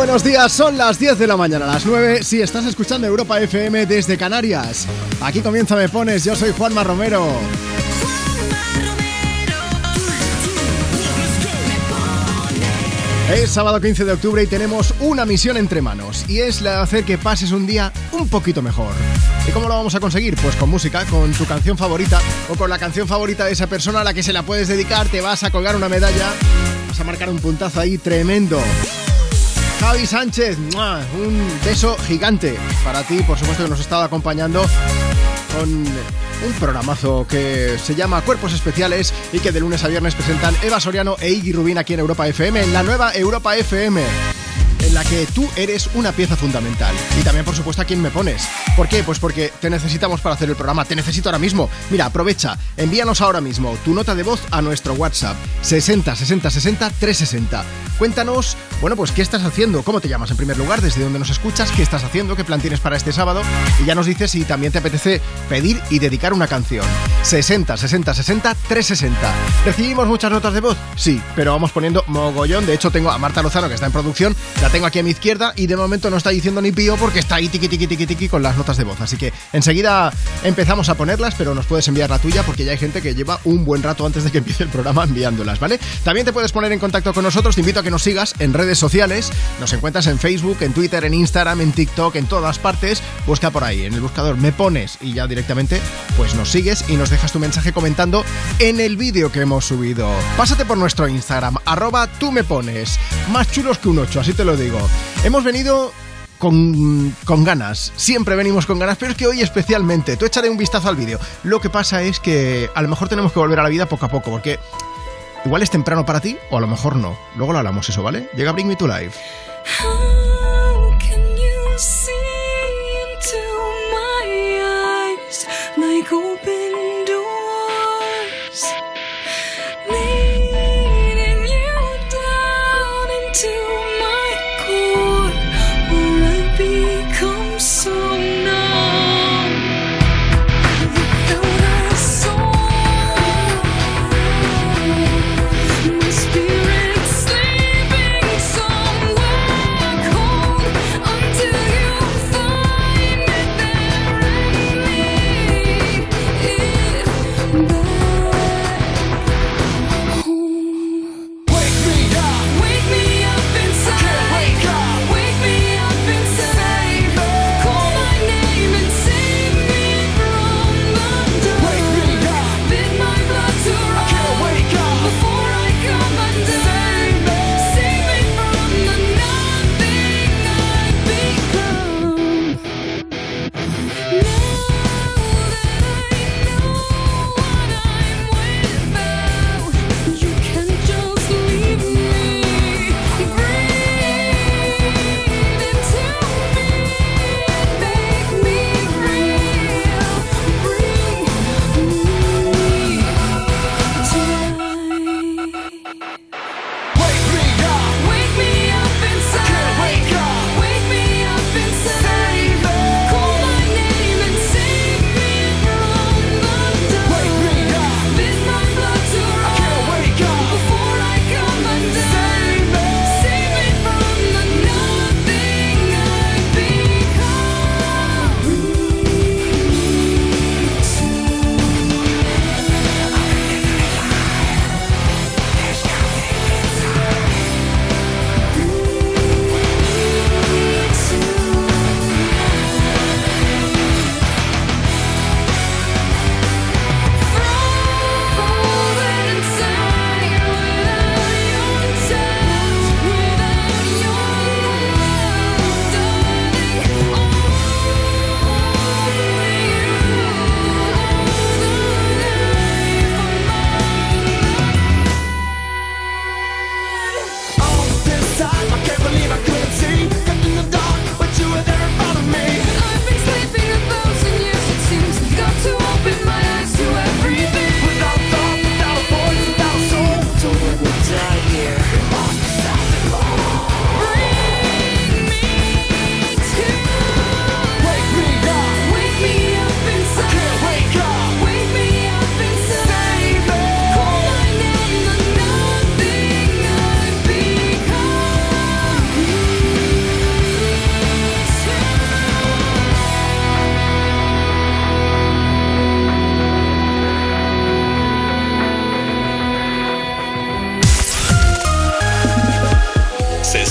buenos días. Son las 10 de la mañana, las 9. Si estás escuchando Europa FM desde Canarias. Aquí comienza Me Pones. Yo soy Juanma Romero. Es sábado 15 de octubre y tenemos una misión entre manos y es la de hacer que pases un día un poquito mejor. ¿Y cómo lo vamos a conseguir? Pues con música, con tu canción favorita o con la canción favorita de esa persona a la que se la puedes dedicar, te vas a colgar una medalla, vas a marcar un puntazo ahí tremendo. Javi Sánchez, un beso gigante para ti, por supuesto que nos ha estado acompañando con un programazo que se llama Cuerpos Especiales y que de lunes a viernes presentan Eva Soriano e Iggy Rubín aquí en Europa FM, en la nueva Europa FM en la que tú eres una pieza fundamental. Y también, por supuesto, a quién me pones. ¿Por qué? Pues porque te necesitamos para hacer el programa, te necesito ahora mismo. Mira, aprovecha, envíanos ahora mismo tu nota de voz a nuestro WhatsApp 60 60 60 360. Cuéntanos, bueno, pues qué estás haciendo, cómo te llamas en primer lugar, desde dónde nos escuchas, qué estás haciendo, qué plan tienes para este sábado y ya nos dices si también te apetece pedir y dedicar una canción. 60 60 60 360. ¿Recibimos muchas notas de voz? Sí, pero vamos poniendo mogollón. De hecho, tengo a Marta Lozano que está en producción, la tengo aquí a mi izquierda y de momento no está diciendo ni pío porque está ahí tiqui tiqui tiqui tiqui con las notas de voz. Así que enseguida empezamos a ponerlas, pero nos puedes enviar la tuya porque ya hay gente que lleva un buen rato antes de que empiece el programa enviándolas, ¿vale? También te puedes poner en contacto con nosotros, te invito a que nos sigas en redes sociales. Nos encuentras en Facebook, en Twitter, en Instagram, en TikTok, en todas partes. Busca por ahí, en el buscador me pones y ya directamente pues nos sigues y nos dejas tu mensaje comentando en el vídeo que hemos subido. Pásate por nuestro Instagram, arroba tú me pones. Más chulos que un 8, así te lo digo. Hemos venido con, con, ganas. Siempre venimos con ganas, pero es que hoy especialmente. Tú echaré un vistazo al vídeo. Lo que pasa es que a lo mejor tenemos que volver a la vida poco a poco, porque igual es temprano para ti o a lo mejor no. Luego lo hablamos eso, ¿vale? Llega Bring Me to Life. If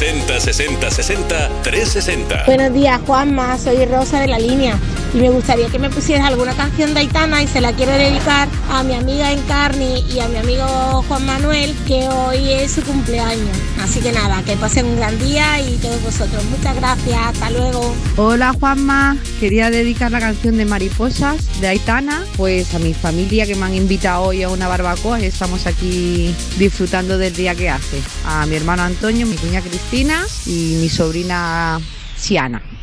60 60 60 360. Buenos días, Juanma. Soy Rosa de la línea y me gustaría que me pusieras alguna canción de Aitana y se la quiero dedicar a mi amiga Encarni y a mi amigo Juan Manuel, que hoy es su cumpleaños. Así que nada, que pasen un gran día y todos vosotros. Muchas gracias, hasta luego. Hola Juanma, quería dedicar la canción de Mariposas de Aitana, pues a mi familia que me han invitado hoy a una barbacoa y estamos aquí disfrutando del día que hace. A mi hermano Antonio, mi cuña Cristina y mi sobrina Siana.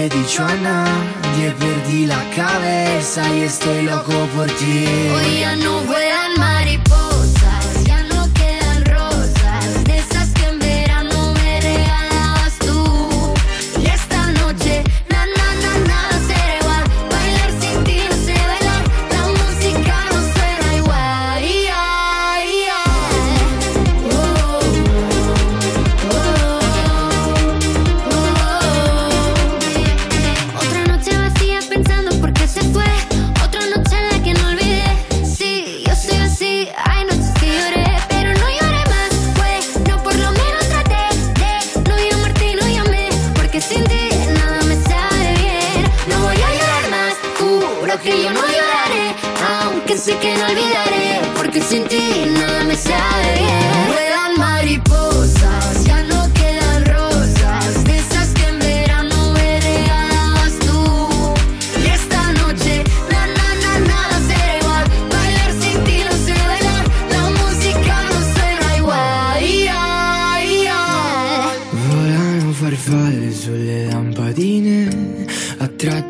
he dicho a perdí la cabeza y estoy loco por ti. Hoy ya no vuelan mariposas,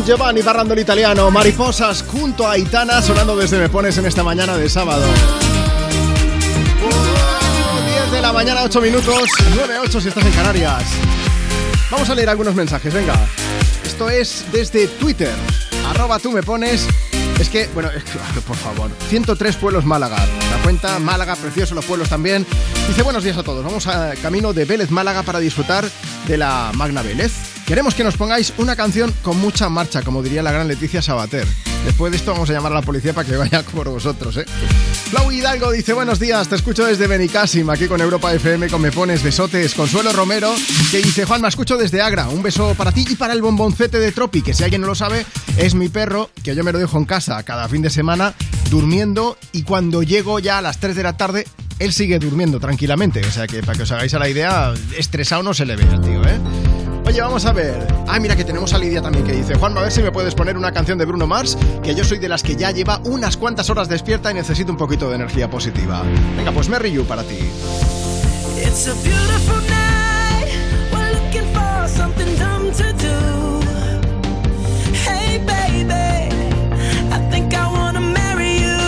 San Giovanni barrando el italiano, mariposas junto a Aitana sonando desde Me Pones en esta mañana de sábado. 10 de la mañana, 8 minutos, 9-8 si estás en Canarias. Vamos a leer algunos mensajes, venga. Esto es desde Twitter, arroba tú me pones. Es que, bueno, es por favor, 103 pueblos Málaga. La cuenta Málaga, precioso los pueblos también. Dice buenos días a todos. Vamos a camino de Vélez Málaga para disfrutar de la Magna Vélez. Queremos que nos pongáis una canción con mucha marcha, como diría la gran Leticia Sabater. Después de esto vamos a llamar a la policía para que vaya por vosotros, ¿eh? Flau Hidalgo dice, buenos días, te escucho desde Benicassim, aquí con Europa FM, con Me Pones Besotes. Consuelo Romero, que dice, Juan, me escucho desde Agra. Un beso para ti y para el bomboncete de Tropi, que si alguien no lo sabe, es mi perro, que yo me lo dejo en casa cada fin de semana, durmiendo, y cuando llego ya a las 3 de la tarde, él sigue durmiendo tranquilamente. O sea que para que os hagáis a la idea, estresado no se le ve al tío, ¿eh? Oye, vamos a ver. Ah, mira que tenemos a Lidia también que dice, Juan, a ver si me puedes poner una canción de Bruno Mars, que yo soy de las que ya lleva unas cuantas horas despierta y necesito un poquito de energía positiva. Venga, pues Merry You para ti. It's a beautiful night. We're looking for something dumb to do. Hey, baby, I think I wanna marry you.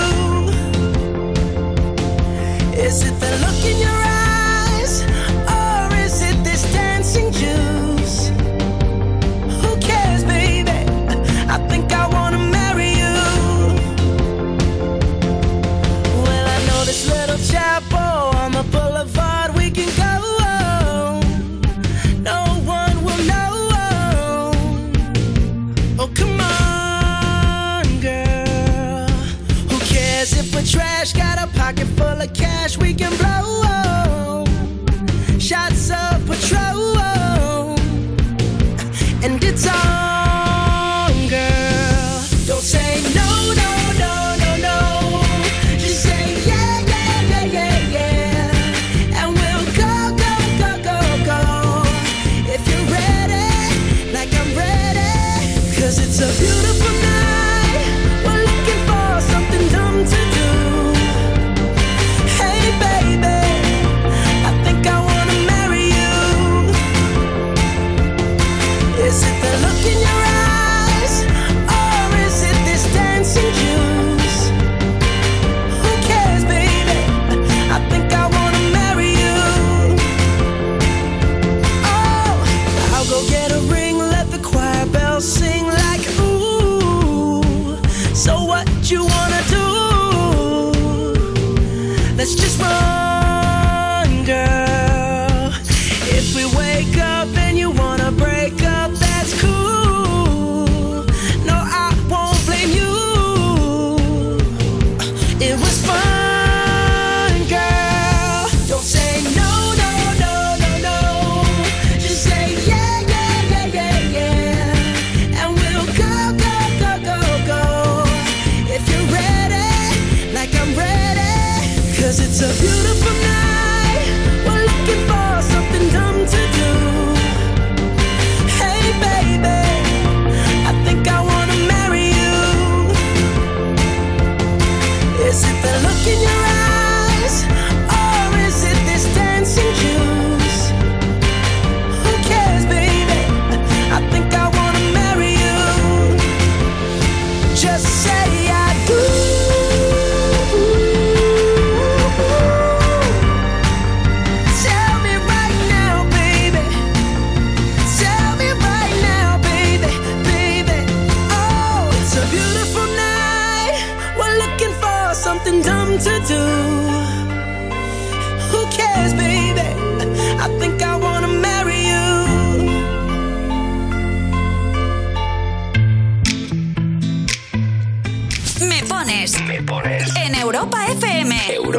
Is it the look in your full of cash we can blow. Shots of patrol. And it's on,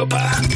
Bye.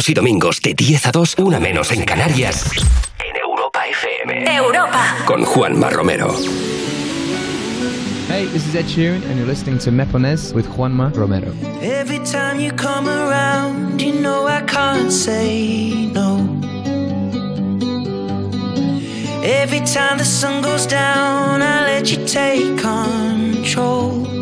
sábados y domingos de 10 a 2, una menos en Canarias. En Europa FM. Europa. Con Juanma Romero. Hey, this is Ed Sheeran, and you're listening to Mepones with Juanma Romero. Every time you come around, you know I can't say no. Every time the sun goes down, I let you take control.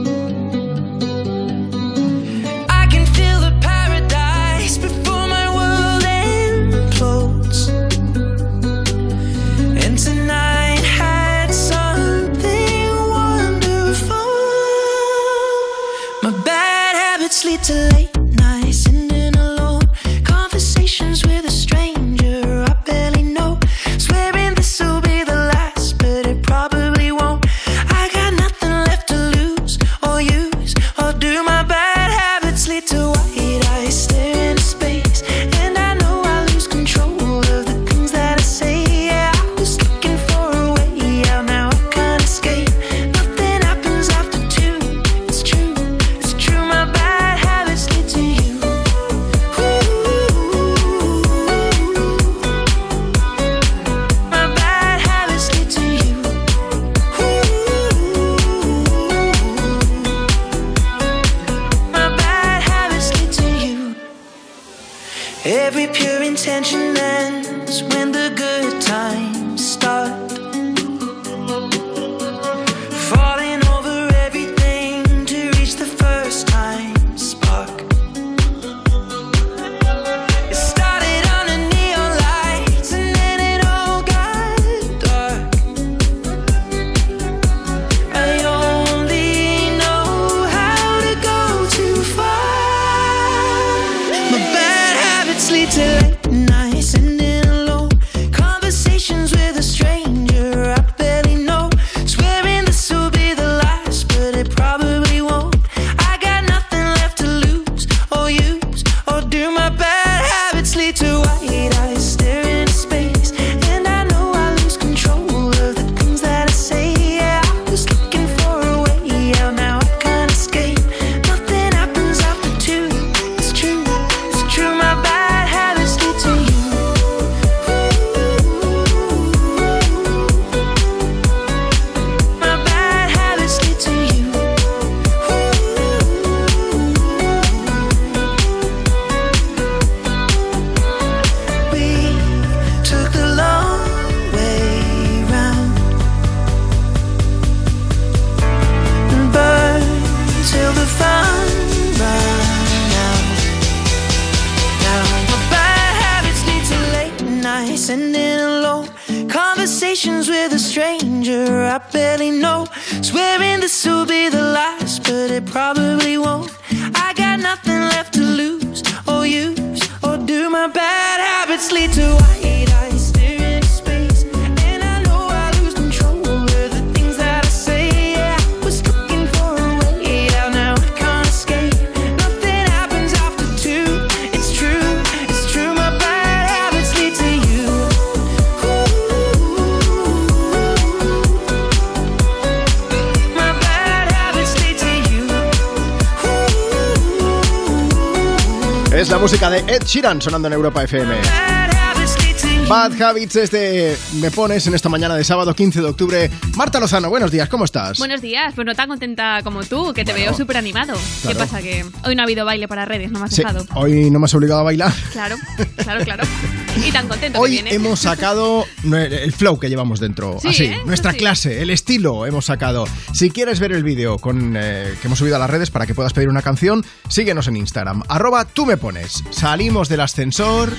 Sheeran sonando en Europa FM. Bad habits lead to you. Bad Habits es de Me Pones en esta mañana de sábado 15 de octubre. Marta Lozano, buenos días, ¿cómo estás? Buenos días, pues no tan contenta como tú, que te Bueno, veo súper animado. ¿Qué pasa? Que hoy no ha habido baile para redes, no me has Sí, dejado. hoy no me has obligado a bailar. Claro, claro, claro. Y tan contento que Hoy viene. hemos sacado el flow que llevamos dentro. Sí, Así, ¿eh? nuestra Sí. clase, el estilo hemos sacado. Si quieres ver el vídeo con, eh, que hemos subido a las redes para que puedas pedir una canción, síguenos en Instagram. Arroba tú me pones. Salimos del ascensor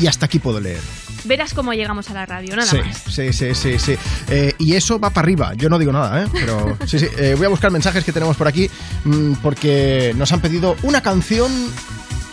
y hasta aquí puedo leer. Verás cómo llegamos a la radio, nada sí, más. sí, sí, sí, sí. Eh, y eso va para arriba. Yo no digo nada, ¿eh? Pero sí, sí. Eh, voy a buscar mensajes que tenemos por aquí mm, porque nos han pedido una canción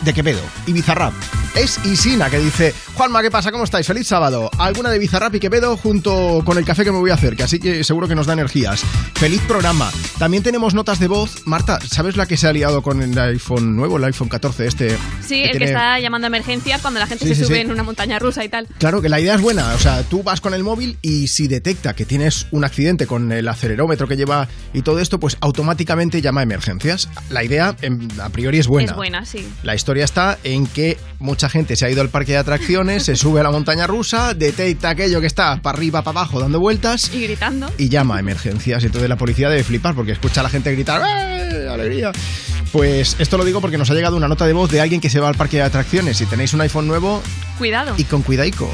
de Quevedo y Bizarrap. Es Isina que dice, Juanma, ¿qué pasa? ¿Cómo estáis? Feliz sábado. Alguna de Bizarrap y Quevedo junto con el café que me voy a hacer, que así que seguro que nos da energías. Feliz programa. También tenemos notas de voz. Marta, ¿sabes la que se ha liado con el iPhone nuevo, el iPhone 14 este? Sí, el que está llamando a emergencias cuando la gente Sí, se sí, sube sí. en una montaña rusa y tal. Claro que la idea es buena, o sea, tú vas con el móvil y si detecta que tienes un accidente con el acelerómetro que lleva y todo esto, pues automáticamente llama a emergencias. La idea a priori es buena. Es buena, sí. La historia está en que mucha gente se ha ido al parque de atracciones, se sube a la montaña rusa, detecta aquello que está para arriba, para abajo, dando vueltas Y gritando. y llama a emergencias. Y entonces la policía debe flipar porque escucha a la gente gritar ¡Eh! ¡Alegría! Pues esto lo digo porque nos ha llegado una nota de voz de alguien que se va al parque de atracciones. Si tenéis un iPhone nuevo, Cuidado. y con cuidaico.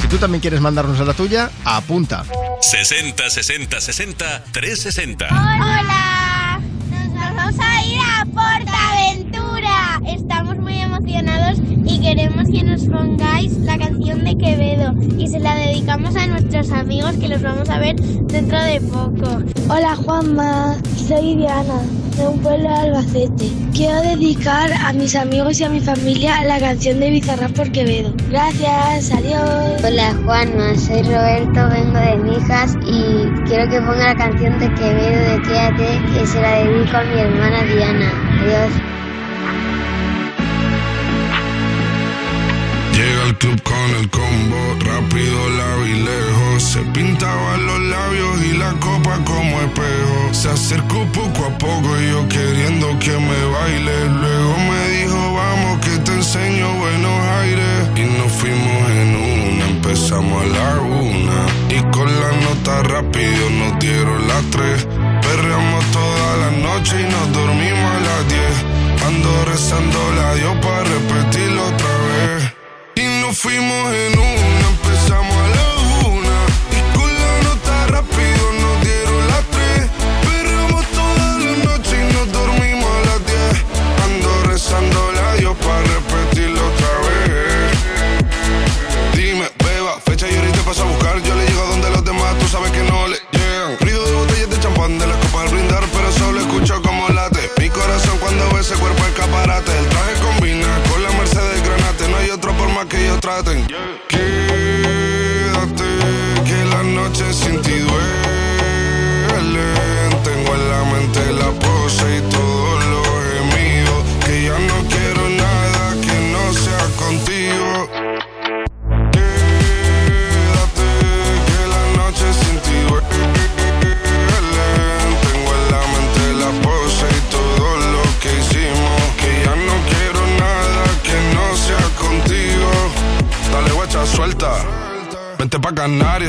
Si tú también quieres mandarnos a la tuya, apunta. 60 60 60 360. Hola, nos vamos a ir a Portaventura. Estamos muy emocionados y queremos que nos pongáis la canción de Quevedo y se la dedicamos a nuestros amigos que los vamos a ver dentro de poco. Hola Juanma, soy Diana, de un pueblo de Albacete. Quiero dedicar a mis amigos y a mi familia la canción de Bizarrap por Quevedo. Gracias, adiós. Hola Juanma, soy Roberto, vengo de Mijas y quiero que ponga la canción de Quevedo de Quédate que se la dedico a mi hermana Diana. Adiós. Llega al club con el combo, rápido la vi lejos. Se pintaban los labios y la copa como espejo. Se acercó poco a poco y yo queriendo que me baile. Luego me dijo, vamos que te enseño buenos aires. Y nos fuimos en una, empezamos a la una. Y con la nota rápido nos dieron las tres. Perreamos toda la noche y nos dormimos a las diez. Ando rezando la Dios para repetirlo otra vez. Y nos fuimos en una, empezamos a la una. Y con la nota rápido nos dieron las tres. Perramos toda la noche y nos dormimos a las diez. Ando rezando la Dios para repetirlo otra vez. Dime, beba, fecha y ahorita paso a buscar. Yo le llego donde los demás, tú sabes que no le que ellos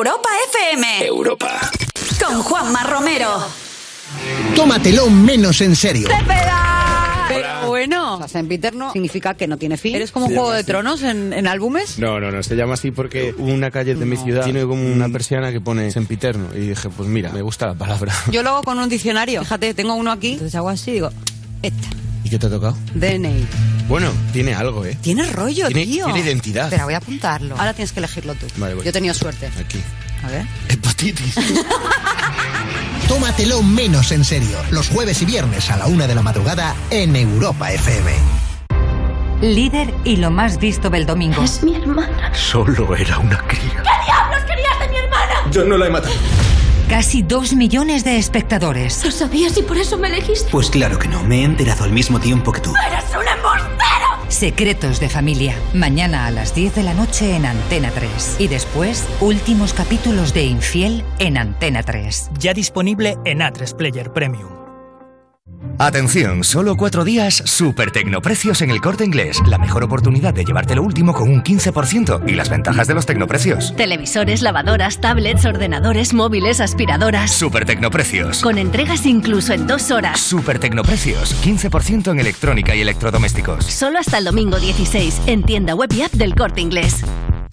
Europa FM. Europa. Con Juanma Romero. Tómatelo menos en serio. Pero bueno, o sea, sempiterno significa que no tiene fin. ¿Eres como Se Juego de así. Tronos en, en álbumes? No, no, no, se llama así porque una calle de mi ciudad tiene como una persiana que pone sempiterno y dije, pues mira, me gusta la palabra. Yo lo hago con un diccionario. Fíjate, tengo uno aquí, entonces hago así y digo, esta, ¿Y qué te ha tocado? DNI. Bueno, tiene algo, ¿eh? Tiene rollo, Tiene- tío. tiene identidad. Espera, voy a apuntarlo. Ahora tienes que elegirlo tú. Vale, voy. Yo he tenido suerte. Aquí. A ver. Hepatitis. Tómatelo menos en serio. Los jueves y viernes a la una de la madrugada en Europa FM. Líder y lo más visto del domingo. Es mi hermana. Solo era una cría. ¿Qué diablos querías de mi hermana? Yo no la he matado. Casi dos millones de espectadores. ¿Lo sabías y por eso me elegiste? Pues claro que no, me he enterado al mismo tiempo que tú. ¡Eres un embustero! Secretos de familia. Mañana a las 10 de la noche en Antena 3. Y después, últimos capítulos de Infiel en Antena 3. Ya disponible en A3 Player Premium. Atención, solo cuatro días, super tecnoprecios en el corte inglés. La mejor oportunidad de llevarte lo último con un 15% y las ventajas de los tecnoprecios. Televisores, lavadoras, tablets, ordenadores, móviles, aspiradoras. Super tecnoprecios. Con entregas incluso en dos horas. Super tecnoprecios. 15% en electrónica y electrodomésticos. Solo hasta el domingo 16 en tienda web y app del corte inglés.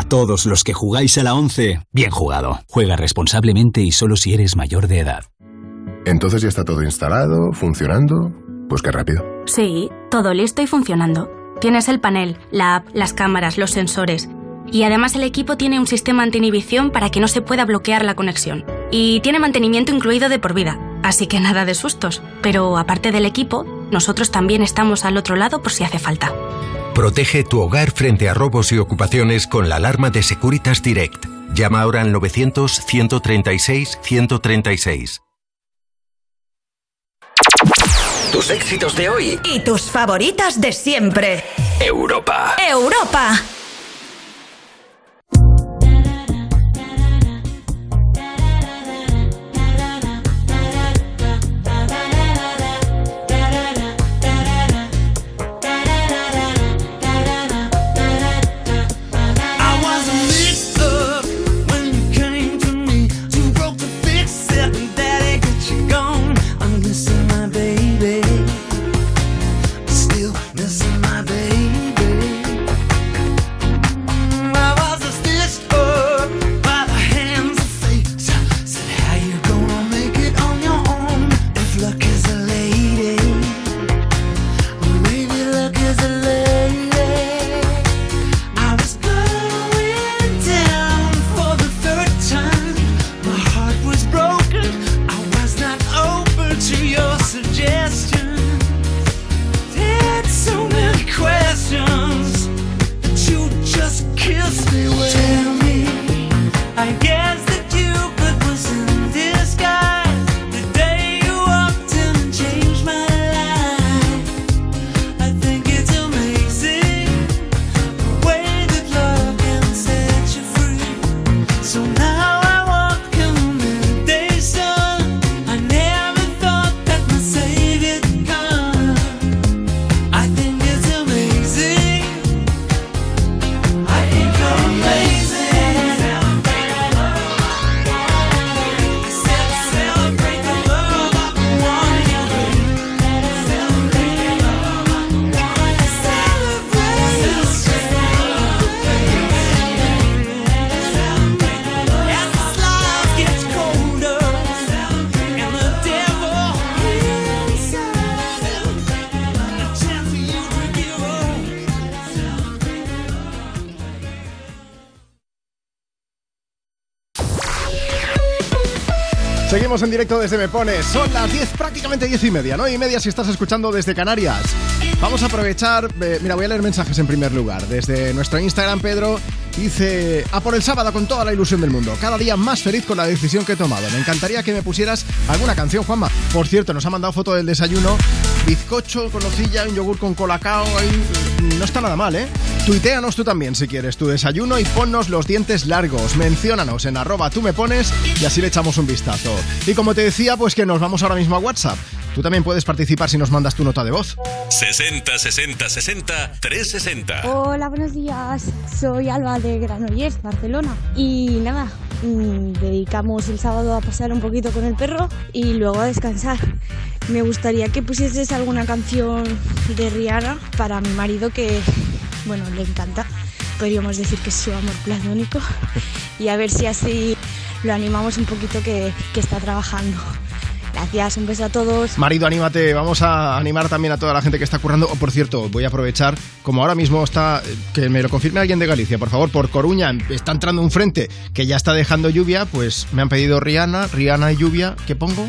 A todos los que jugáis a la 11, bien jugado. Juega responsablemente y solo si eres mayor de edad. Entonces ya está todo instalado, funcionando. Pues qué rápido. Sí, todo listo y funcionando. Tienes el panel, la app, las cámaras, los sensores. Y además el equipo tiene un sistema anti-inhibición para que no se pueda bloquear la conexión. Y tiene mantenimiento incluido de por vida. Así que nada de sustos. Pero aparte del equipo, nosotros también estamos al otro lado por si hace falta. Protege tu hogar frente a robos y ocupaciones con la alarma de Securitas Direct. Llama ahora al 900-136-136. Tus éxitos de hoy. Y tus favoritas de siempre. Europa. Europa. En directo desde Me Pones. Son las 10, prácticamente 10 y media, ¿no? Y media si estás escuchando desde Canarias. Vamos a aprovechar. eh, mira, voy a leer mensajes en primer lugar. Desde nuestro Instagram, Pedro dice: A por el sábado con toda la ilusión del mundo. Cada día más feliz con la decisión que he tomado. Me encantaría que me pusieras alguna canción, Juanma. Por cierto, nos ha mandado foto del desayuno: bizcocho con nocilla, un yogur con colacao. No está nada mal, ¿eh? Tuiteanos tú también si quieres tu desayuno y ponnos los dientes largos. Menciónanos en arroba tú me pones y así le echamos un vistazo. Y como te decía, pues que nos vamos ahora mismo a WhatsApp. Tú también puedes participar si nos mandas tu nota de voz. 60 60 60 360. Hola, buenos días. Soy Alba de Granollers, Barcelona. Y nada, mm, dedicamos el sábado a pasar un poquito con el perro y luego a descansar. Me gustaría que pusieses alguna canción de Rihanna para mi marido que, bueno, le encanta. Podríamos decir que es su amor platónico. Y a ver si así lo animamos un poquito que, que está trabajando. Gracias, un beso a todos. Marido, anímate. Vamos a animar también a toda la gente que está currando. Oh, por cierto, voy a aprovechar, como ahora mismo está, eh, que me lo confirme alguien de Galicia, por favor, por Coruña está entrando un frente que ya está dejando lluvia, pues me han pedido Rihanna, Rihanna y lluvia. ¿Qué pongo?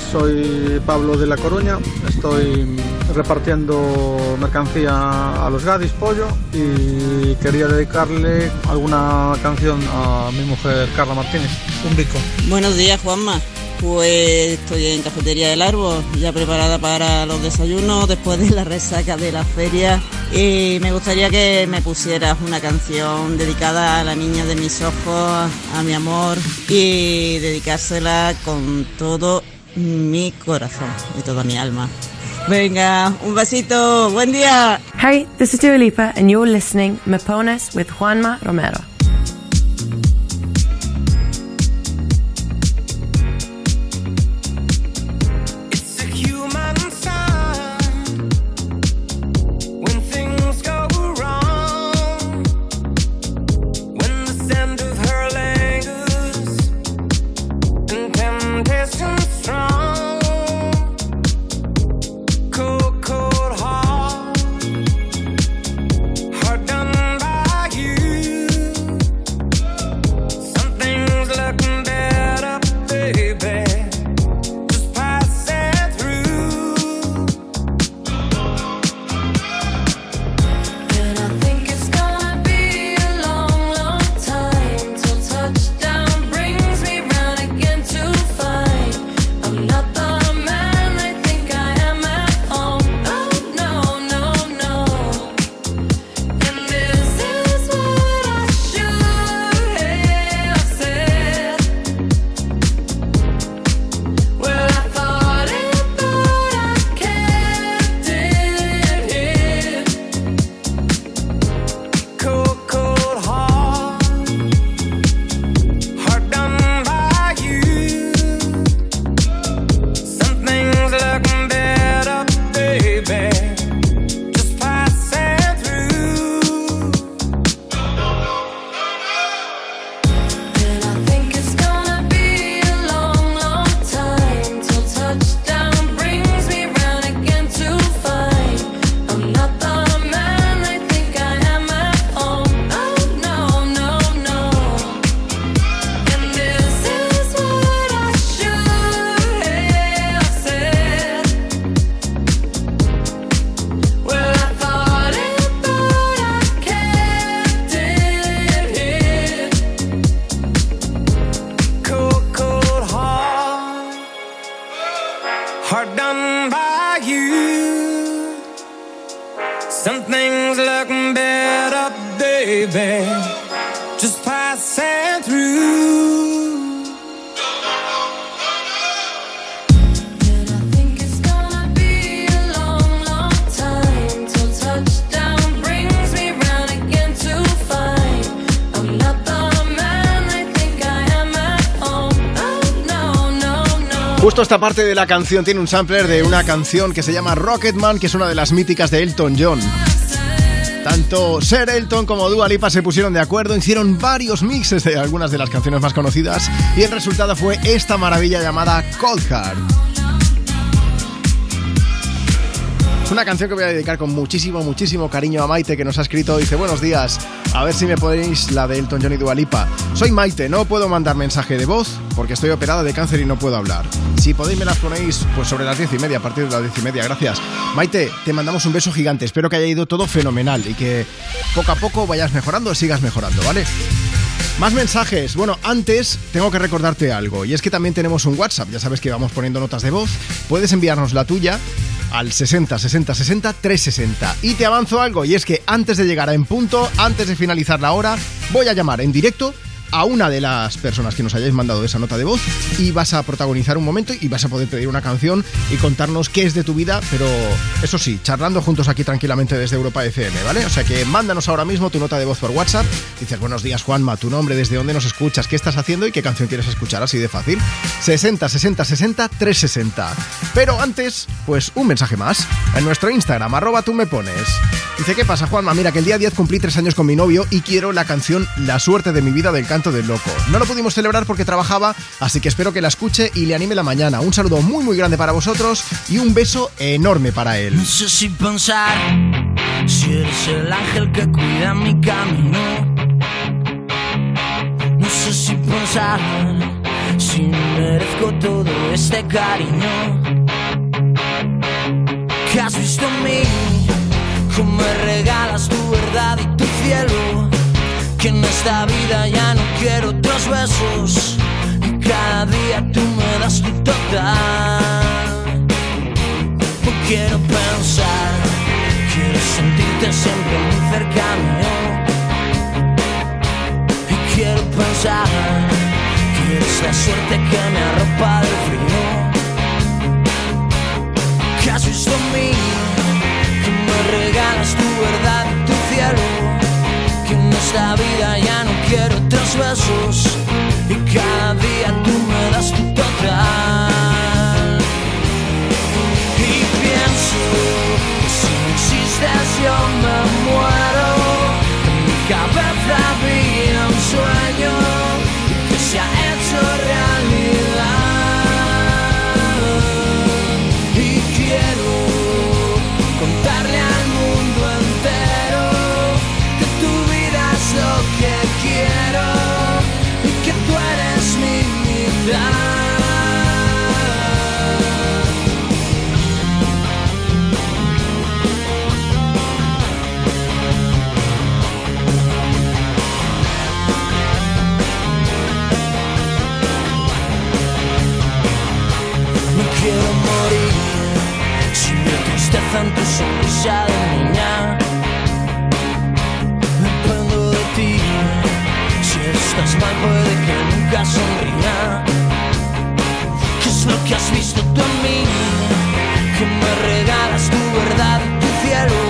soy Pablo de La Coruña, estoy repartiendo mercancía a los gadis pollo y quería dedicarle alguna canción a mi mujer Carla Martínez, un bico. Buenos días Juanma, pues estoy en Cafetería del Árbol, ya preparada para los desayunos después de la resaca de la feria. Y me gustaría que me pusieras una canción dedicada a la niña de mis ojos, a mi amor, y dedicársela con todo mi corazón y toda mi alma. Venga, un besito, buen día. Hey, this is Dua Lipa and you're listening Mepones with Juanma Romero. Esta parte de la canción tiene un sampler de una canción que se llama Rocketman, que es una de las míticas de Elton John. Tanto Ser Elton como Dua Lipa se pusieron de acuerdo, hicieron varios mixes de algunas de las canciones más conocidas y el resultado fue esta maravilla llamada Cold Heart. Es una canción que voy a dedicar con muchísimo, muchísimo cariño a Maite que nos ha escrito. Dice, buenos días, a ver si me podéis la de Elton John y Dua Lipa. Soy Maite, no puedo mandar mensaje de voz porque estoy operada de cáncer y no puedo hablar. Si podéis me las ponéis pues sobre las diez y media, a partir de las diez y media, gracias. Maite, te mandamos un beso gigante, espero que haya ido todo fenomenal y que poco a poco vayas mejorando, sigas mejorando, ¿vale? Más mensajes. Bueno, antes tengo que recordarte algo. Y es que también tenemos un WhatsApp. Ya sabes que vamos poniendo notas de voz. Puedes enviarnos la tuya al 60 60 60 360. Y te avanzo algo. Y es que antes de llegar a en punto, antes de finalizar la hora, voy a llamar en directo a una de las personas que nos hayáis mandado esa nota de voz y vas a protagonizar un momento y vas a poder pedir una canción y contarnos qué es de tu vida, pero eso sí, charlando juntos aquí tranquilamente desde Europa FM, ¿vale? O sea que mándanos ahora mismo tu nota de voz por WhatsApp. Dices, buenos días Juanma, tu nombre, desde dónde nos escuchas, qué estás haciendo y qué canción quieres escuchar, así de fácil. 60 60 60 360. Pero antes, pues un mensaje más. En nuestro Instagram, arroba tú me pones. Dice, ¿qué pasa Juanma? Mira que el día 10 cumplí tres años con mi novio y quiero la canción La suerte de mi vida del canto del loco. No lo pudimos celebrar porque trabajaba, así que espero que la escuche y le anime la mañana. Un saludo muy muy grande para vosotros y un beso enorme para él. No sé si pensar si eres el ángel que cuida mi camino. No sé si pensar si merezco todo este cariño. Que has visto en mí, cómo me regalas tu verdad y tu cielo. Que en esta vida ya no quiero otros besos. Y cada día tú me das tu total. No quiero pensar, quiero sentirte siempre muy cerca mío. Y quiero pensar que eres la suerte que me arropa del frío. Que has visto mí, que me regalas tu verdad y tu cielo. Esta vida ya no quiero otros besos. Y cada día tú me das tu total. Y pienso que si no existes yo tristeza en tu sonrisa de niña. Dependo de ti. Si estás mal, puede que nunca sonría. ¿Qué es lo que has visto tú en mí? Que me regalas tu verdad y tu cielo.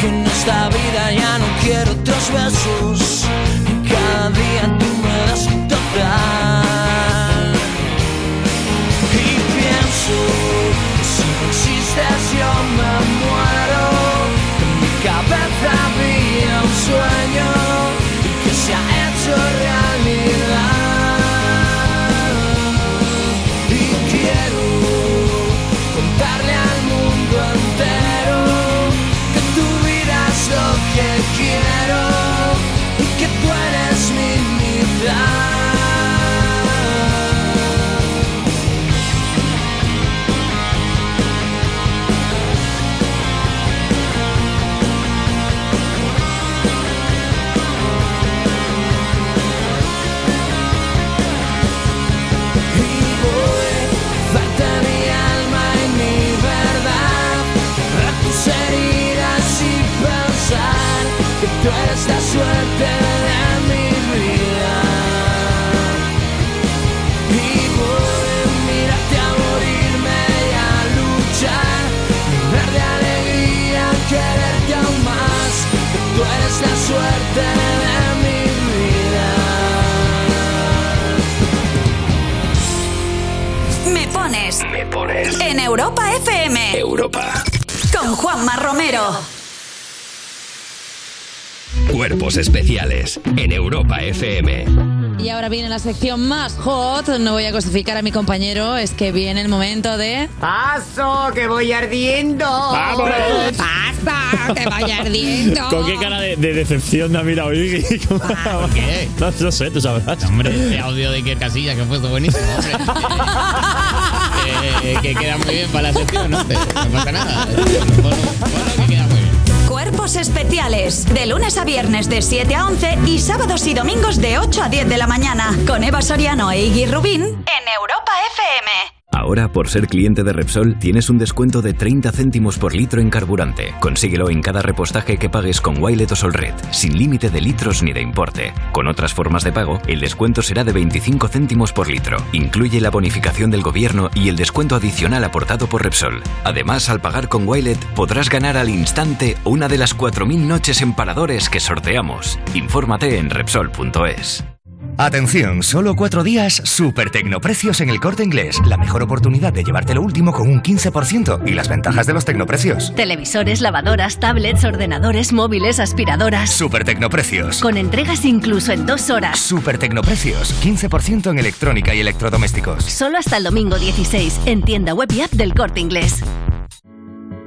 Que en esta vida ya no quiero otros besos. Y cada día tú me das un total. Y pienso que si no la suerte de mi vida. Y a mirarte a morirme y a luchar, llenar de alegría, quererte aún más. Tú eres la suerte de mi vida. Me pones Me pones. en Europa FM Europa. con Juanma Romero. Cuerpos especiales en Europa FM. Y ahora viene la sección más hot. No voy a cosificar a mi compañero, es que viene el momento de. ¡Paso, que voy ardiendo! ¡Vamos! ¡Pasa, que voy ardiendo! ¿Con qué cara de, de decepción me ha mirado Iggy? ¿Por qué? No, no sé, tú sabrás. Hombre, este audio de Iker Casillas que fue buenísimo, hombre. Eh, que queda muy bien para la sección, ¿no? No pasa nada. Cuerpos especiales. De lunes a viernes de 7 a 11 y sábados y domingos de 8 a 10 de la mañana. Con Eva Soriano e Iggy Rubín. Ahora, por ser cliente de Repsol, tienes un descuento de 30 céntimos por litro en carburante. Consíguelo en cada repostaje que pagues con Wilet o Solred, sin límite de litros ni de importe. Con otras formas de pago, el descuento será de 25 céntimos por litro. Incluye la bonificación del gobierno y el descuento adicional aportado por Repsol. Además, al pagar con Wilet, podrás ganar al instante una de las 4.000 noches en paradores que sorteamos. Infórmate en Repsol.es. Atención, solo cuatro días, super tecnoprecios en el corte inglés. La mejor oportunidad de llevarte lo último con un 15% y las ventajas de los tecnoprecios. Televisores, lavadoras, tablets, ordenadores, móviles, aspiradoras. Super tecnoprecios. Con entregas incluso en dos horas. Super tecnoprecios. 15% en electrónica y electrodomésticos. Solo hasta el domingo 16 en tienda web y app del corte inglés.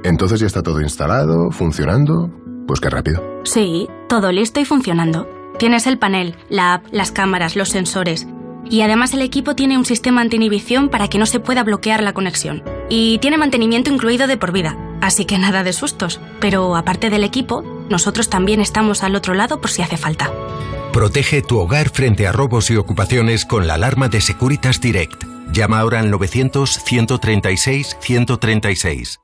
Entonces ya está todo instalado, funcionando. Pues qué rápido. Sí, todo listo y funcionando. Tienes el panel, la app, las cámaras, los sensores. Y además el equipo tiene un sistema anti-inhibición para que no se pueda bloquear la conexión. Y tiene mantenimiento incluido de por vida, así que nada de sustos. Pero aparte del equipo, nosotros también estamos al otro lado por si hace falta. Protege tu hogar frente a robos y ocupaciones con la alarma de Securitas Direct. Llama ahora al 900-136-136.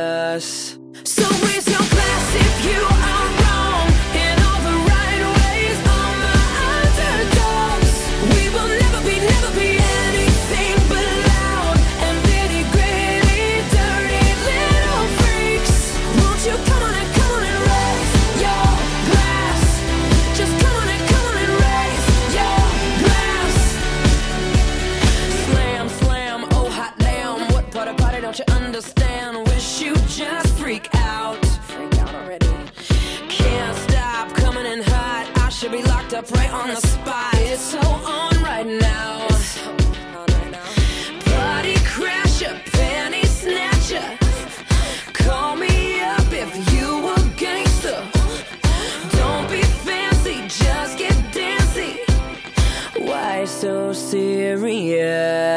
us. So where's your Yeah.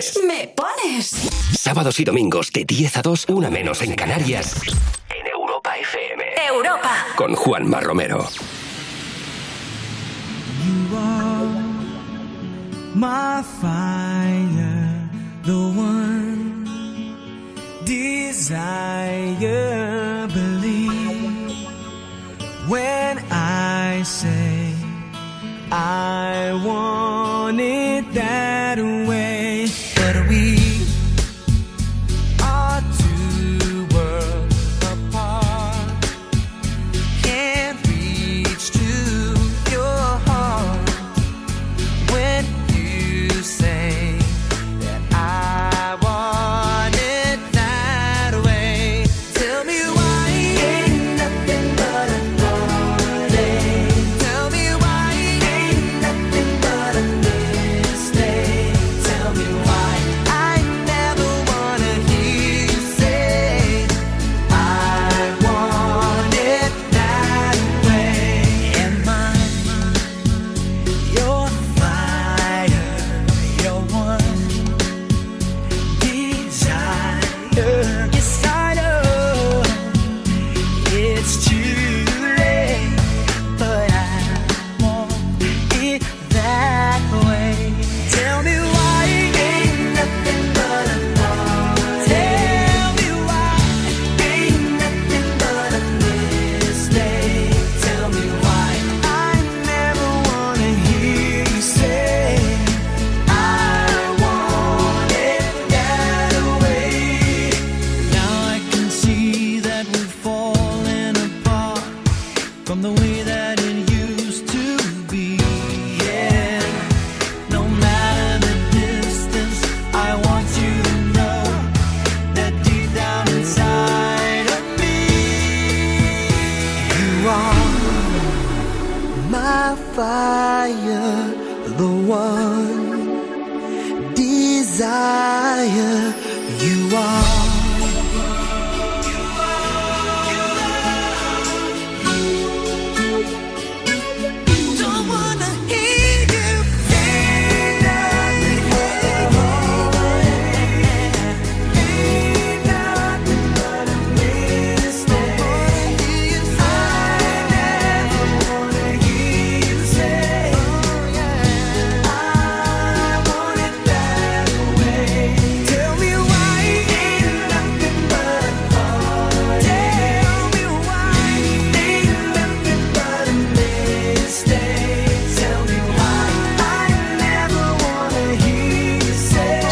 pones. Me pones. Sábados y domingos de 10 a 2, una menos en Canarias. En Europa FM. Europa. Con Juanma Romero. You are my fire, the one desire, believe when I say I want it that way.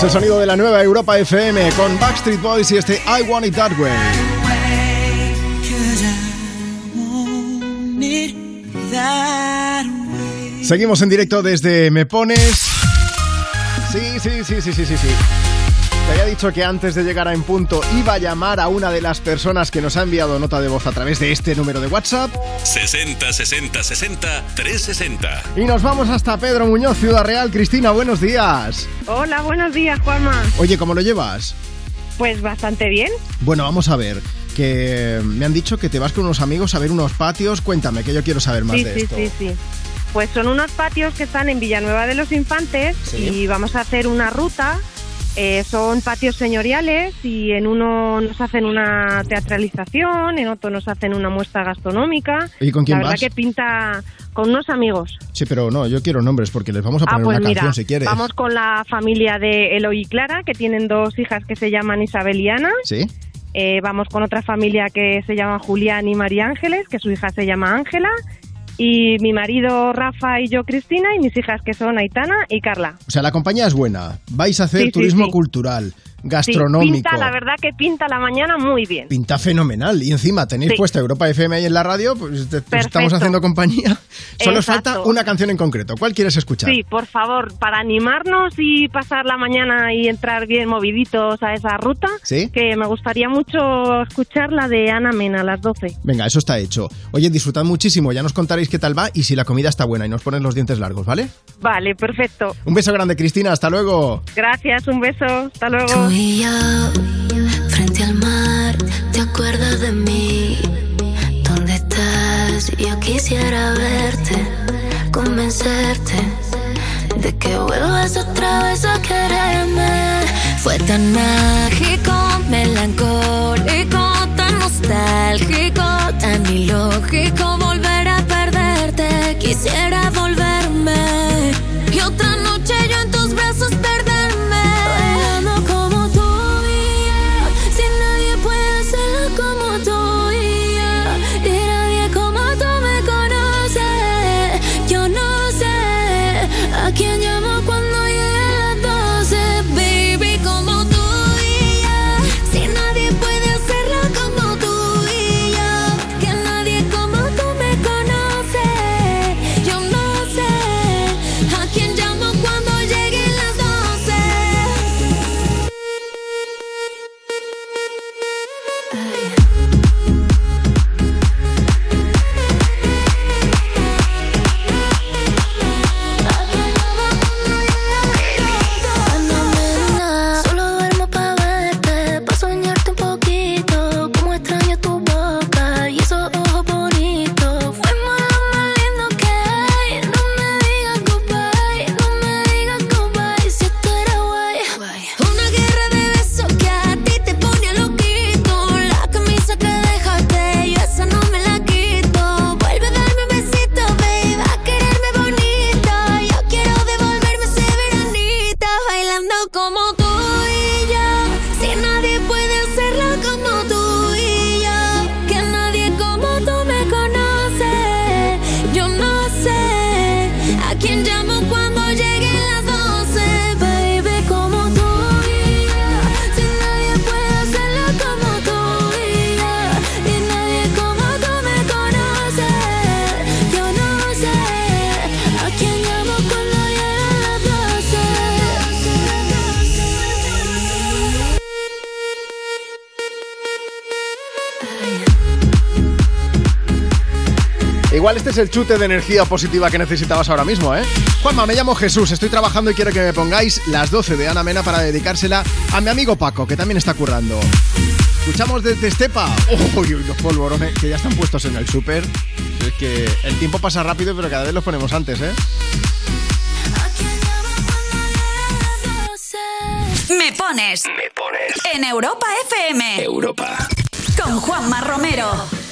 El sonido de la nueva Europa FM con Backstreet Boys y este I Want It That Way. Seguimos en directo desde Me Pones. Sí, sí, sí, sí, sí, sí, sí. Te había dicho que antes de llegar a En Punto iba a llamar a una de las personas que nos ha enviado nota de voz a través de este número de WhatsApp. 60 60 60 360. Y nos vamos hasta Pedro Muñoz, Ciudad Real. Cristina, buenos días. Hola, buenos días, Juanma. Oye, ¿cómo lo llevas? Pues bastante bien. Bueno, vamos a ver. Que me han dicho que te vas con unos amigos a ver unos patios. Cuéntame, que yo quiero saber más sí, de sí, esto. sí, sí. Pues son unos patios que están en Villanueva de los Infantes Sí. y vamos a hacer una ruta. Eh, son patios señoriales y en uno nos hacen una teatralización, en otro nos hacen una muestra gastronómica. ¿Y con quién La verdad vas? que pinta con unos amigos. Sí, pero no, yo quiero nombres porque les vamos a Ah, poner pues una mira, canción si quieres. vamos con la familia de Eloy y Clara, que tienen dos hijas que se llaman Isabel y Ana. ¿Sí? Eh, vamos con otra familia que se llama Julián y María Ángeles, que su hija se llama Ángela. Y mi marido Rafa y yo Cristina, y mis hijas que son Aitana y Carla. O sea, la compañía es buena. Vais a hacer Sí, sí, turismo sí. cultural, Sí, gastronómico. pinta, la verdad que pinta la mañana muy bien. Pinta fenomenal. Y encima tenéis Sí. puesta Europa FM ahí en la radio, pues te- te estamos haciendo compañía. Solo os Exacto. falta una canción en concreto. ¿Cuál quieres escuchar? Sí, por favor, para animarnos y pasar la mañana y entrar bien moviditos a esa ruta, ¿Sí? que me gustaría mucho escuchar la de Ana Mena a las 12. Venga, eso está hecho. Oye, disfrutad muchísimo, ya nos contaréis qué tal va y si la comida está buena y nos ponen los dientes largos, ¿vale? Vale, perfecto. Un beso grande, Cristina, hasta luego. Gracias, un beso, hasta luego. Y yo, frente al mar, ¿te acuerdas de mí? ¿Dónde estás? Yo quisiera verte, convencerte de que vuelvas otra vez a quererme. Fue tan mágico, melancólico, tan nostálgico, tan ilógico volver a perderte. Quisiera Igual este es el chute de energía positiva que necesitabas ahora mismo, ¿eh? Juanma, me llamo Jesús, estoy trabajando y quiero que me pongáis las 12 de Ana Mena para dedicársela a mi amigo Paco, que también está currando. Escuchamos desde Estepa. Uy, uy, los polvorones que ya están puestos en el súper. Es que el tiempo pasa rápido, pero cada vez los ponemos antes, ¿eh? Me pones. Me pones. En Europa FM. Europa. Con Juanma Romero.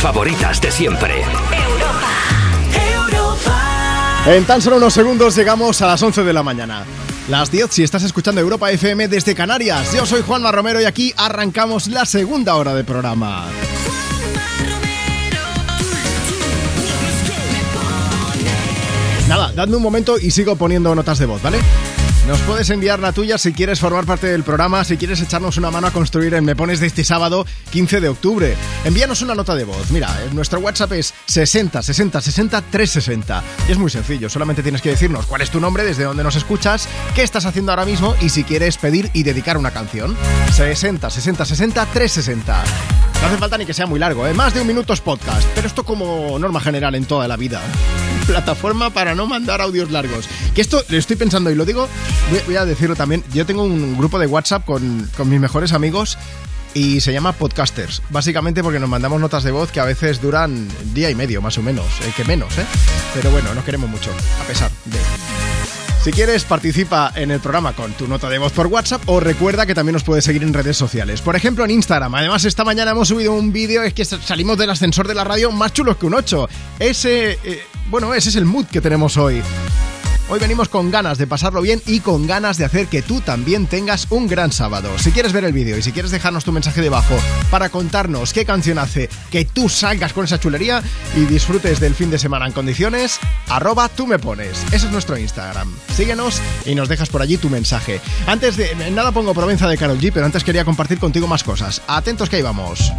Favoritas de siempre. En tan solo unos segundos llegamos a las 11 de la mañana. Las 10 si estás escuchando Europa FM desde Canarias. Yo soy Juanma Romero y aquí arrancamos la segunda hora de programa. Nada, dadme un momento y sigo poniendo notas de voz, ¿vale? Nos puedes enviar la tuya si quieres formar parte del programa, si quieres echarnos una mano a construir en Me Pones de este sábado 15 de octubre. Envíanos una nota de voz. Mira, eh, nuestro WhatsApp es 60 60 60 360. Y es muy sencillo, solamente tienes que decirnos cuál es tu nombre, desde dónde nos escuchas, qué estás haciendo ahora mismo y si quieres pedir y dedicar una canción. 60 60 60 360. No hace falta ni que sea muy largo, ¿eh? más de un minuto es podcast, pero esto como norma general en toda la vida. Plataforma para no mandar audios largos. Que esto lo estoy pensando y lo digo, voy, voy a decirlo también. Yo tengo un grupo de WhatsApp con, con mis mejores amigos y se llama Podcasters. Básicamente porque nos mandamos notas de voz que a veces duran día y medio, más o menos. eh, que menos, ¿eh? Pero bueno, nos queremos mucho, a pesar de. Si quieres, participa en el programa con tu nota de voz por WhatsApp o recuerda que también nos puedes seguir en redes sociales. Por ejemplo, en Instagram. Además, esta mañana hemos subido un vídeo, es que salimos del ascensor de la radio más chulos que un 8. Ese, eh, bueno, ese es el mood que tenemos hoy. Hoy venimos con ganas de pasarlo bien y con ganas de hacer que tú también tengas un gran sábado. Si quieres ver el vídeo y si quieres dejarnos tu mensaje debajo para contarnos qué canción hace que tú salgas con esa chulería y disfrutes del fin de semana en condiciones, arroba tú me pones. Ese es nuestro Instagram. Síguenos y nos dejas por allí tu mensaje. Antes de nada pongo Provenza de Carol G, pero antes quería compartir contigo más cosas. Atentos que ahí vamos.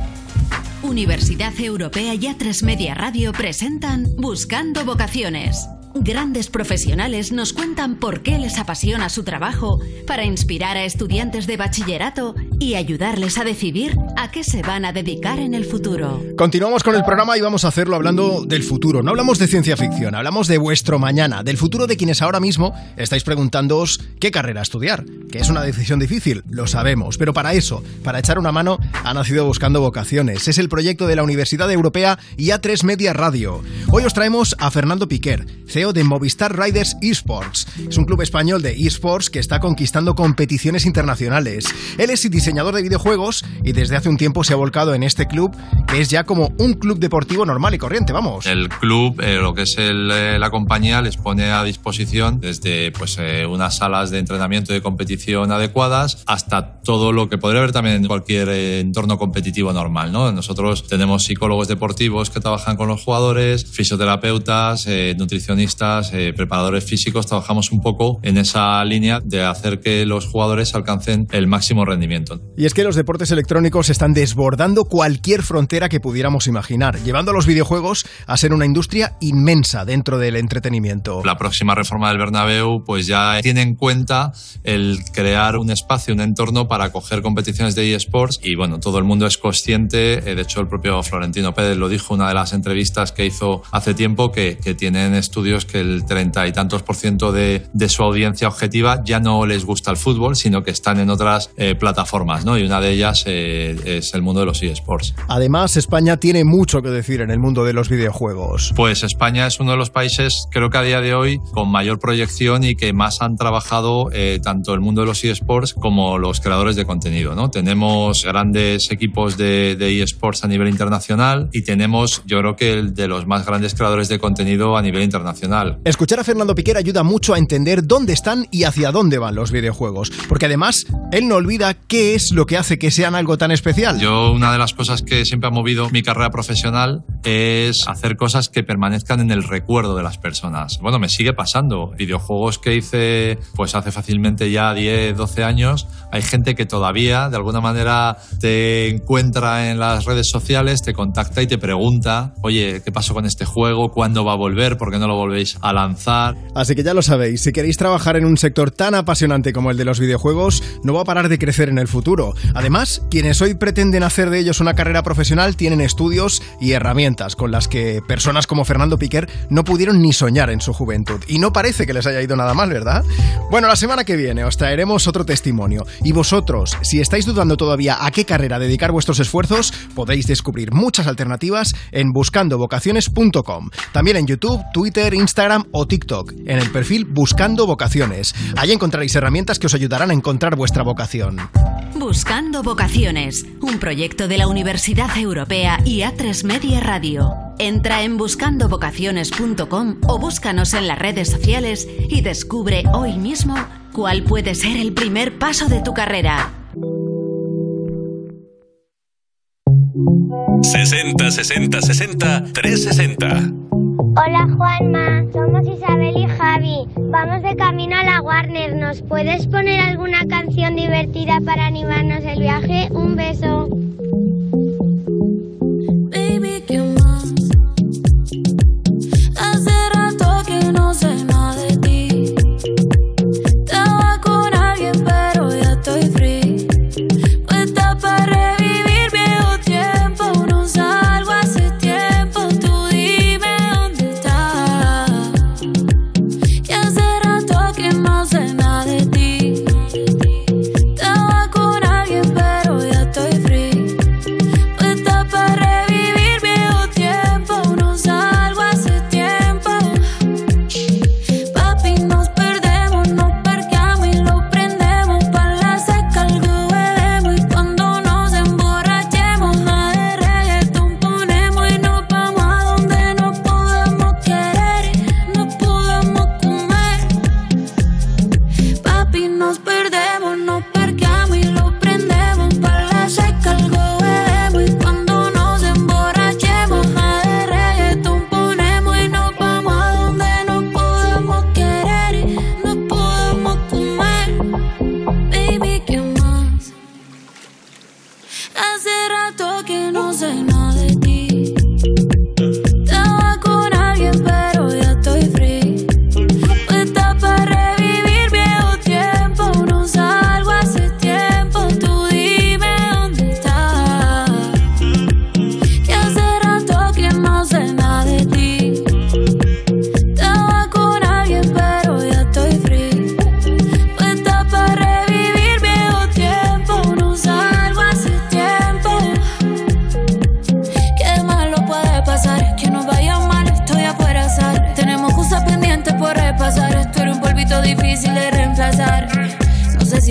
Universidad Europea y A3 Media Radio presentan Buscando Vocaciones. Grandes profesionales nos cuentan por qué les apasiona su trabajo para inspirar a estudiantes de bachillerato y ayudarles a decidir a qué se van a dedicar en el futuro. Continuamos con el programa y vamos a hacerlo hablando del futuro. No hablamos de ciencia ficción, hablamos de vuestro mañana, del futuro de quienes ahora mismo estáis preguntándoos qué carrera estudiar. Que es una decisión difícil, lo sabemos, pero para eso, para echar una mano, ha nacido Buscando Vocaciones. Es el proyecto de la Universidad Europea y A3 Media Radio. Hoy os traemos a Fernando Piquer, CEO de Movistar Riders Esports. Es un club español de esports que está conquistando competiciones internacionales. Él es diseñador de videojuegos y desde hace un tiempo se ha volcado en este club, que es ya como un club deportivo normal y corriente, vamos. El club, eh, lo que es el, eh, la compañía, les pone a disposición desde pues, eh, unas salas de entrenamiento y de competición adecuadas hasta todo lo que podría haber también en cualquier eh, entorno competitivo normal. ¿no? Nosotros tenemos psicólogos deportivos que trabajan con los jugadores, fisioterapeutas, eh, nutricionistas, eh, preparadores físicos. Trabajamos un poco en esa línea de hacer que los jugadores alcancen el máximo rendimiento. Y es que los deportes electrónicos están desbordando cualquier frontera que pudiéramos imaginar, llevando a los videojuegos a ser una industria inmensa dentro del entretenimiento. La próxima reforma del Bernabéu pues ya tiene en cuenta el crear un espacio, un entorno para acoger competiciones de eSports y bueno, todo el mundo es consciente, eh, de hecho el propio Florentino Pérez lo dijo en una de las entrevistas que hizo hace tiempo, que, que tienen estudios que el treinta y tantos por ciento de, de su audiencia objetiva ya no les gusta el fútbol, sino que están en otras eh, plataformas, ¿no? Y una de ellas eh, es el mundo de los eSports. Además, España tiene mucho que decir en el mundo de los videojuegos. Pues España es uno de los países, creo que a día de hoy, con mayor proyección y que más han trabajado eh, tanto el mundo de los eSports como los creadores de contenido, ¿no? Tenemos grandes equipos de, de eSports a nivel internacional y tenemos, yo creo que el de los más grandes creadores de contenido a nivel internacional. Escuchar a Fernando Piquer ayuda mucho a entender dónde están y hacia dónde van los videojuegos, porque además él no olvida qué es lo que hace que sean algo tan especial. Yo una de las cosas que siempre ha movido mi carrera profesional es hacer cosas que permanezcan en el recuerdo de las personas. Bueno, me sigue pasando. Videojuegos que hice pues hace fácilmente ya 10, 12 años, hay gente que todavía de alguna manera te encuentra en las redes sociales, te contacta y te pregunta, oye, ¿qué pasó con este juego? ¿Cuándo va a volver? ¿Por qué no lo a lanzar? Así que ya lo sabéis, si queréis trabajar en un sector tan apasionante como el de los videojuegos, no va a parar de crecer en el futuro. Además, quienes hoy pretenden hacer de ellos una carrera profesional tienen estudios y herramientas con las que personas como Fernando Piquer no pudieron ni soñar en su juventud. Y no parece que les haya ido nada mal, ¿verdad? Bueno, la semana que viene os traeremos otro testimonio. Y vosotros, si estáis dudando todavía a qué carrera dedicar vuestros esfuerzos, podéis descubrir muchas alternativas en buscandovocaciones.com. También en YouTube, Twitter, Instagram o TikTok, en el perfil Buscando Vocaciones. Ahí encontraréis herramientas que os ayudarán a encontrar vuestra vocación. Buscando Vocaciones, un proyecto de la Universidad Europea y A3 Media Radio. Entra en buscandovocaciones.com o búscanos en las redes sociales y descubre hoy mismo cuál puede ser el primer paso de tu carrera. 60 60 60 360. Hola Juanma, somos Isabel y Javi. Vamos de camino a la Warner. ¿Nos puedes poner alguna canción divertida para animarnos el viaje? Un beso. Baby,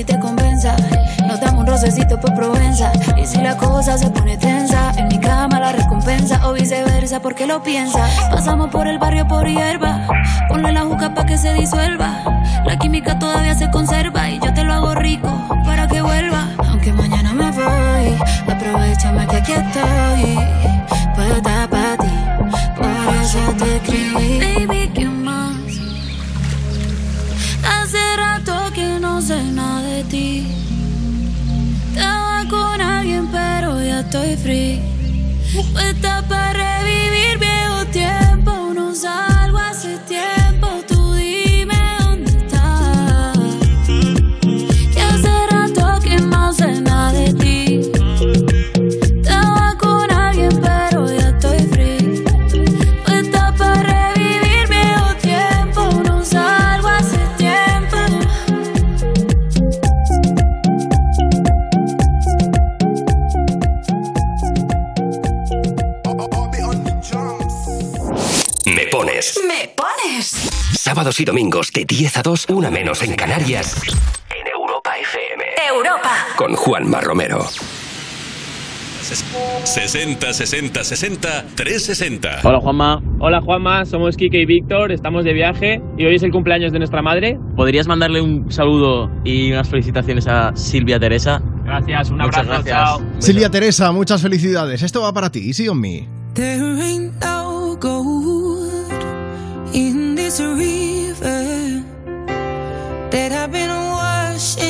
te convenza. Nos damos un rocecito por Provenza. Y si la cosa se pone tensa, en mi cama la recompensa o viceversa, porque lo piensas. Pasamos por el barrio por hierba. Ponle la juca pa' que se disuelva. La química todavía se conserva y yo te lo hago rico para que vuelva. Aunque mañana me voy, aprovechame que aquí estoy. Puesta para ti, por eso te escribí. Baby, sé nada de ti. Estaba con alguien, pero ya estoy free. Puesta para revivir viejo tiempo. No salgo Sábados y domingos de 10 a 2, una menos en Canarias. En Europa FM. Europa. Con Juanma Romero. 60 60 60 360. Hola Juanma. Hola Juanma, somos Kike y Víctor, estamos de viaje y hoy es el cumpleaños de nuestra madre. ¿Podrías mandarle un saludo y unas felicitaciones a Silvia Teresa? Gracias, un Muchas abrazo, gracias. chao. Silvia Teresa, muchas felicidades. Esto va para ti, sí on me. There ain't no gold in this river that I've been washing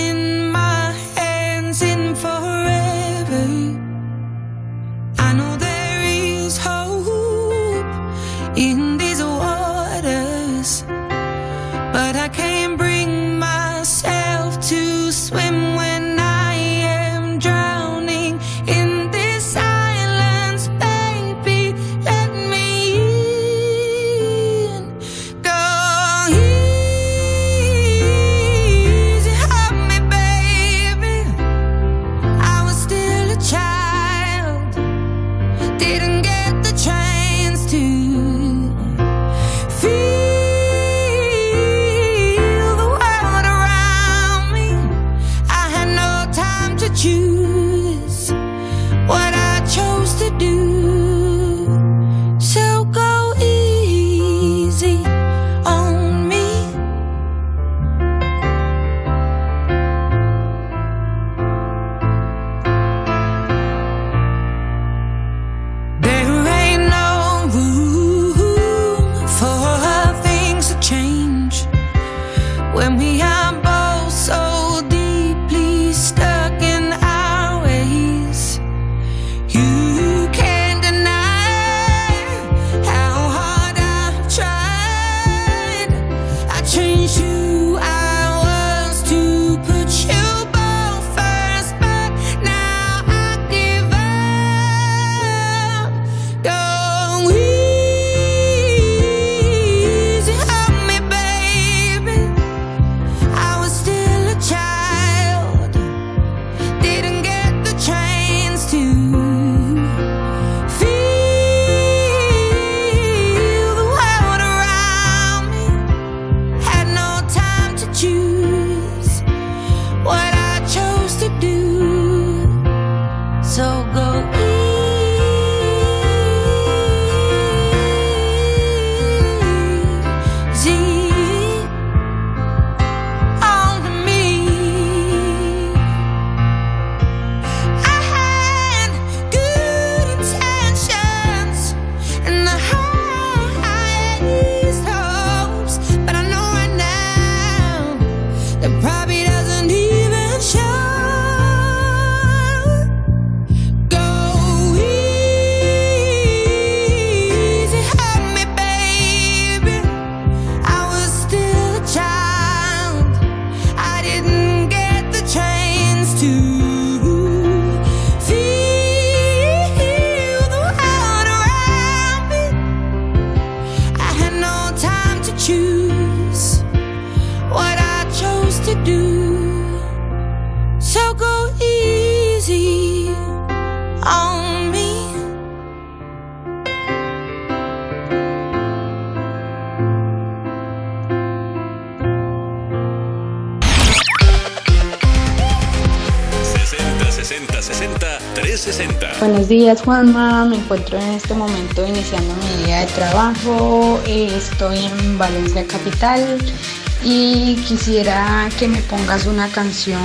días Juanma, me encuentro en este momento iniciando mi día de trabajo, Eh, estoy en Valencia Capital y quisiera que me pongas una canción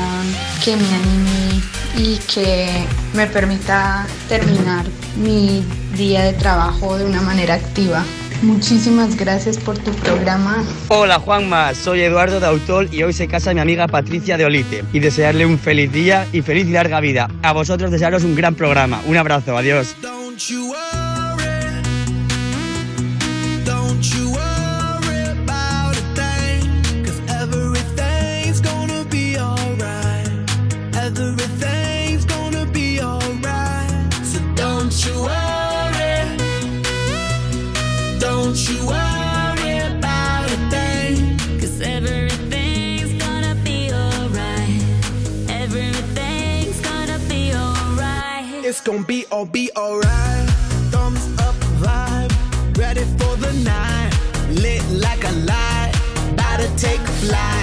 que me anime y que me permita terminar mi día de trabajo de una manera activa. Muchísimas gracias por tu programa. Hola Juanma, soy Eduardo de Autol y hoy se casa mi amiga Patricia de Olite. Y desearle un feliz día y feliz larga vida. A vosotros desearos un gran programa. Un abrazo, adiós. Alright. Thumbs up vibe, ready for the night. Lit like a light, about to take a flight.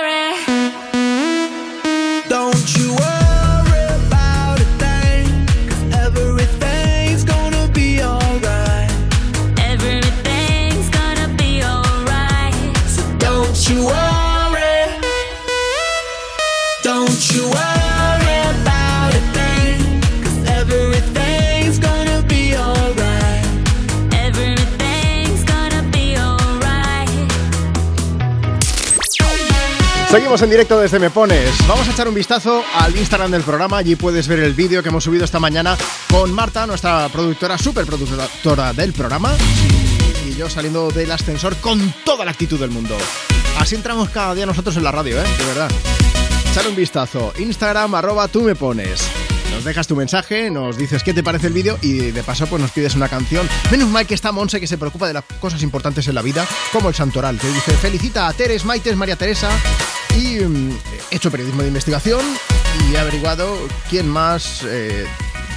Seguimos en directo desde Me Pones. Vamos a echar un vistazo al Instagram del programa. Allí puedes ver el vídeo que hemos subido esta mañana con Marta, nuestra productora, superproductora del programa. Y yo saliendo del ascensor con toda la actitud del mundo. Así entramos cada día nosotros en la radio, ¿eh? De verdad. Echar un vistazo. Instagram, arroba tú me pones. Nos dejas tu mensaje, nos dices qué te parece el vídeo y de paso pues nos pides una canción. Menos mal que está Monse que se preocupa de las cosas importantes en la vida, como el Santoral, que dice felicita a Teres, Maites, María Teresa y mm, he hecho periodismo de investigación y he averiguado quién más eh,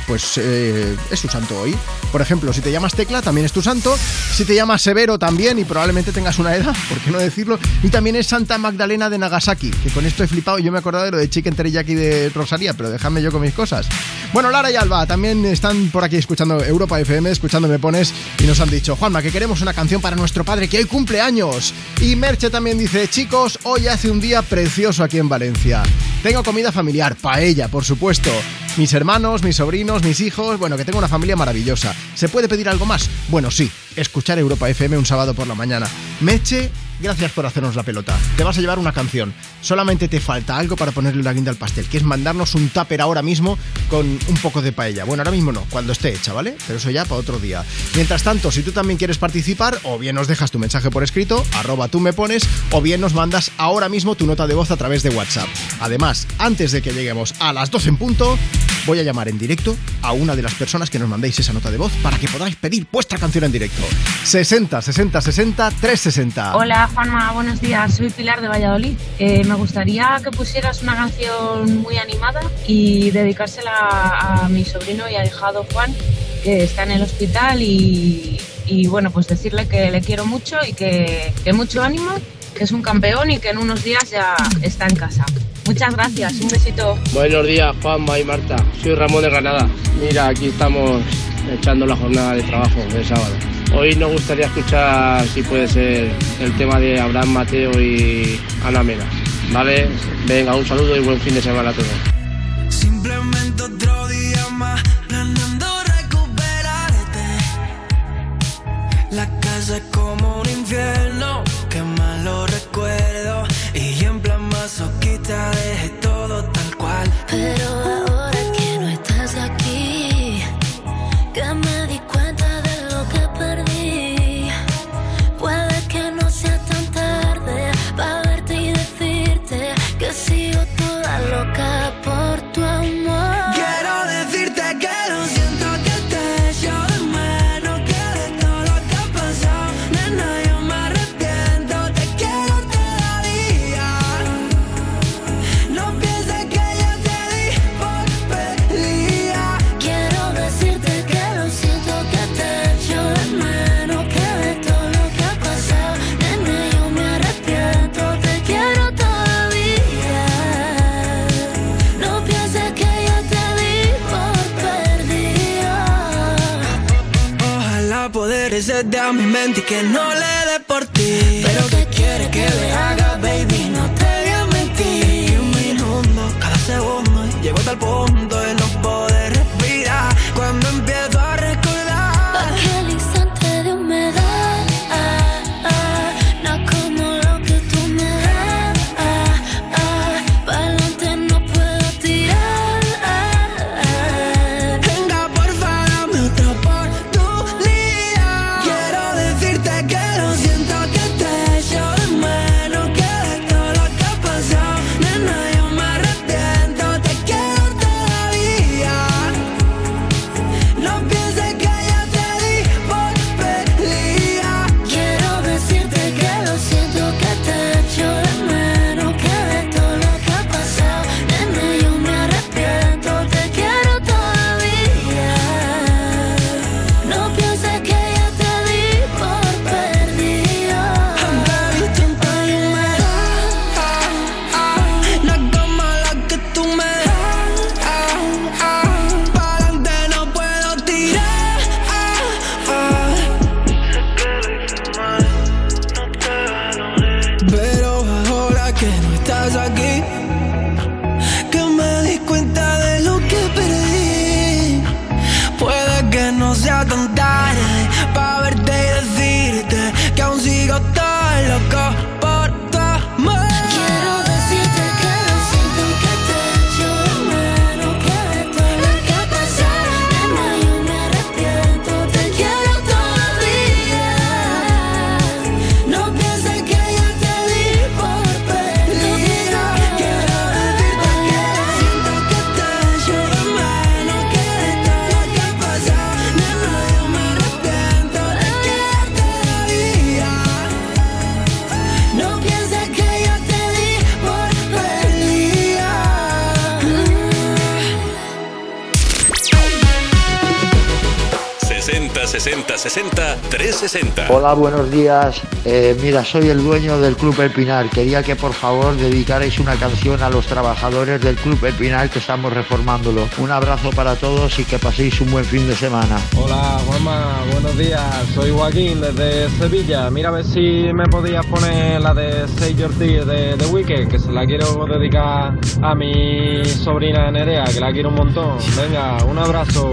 pues eh, es su santo hoy. Por ejemplo, si te llamas Tecla, también es tu santo. Si te llamas Severo, también, y probablemente tengas una edad, ¿por qué no decirlo? Y también es Santa Magdalena de Nagasaki, que con esto he flipado. Yo me acordaba de lo de Chicken Teriyaki de Rosalía, pero déjame yo con mis cosas. Bueno, Lara y Alba también están por aquí escuchando Europa FM, escuchando Me Pones, y nos han dicho, Juanma, que queremos una canción para nuestro padre que hoy cumple años. Y Merche también dice, chicos, hoy hace un día precioso aquí en Valencia. Tengo comida familiar, paella, por supuesto. Mis hermanos, mis sobrinos, mis hijos, bueno, que tengo una familia maravillosa. ¿Se puede pedir algo más? Bueno, sí, escuchar Europa FM un sábado por la mañana. Meche gracias por hacernos la pelota. Te vas a llevar una canción. Solamente te falta algo para ponerle la guinda al pastel, que es mandarnos un tupper ahora mismo con un poco de paella. Bueno, ahora mismo no, cuando esté hecha, ¿vale? Pero eso ya para otro día. Mientras tanto, si tú también quieres participar, o bien nos dejas tu mensaje por escrito, arroba tú me pones, o bien nos mandas ahora mismo tu nota de voz a través de WhatsApp. Además, antes de que lleguemos a las 2 en punto, voy a llamar en directo a una de las personas que nos mandéis esa nota de voz para que podáis pedir vuestra canción en directo. 60 60 60 360. Hola Juanma, buenos días. Soy Pilar de Valladolid. Eh, me gustaría que pusieras una canción muy animada y dedicársela a mi sobrino y ahijado Juan, que está en el hospital y, bueno, pues decirle que le quiero mucho y que, que mucho ánimo, que es un campeón y que en unos días ya está en casa. Muchas gracias, un besito. Buenos días, Juanma y Marta. Soy Ramón de Granada. Mira, aquí estamos echando la jornada de trabajo del sábado. Hoy nos gustaría escuchar, si puede ser, el tema de Abraham Mateo y Ana Mena. ¿Vale? Venga, un saludo y buen fin de semana a todos. Simplemente otro día más planeando recuperarte. La casa es como un infierno, que malo recuerdo. Y en plan masoquista dejé todo tal cual. Pero ahora a mi mente y que no le 60 60 360. Hola, buenos días. Eh, mira, soy el dueño del Club El Pinar. Quería que por favor dedicarais una canción a los trabajadores del Club El Pinar que estamos reformándolo. Un abrazo para todos y que paséis un buen fin de semana. Hola Juanma, buenos días. Soy Joaquín desde Sevilla. Mira a ver si me podías poner la de Say Your Tears de The Weeknd, que se la quiero dedicar a mi sobrina Nerea, que la quiero un montón. Venga, un abrazo.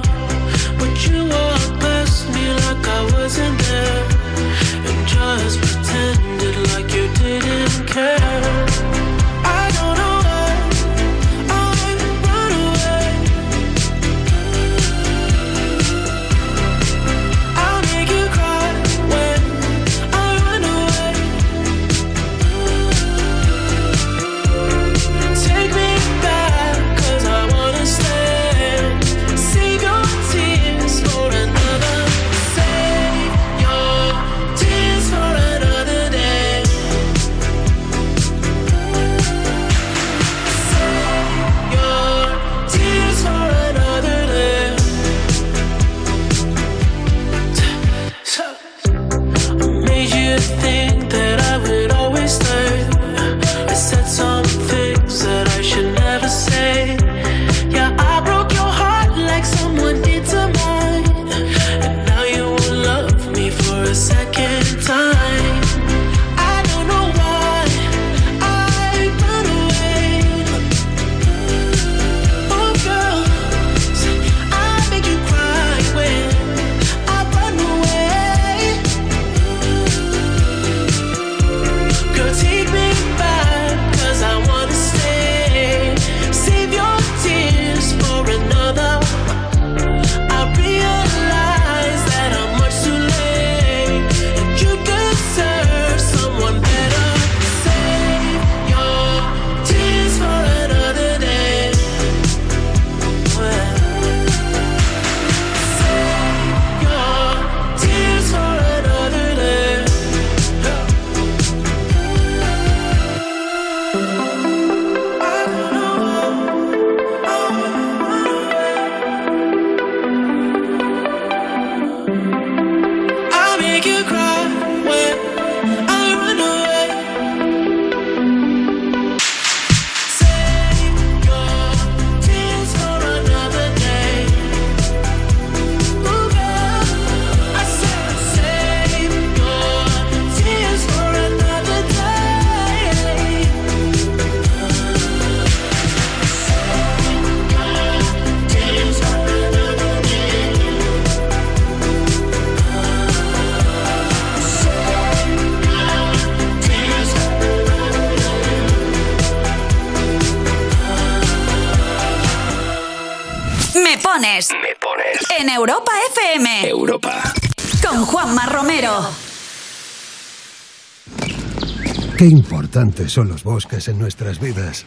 son los bosques en nuestras vidas.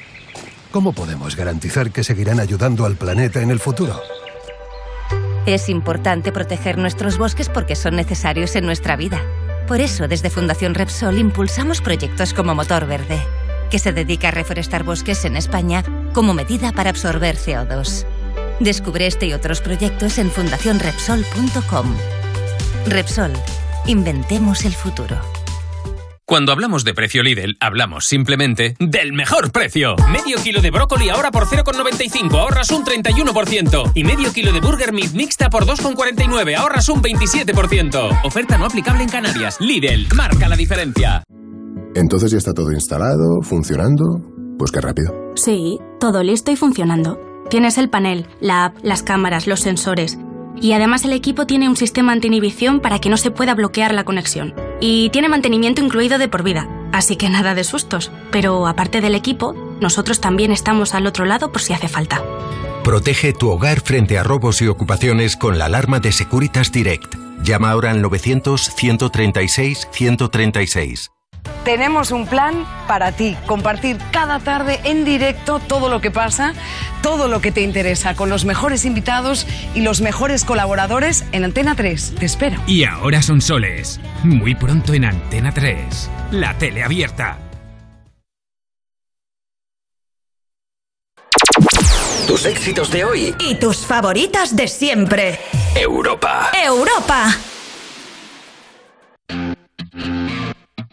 ¿Cómo podemos garantizar que seguirán ayudando al planeta en el futuro? Es importante proteger nuestros bosques porque son necesarios en nuestra vida. Por eso, desde Fundación Repsol impulsamos proyectos como Motor Verde, que se dedica a reforestar bosques en España como medida para absorber CO2. Descubre este y otros proyectos en fundacionrepsol.com. Repsol, inventemos el futuro. Cuando hablamos de precio Lidl, hablamos simplemente del mejor precio. Medio kilo de brócoli ahora por 0,95, ahorras un 31%. Y medio kilo de burger meat mixta por 2,49, ahorras un 27%. Oferta no aplicable en Canarias. Lidl, marca la diferencia. Entonces ya está todo instalado, funcionando. Pues qué rápido. Sí, todo listo y funcionando. Tienes el panel, la app, las cámaras, los sensores. Y además el equipo tiene un sistema anti-inhibición para que no se pueda bloquear la conexión. Y tiene mantenimiento incluido de por vida, así que nada de sustos. Pero aparte del equipo, nosotros también estamos al otro lado por si hace falta. Protege tu hogar frente a robos y ocupaciones con la alarma de Securitas Direct. Llama ahora al 900-136-136. Tenemos un plan para ti, compartir cada tarde en directo todo lo que pasa, todo lo que te interesa, con los mejores invitados y los mejores colaboradores en Antena 3. Te espero. Y ahora son soles. Muy pronto en Antena 3. La tele abierta. Tu tus éxitos de hoy. Y tus favoritas de siempre. Europa. Europa.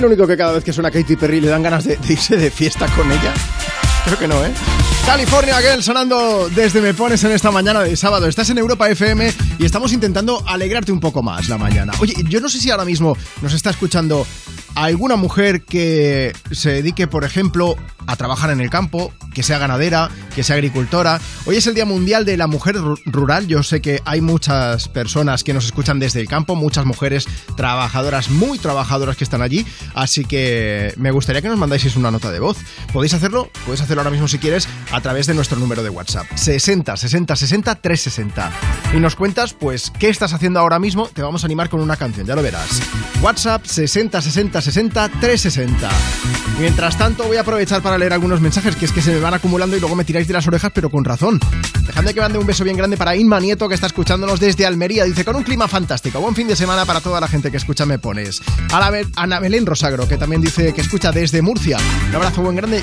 El único que cada vez que suena Katy Perry le dan ganas de, de irse de fiesta con ella? Creo que no, ¿eh? California Girl sonando desde Me Pones en esta mañana de sábado. Estás en Europa FM y estamos intentando alegrarte un poco más la mañana. Oye, yo no sé si ahora mismo nos está escuchando alguna mujer que se dedique, por ejemplo, a trabajar en el campo, que sea ganadera, que sea agricultora. Hoy es el Día Mundial de la Mujer Ru- Rural. Yo sé que hay muchas personas que nos escuchan desde el campo, muchas mujeres trabajadoras, muy trabajadoras que están allí. Así que me gustaría que nos mandáis una nota de voz. Podéis hacerlo, puedes hacerlo ahora mismo si quieres, a través de nuestro número de WhatsApp. 60 60 60 360. Y nos cuentas, pues, qué estás haciendo ahora mismo. Te vamos a animar con una canción, ya lo verás. WhatsApp 60 60 60 360. Mientras tanto, voy a aprovechar para leer algunos mensajes que es que se me van acumulando y luego me tiráis de las orejas, pero con razón. Dejadme que mande un beso bien grande para Inma Nieto, que está escuchándonos desde Almería. Dice, con un clima fantástico. Buen fin de semana para toda la gente que escucha Me Pones. A la Ana Belén Rosagro, que también dice que escucha desde Murcia. Un abrazo buen grande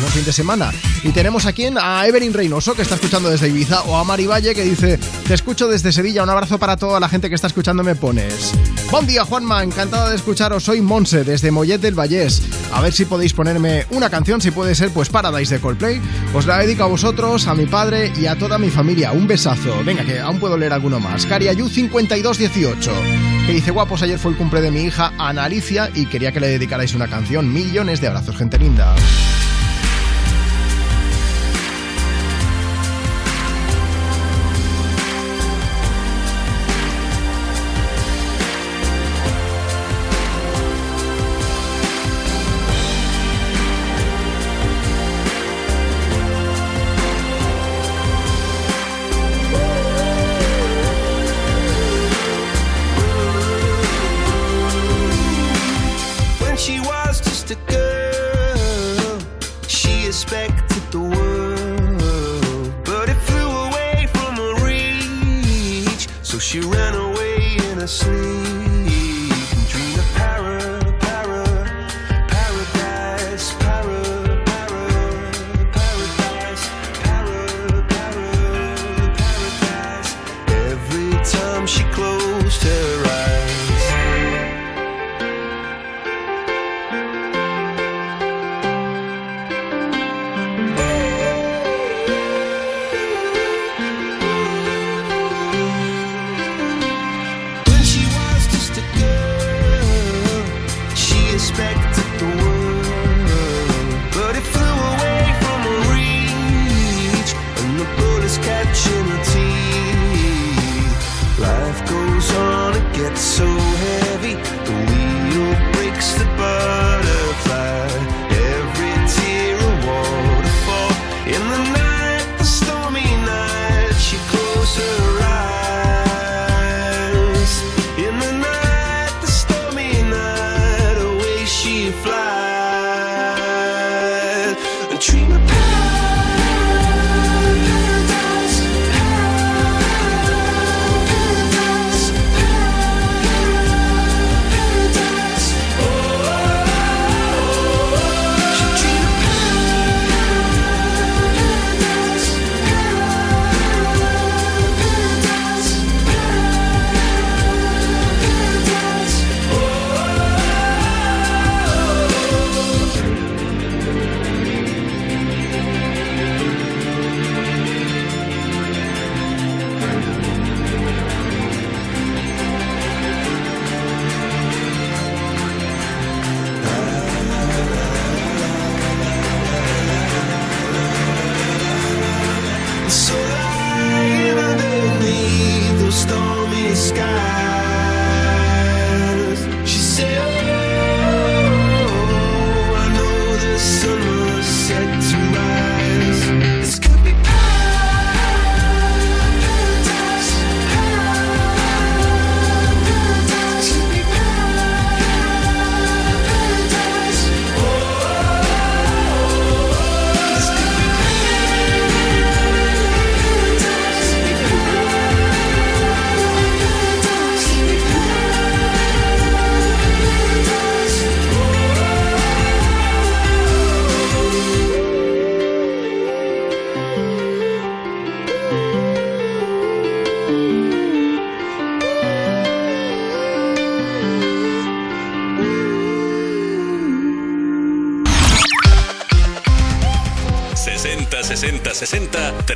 buen fin de semana. Y tenemos aquí a Evelyn Reynoso, que está escuchando desde Ibiza, o a Mari Valle, que dice, te escucho desde Sevilla. Un abrazo para toda la gente que está escuchando Me Pones. Buen día, Juanma. Encantado de escucharos. Soy Monse, desde Mollet del Vallés. A ver si podéis ponerme una canción, si puede ser, pues Paradise de Coldplay. Os la dedico a vosotros, a mi padre y a toda mi familia. Un besazo. Venga, que aún puedo leer alguno más. Cariayu 5218, que dice, guapos, ayer fue el cumple de mi hija Ana Alicia y quería que le dedicarais una canción. Millones de abrazos, gente linda.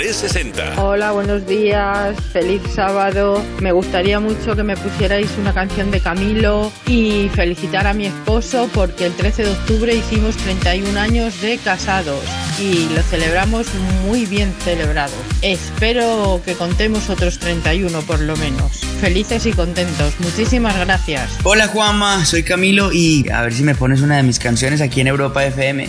360. Hola, buenos días, feliz sábado. Me gustaría mucho que me pusierais una canción de Camilo y felicitar a mi esposo porque el 13 de octubre hicimos 31 años de casados y lo celebramos muy bien celebrado. Espero que contemos otros 31 por lo menos. Felices y contentos. Muchísimas gracias. Hola Juanma, soy Camilo y a ver si me pones una de mis canciones aquí en Europa FM.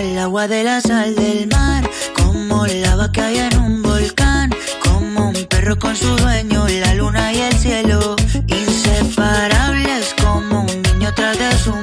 el agua de la sal del mar, como lava que hay en un volcán, como un perro con su dueño, la luna y el cielo. Inseparables como un niño tras de su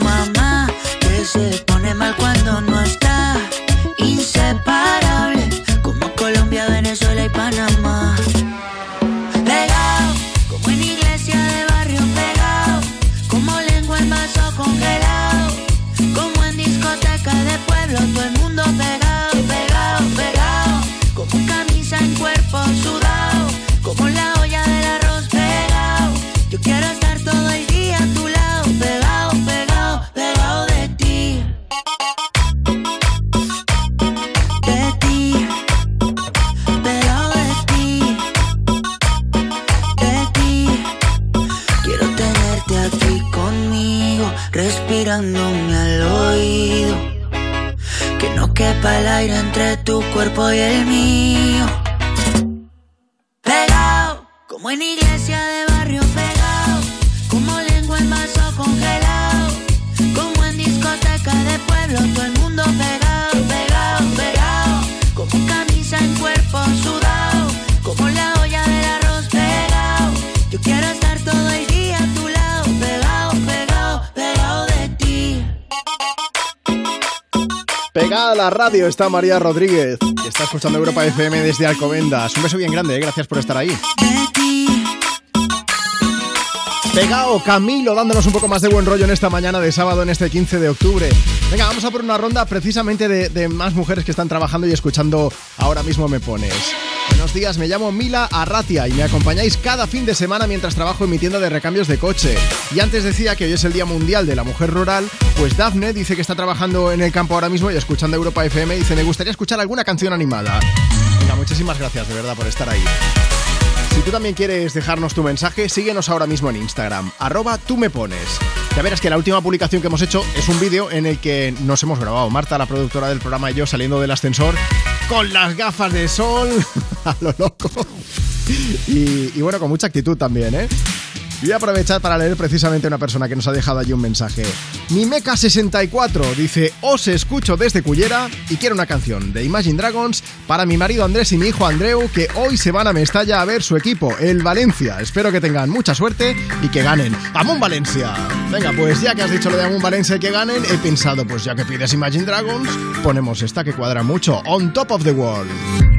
radio está María Rodríguez, que está escuchando Europa FM desde Alcobendas. Un beso bien grande, ¿eh? gracias por estar ahí. Pegado Camilo dándonos un poco más de buen rollo en esta mañana de sábado, en este 15 de octubre. Venga, vamos a por una ronda precisamente de, de más mujeres que están trabajando y escuchando Ahora mismo me pones. Días, me llamo Mila Arratia y me acompañáis cada fin de semana mientras trabajo en mi tienda de recambios de coche. Y antes decía que hoy es el Día Mundial de la Mujer Rural, pues Dafne dice que está trabajando en el campo ahora mismo y escuchando Europa FM dice, me gustaría escuchar alguna canción animada. Venga, muchísimas gracias de verdad por estar ahí. Si tú también quieres dejarnos tu mensaje, síguenos ahora mismo en Instagram, arroba tú me pones. Ya verás que la última publicación que hemos hecho es un vídeo en el que nos hemos grabado, Marta, la productora del programa, y yo saliendo del ascensor con las gafas de sol, a lo loco. Y, y bueno, con mucha actitud también, ¿eh? Voy a aprovechar para leer precisamente una persona que nos ha dejado allí un mensaje. Mimeca64 dice, os escucho desde Cullera y quiero una canción de Imagine Dragons para mi marido Andrés y mi hijo Andreu que hoy se van a Mestalla a ver su equipo, el Valencia. Espero que tengan mucha suerte y que ganen. ¡Amón Valencia! Venga, pues ya que has dicho lo de Amón Valencia y que ganen, he pensado, pues ya que pides Imagine Dragons, ponemos esta que cuadra mucho, On Top of the World.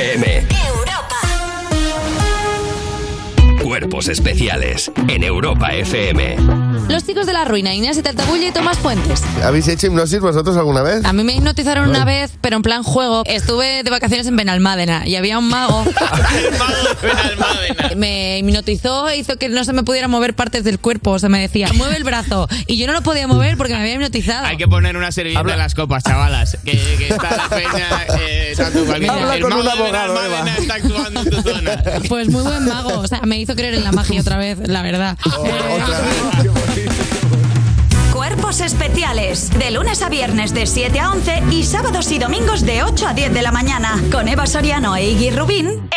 Europa. Cuerpos especiales en Europa FM. Los chicos de la ruina, Inés de Tartabulla y Tomás Puentes. ¿Habéis hecho hipnosis vosotros alguna vez? A mí me hipnotizaron una vez, pero en plan juego. Estuve de vacaciones en Benalmádena y había un mago. me hipnotizó e hizo que no se me pudiera mover partes del cuerpo. O sea, me decía, mueve el brazo. Y yo no lo podía mover porque me había hipnotizado. Hay que poner una servilleta en las copas, chavalas. Que, que está la peña. Eh, Habla el con mago un de Benalmádena está actuando en tu zona. Pues muy buen mago. O sea, me hizo creer en la magia otra vez, la verdad. Cuerpos Lunes a viernes de 7 a 11 y sábados y domingos de 8 a 10 de la mañana. Con Eva Soriano e Iggy Rubín.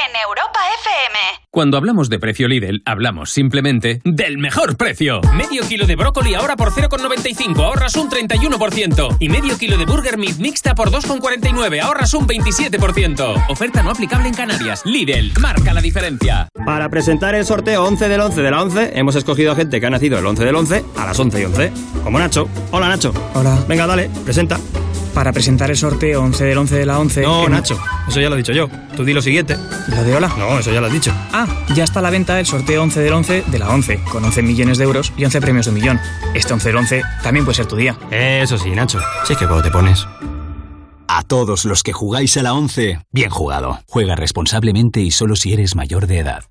Cuando hablamos de precio Lidl, hablamos simplemente del mejor precio. Medio kilo de brócoli ahora por 0,95, ahorras un 31%. Y medio kilo de burger meat mixta por 2,49, ahorras un 27%. Oferta no aplicable en Canarias. Lidl, marca la diferencia. Para presentar el sorteo 11 del 11 de la 11, hemos escogido a gente que ha nacido el 11 del 11 a las 11 y 11. Como Nacho. Hola, Nacho. Hola. Venga, dale, presenta. Para presentar el sorteo 11 del 11 de la 11. No, Nacho, eso ya lo he dicho yo. Tú di lo siguiente. ¿Lo de hola? No, eso ya lo has dicho. Ah, ya está a la venta el sorteo 11 del 11 de la 11, con 11 millones de euros y 11 premios de un millón. Este 11 del 11 también puede ser tu día. Eso sí, Nacho. Sí es que cuando te pones. A todos los que jugáis a la 11, bien jugado. Juega responsablemente y solo si eres mayor de edad.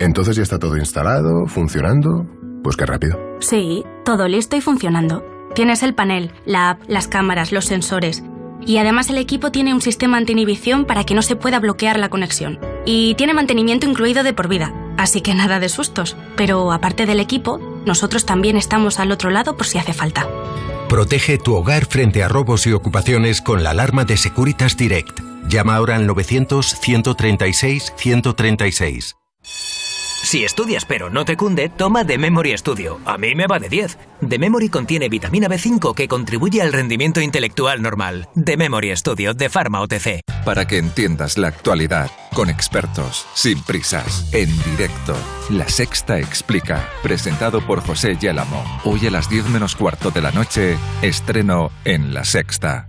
Entonces ya está todo instalado, funcionando. Pues qué rápido. Sí, todo listo y funcionando. Tienes el panel, la app, las cámaras, los sensores. Y además el equipo tiene un sistema anti-inhibición para que no se pueda bloquear la conexión. Y tiene mantenimiento incluido de por vida, así que nada de sustos. Pero aparte del equipo, nosotros también estamos al otro lado por si hace falta. Protege tu hogar frente a robos y ocupaciones con la alarma de Securitas Direct. Llama ahora al 900-136-136. Si estudias pero no te cunde, toma The Memory Studio. A mí me va de 10. The Memory contiene vitamina B5 que contribuye al rendimiento intelectual normal. The Memory Studio de Pharma OTC. Para que entiendas la actualidad, con expertos, sin prisas, en directo. La Sexta Explica, presentado por José Yálamo. Hoy a las 10 menos cuarto de la noche, estreno en La Sexta.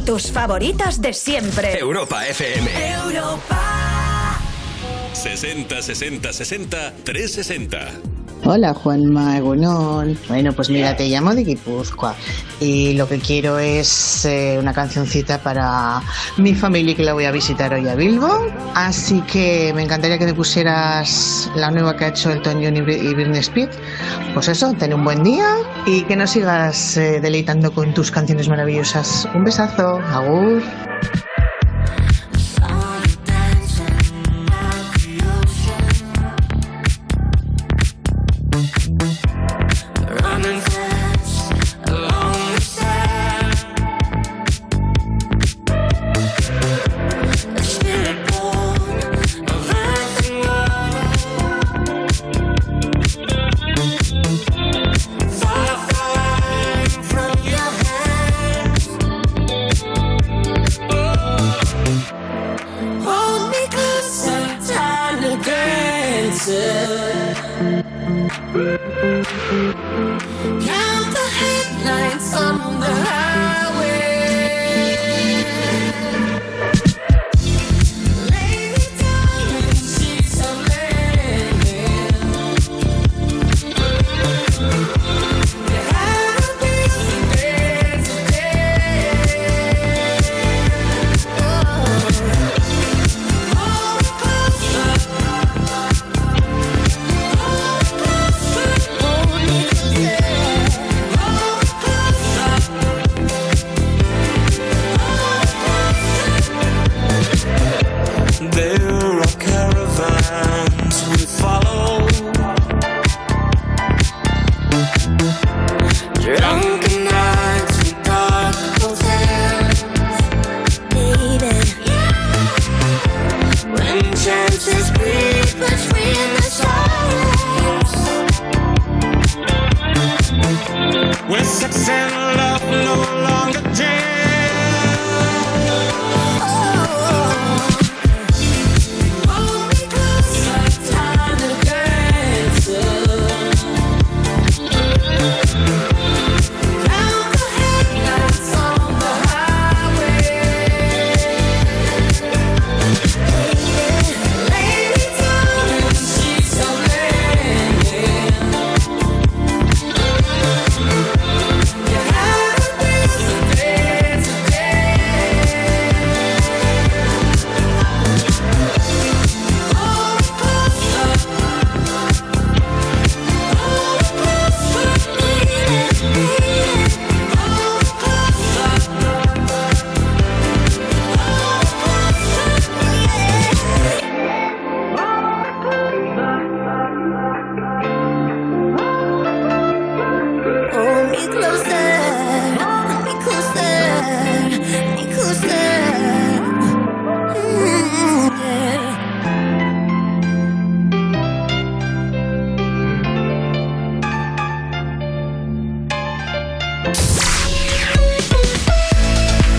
Y tus favoritas de siempre. Europa FM. Europa. 60 60 60 360. Hola Juanma Egunon. Bueno, pues mira, te llamo de Guipúzcoa y lo que quiero es eh, una cancioncita para mi familia que la voy a visitar hoy a Bilbo. Así que me encantaría que te pusieras la nueva que ha hecho Elton John y Britney Spears. Pues eso, ten un buen día y que nos sigas eh, deleitando con tus canciones maravillosas. Un besazo, agur.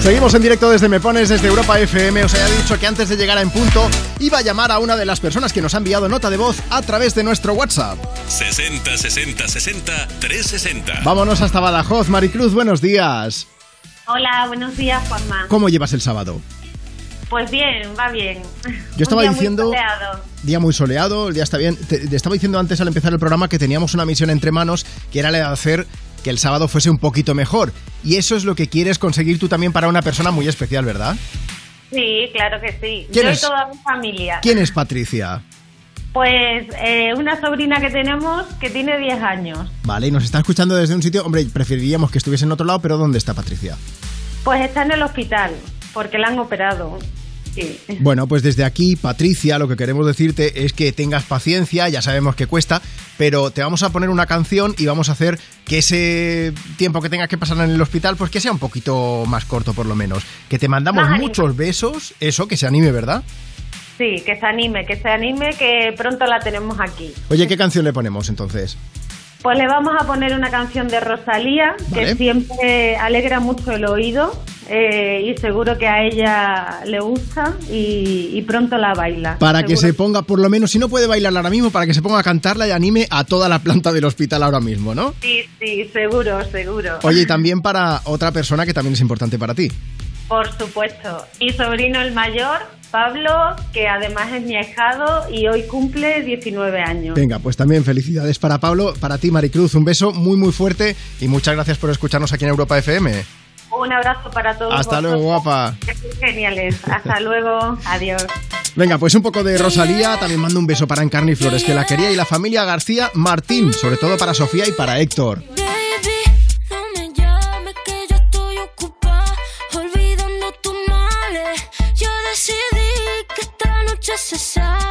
Seguimos en directo desde Me Pones, desde Europa FM. Os había dicho que antes de llegar a En Punto iba a llamar a una de las personas que nos ha enviado nota de voz a través de nuestro WhatsApp. 60 60 60 360. Vámonos hasta Badajoz. Maricruz, buenos días. Hola, buenos días, Juanma. ¿Cómo llevas el sábado? Pues bien, va bien. Yo estaba Un día muy diciendo- soleado. Día muy soleado, el día está bien. Te, te estaba diciendo antes al empezar el programa que teníamos una misión entre manos que era la de hacer que el sábado fuese un poquito mejor. Y eso es lo que quieres conseguir tú también para una persona muy especial, ¿verdad? Sí, claro que sí. ¿Quién Yo es? y toda mi familia. ¿Quién es Patricia? Pues eh, una sobrina que tenemos que tiene 10 años. Vale, y nos está escuchando desde un sitio. Hombre, preferiríamos que estuviese en otro lado, pero ¿dónde está Patricia? Pues está en el hospital porque la han operado. Sí. Bueno, pues desde aquí, Patricia, lo que queremos decirte es que tengas paciencia, ya sabemos que cuesta, pero te vamos a poner una canción y vamos a hacer que ese tiempo que tengas que pasar en el hospital, pues que sea un poquito más corto por lo menos. Que te mandamos Más muchos besos, eso, que se anime, ¿verdad? Sí, que se anime, que se anime, que pronto la tenemos aquí. Oye, ¿qué canción le ponemos entonces? Pues le vamos a poner una canción de Rosalía Vale. que siempre alegra mucho el oído. eh, y seguro que a ella le gusta y, y pronto la baila. Para que se ponga, por lo menos, si no puede bailarla ahora mismo, para que se ponga a cantarla y anime a toda la planta del hospital ahora mismo, ¿no? Sí, sí, seguro, seguro. Oye, y también para otra persona que también es importante para ti. Por supuesto. Mi sobrino el mayor, Pablo, que además es mi ahijado y hoy cumple 19 años. Venga, pues también felicidades para Pablo, para ti Maricruz, un beso muy muy fuerte y muchas gracias por escucharnos aquí en Europa FM. Un abrazo para todos. Hasta luego, guapa. Geniales. Hasta luego. Adiós. Venga, pues un poco de Rosalía, también mando un beso para Encarni Flores, que la quería, y la familia García Martín, sobre todo para Sofía y para Héctor. Esta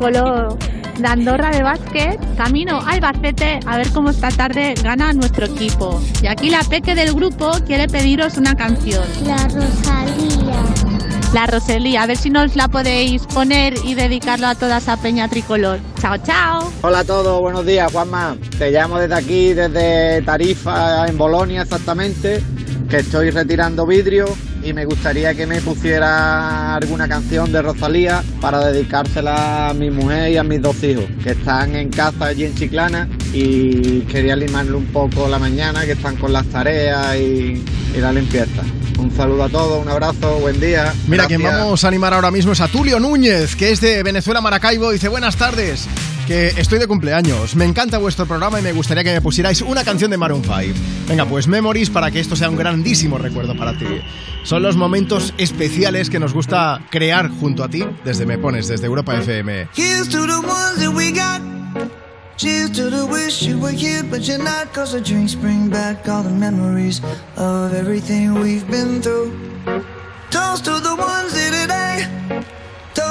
Tricolor de Andorra de básquet, camino a Albacete a ver cómo esta tarde gana nuestro equipo. Y aquí la peque del grupo quiere pediros una canción. La Rosalía. La Rosalía, a ver si nos la podéis poner y dedicarlo a toda esa Peña Tricolor. Chao, chao. Hola a todos, buenos días, Juanma. Te llamo desde aquí, desde Tarifa, en Bolonia exactamente, que estoy retirando vidrio y me gustaría que me pusiera alguna canción de Rosalía para dedicársela a mi mujer y a mis dos hijos, que están en casa allí en Chiclana y quería limarle un poco la mañana, que están con las tareas y, y la limpieza. Un saludo a todos, un abrazo, buen día. Mira, quien vamos a animar ahora mismo es a Tulio Núñez, que es de Venezuela, Maracaibo. Dice, buenas tardes, estoy de cumpleaños. Me encanta vuestro programa y me gustaría que me pusierais una canción de Maroon 5. Venga, pues Memories para que esto sea un grandísimo recuerdo para ti. Son los momentos especiales que nos gusta crear junto a ti desde Me Pones, desde Europa FM. Cheers to the wish you were here, but you're not. Cause the drinks bring back all memories of everything we've been through. Toast to the ones today.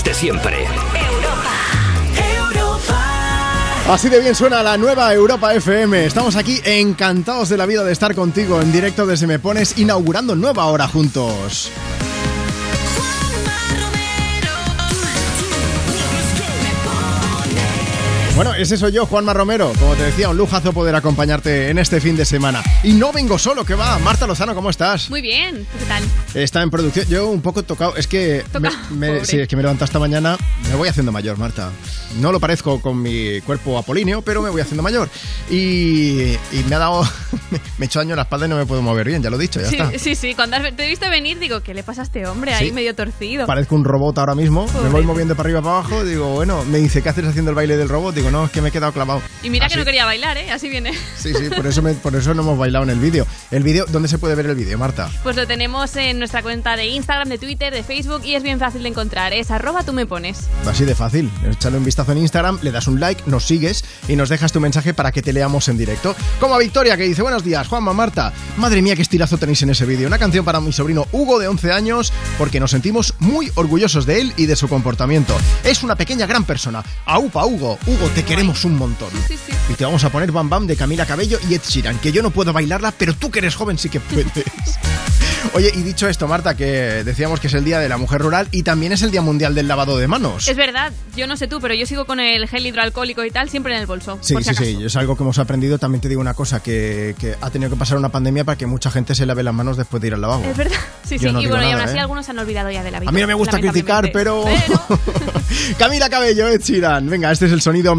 Favoritas de siempre. Así de bien suena la nueva Europa FM. Estamos aquí encantados de la vida de estar contigo en directo desde Me Pones, inaugurando nueva hora juntos. Bueno, ese soy yo, Juanma Romero. Como te decía, un lujazo poder acompañarte en este fin de semana. Y no vengo solo, que va. Marta Lozano, ¿cómo estás? Muy bien, ¿qué tal? Está en producción. Yo un poco tocado. Es que me, me- pobre. sí, es que me levanto esta mañana. Me voy haciendo mayor, Marta. No lo parezco con mi cuerpo apolíneo, pero me voy haciendo mayor. Y, y me ha dado. me he hecho daño en la espalda y no me puedo mover bien, ya lo he dicho, ya Sí, está. sí, sí, cuando te he visto venir digo, ¿qué le pasa a este hombre ahí Sí. medio torcido? Parezco un robot ahora mismo. Me voy moviendo para arriba para abajo. Digo, bueno, me dice, ¿qué haces haciendo el baile del robot? Digo, no, es que me he quedado clavado. Y mira Así. que no quería bailar, ¿eh? Así viene. Sí, sí, por eso, me- por eso no hemos bailado en el vídeo. El vídeo, ¿dónde se puede ver el vídeo, Marta? Pues lo tenemos en nuestra cuenta de Instagram, de Twitter, de Facebook y es bien fácil de encontrar. Es arroba tú me pones. Así de fácil. Échale un vistazo en Instagram, le das un like, nos sigues y nos dejas tu mensaje para que te leamos en directo. Como a Victoria que dice, buenos días, Juanma, Marta. Madre mía, qué estilazo tenéis en ese vídeo. Una canción para mi sobrino Hugo de 11 años porque nos sentimos muy orgullosos de él y de su comportamiento. Es una pequeña gran persona. Aupa, Hugo. Hugo, te queremos un montón. Y te vamos a poner Bam Bam de Camila Cabello y Ed Sheeran, que yo no puedo bailarla, pero tú que eres joven sí que puedes. Oye, y dicho esto, Marta, que decíamos que es el Día de la Mujer Rural y también es el Día Mundial del Lavado de Manos. Es verdad, yo no sé tú, pero yo sigo con el gel hidroalcohólico y tal siempre en el bolso. Sí, por si sí, acaso. sí, es algo que hemos aprendido. También te digo una cosa, que, que ha tenido que pasar una pandemia para que mucha gente se lave las manos después de ir al lavabo. Es verdad. Sí, sí, no y bueno, y aún así ¿eh? algunos se han olvidado ya de la vida. A mí no me gusta criticar, pero... lamentablemente. Camila Cabello, Ed Sheeran. Venga, este es el sonido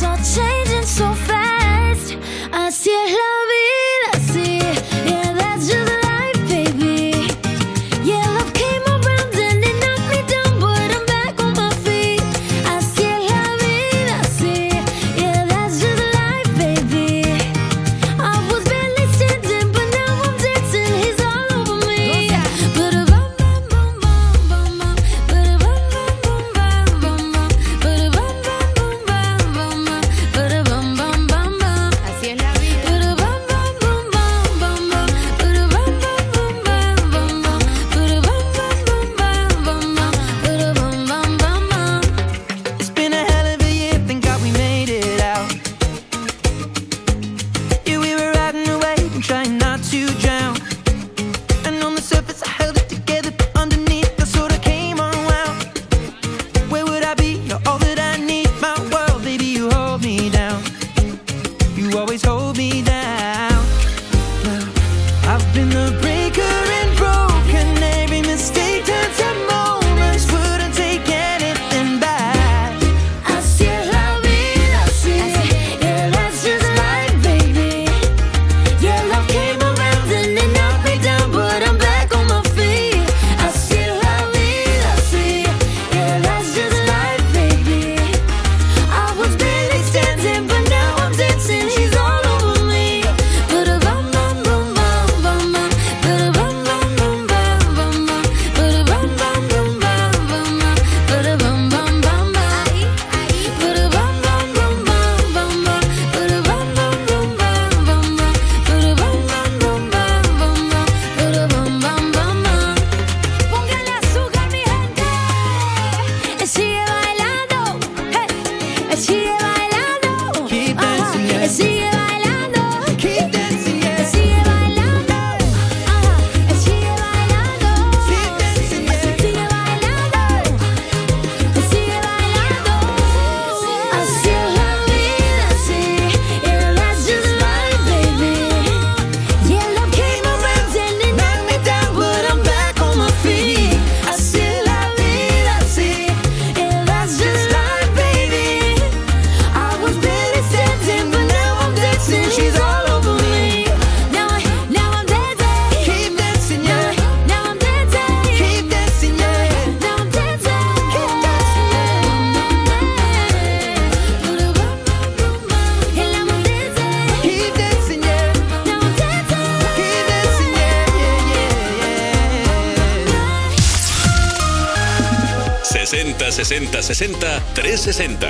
Changing so fast. I see a love, I see. Yeah, that's just.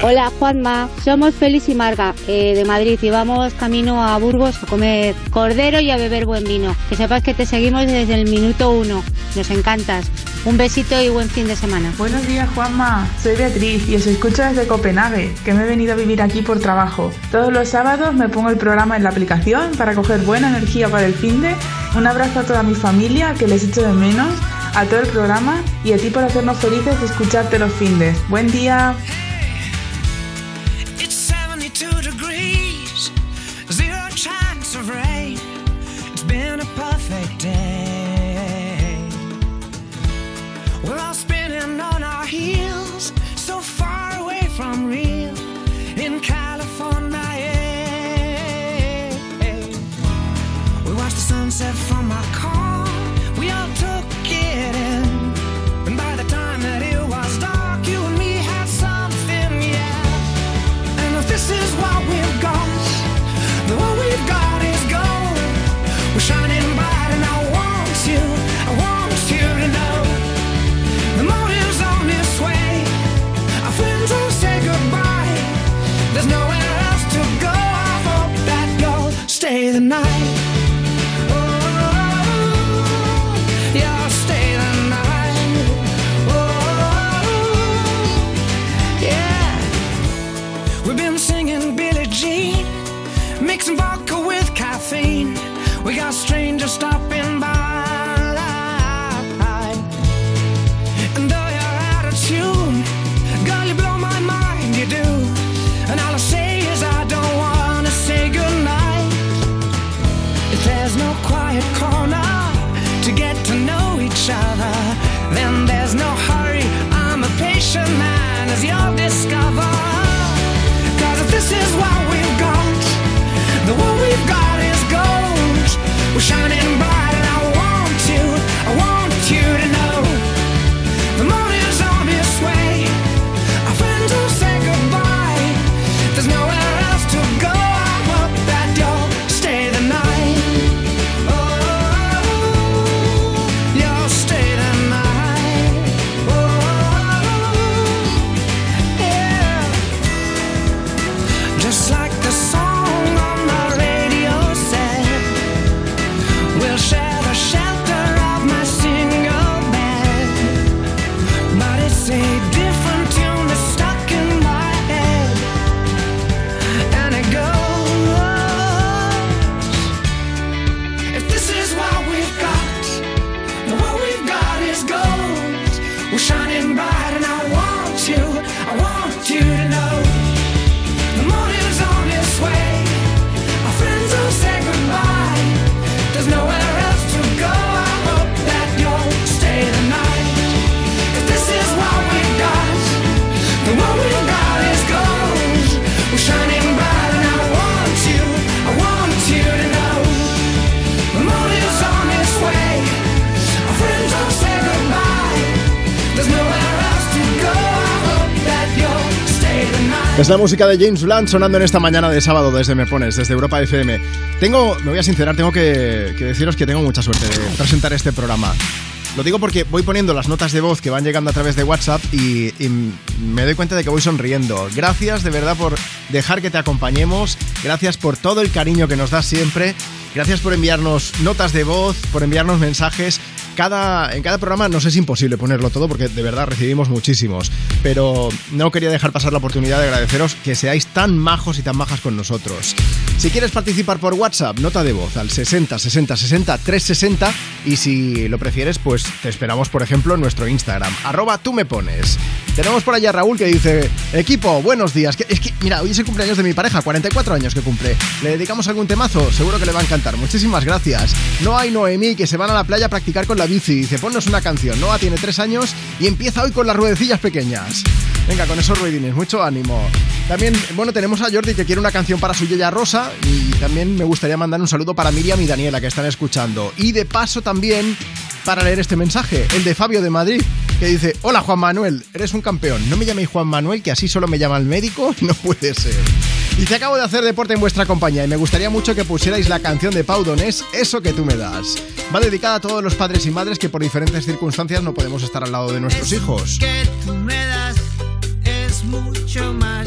Hola Juanma, somos Félix y Marga eh, de Madrid y vamos camino a Burgos a comer cordero y a beber buen vino. Que sepas que te seguimos desde el minuto uno, nos encantas. Un besito y buen fin de semana. Buenos días Juanma, soy Beatriz y os escucho desde Copenhague, que me he venido a vivir aquí por trabajo. Todos los sábados me pongo el programa en la aplicación para coger buena energía para el fin de. Un abrazo a toda mi familia que les echo de menos a todo el programa y a ti por hacernos felices de escucharte los findes. Buen día. Mixing vodka with caffeine. We got strangers stopping by. Es la música de James Blunt sonando en esta mañana de sábado desde Me Pones, desde Europa FM. Tengo, me voy a sincerar, tengo que, que deciros que tengo mucha suerte de presentar este programa. Lo digo porque voy poniendo las notas de voz que van llegando a través de WhatsApp y, me doy cuenta de que voy sonriendo. Gracias de verdad por dejar que te acompañemos, gracias por todo el cariño que nos das siempre, gracias por enviarnos notas de voz, por enviarnos mensajes en cada programa nos es imposible ponerlo todo porque de verdad recibimos muchísimos. Pero no quería dejar pasar la oportunidad de agradeceros que seáis tan majos y tan majas con nosotros. Si quieres participar por WhatsApp, nota de voz al 60 60 60 360 y si lo prefieres, pues te esperamos, por ejemplo, en nuestro Instagram, arroba tú me pones. Tenemos por allá a Raúl que dice, equipo, buenos días. Es que, mira, hoy es el cumpleaños de mi pareja, 44 años que cumple. ¿Le dedicamos algún temazo? Seguro que le va a encantar. Muchísimas gracias. Noah y Noemí que se van a la playa a practicar con la bici. Dice, ponnos una canción. Noah tiene 3 años y empieza hoy con las ruedecillas pequeñas. Venga, con esos ruedines, mucho ánimo. También, bueno, tenemos a Jordi que quiere una canción para su Yeya Rosa y también me gustaría mandar un saludo para Miriam y Daniela que están escuchando. Y de paso también para leer este mensaje, el de Fabio de Madrid, que dice, hola Juan Manuel, eres un campeón, no me llaméis Juan Manuel, que así solo me llama el médico, no puede ser. Dice, acabo de hacer deporte en vuestra compañía y me gustaría mucho que pusierais la canción de Pau Donés, Eso que tú me das. Va dedicada a todos los padres y madres que por diferentes circunstancias no podemos estar al lado de nuestros hijos. que tú me das es mucho más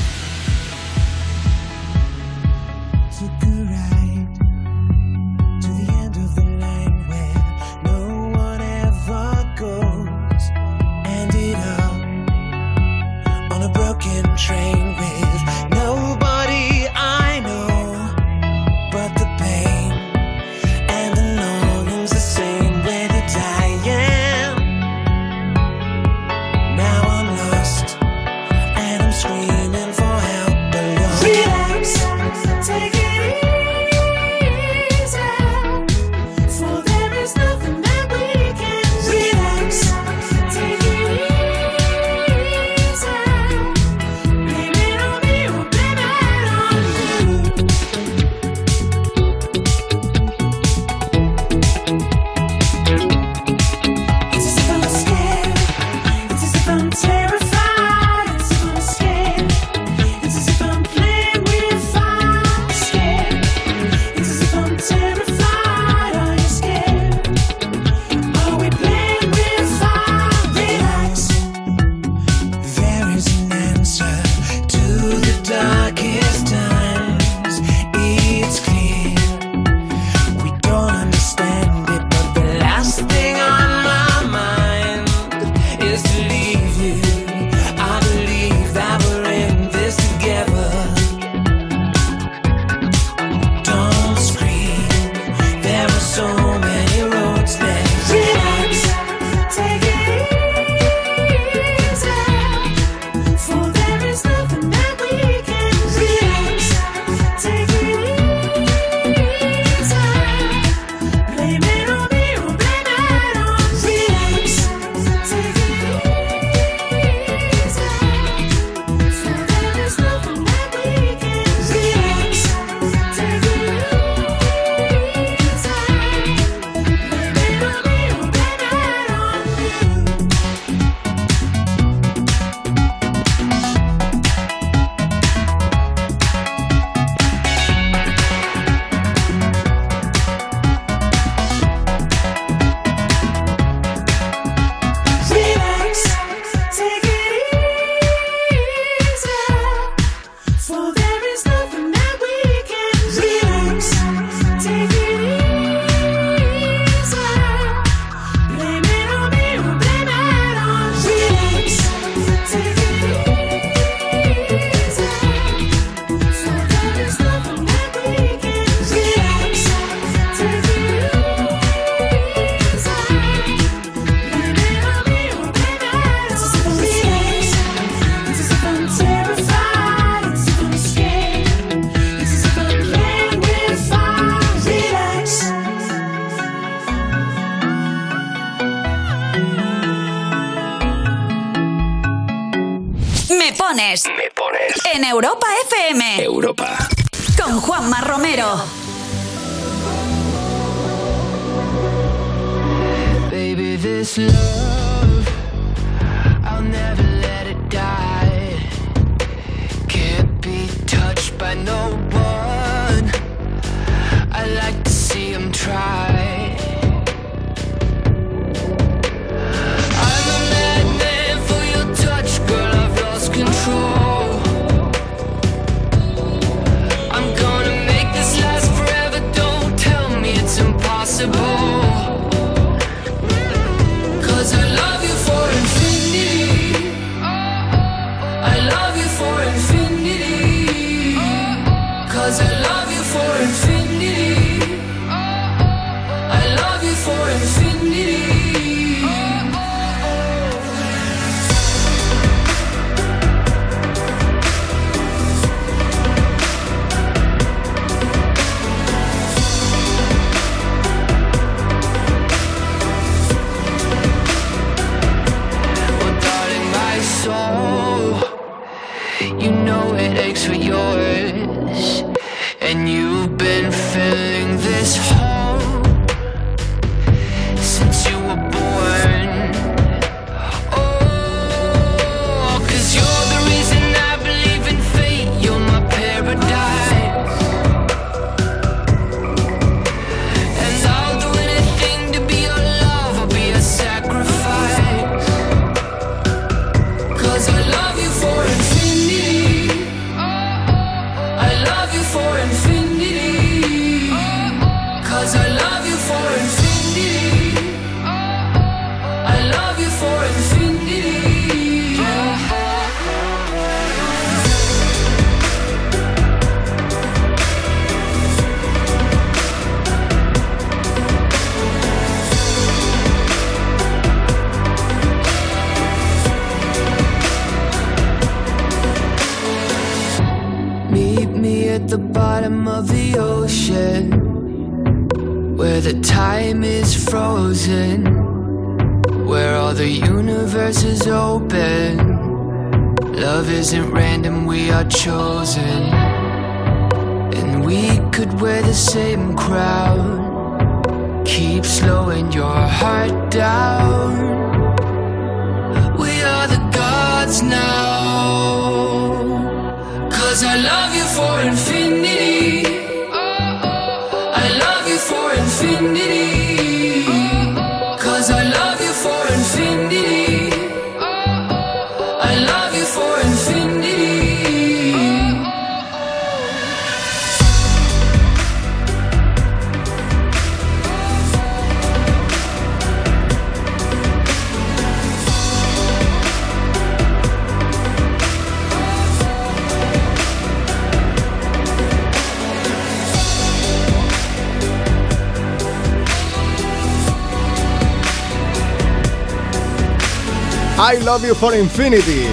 For Infinity.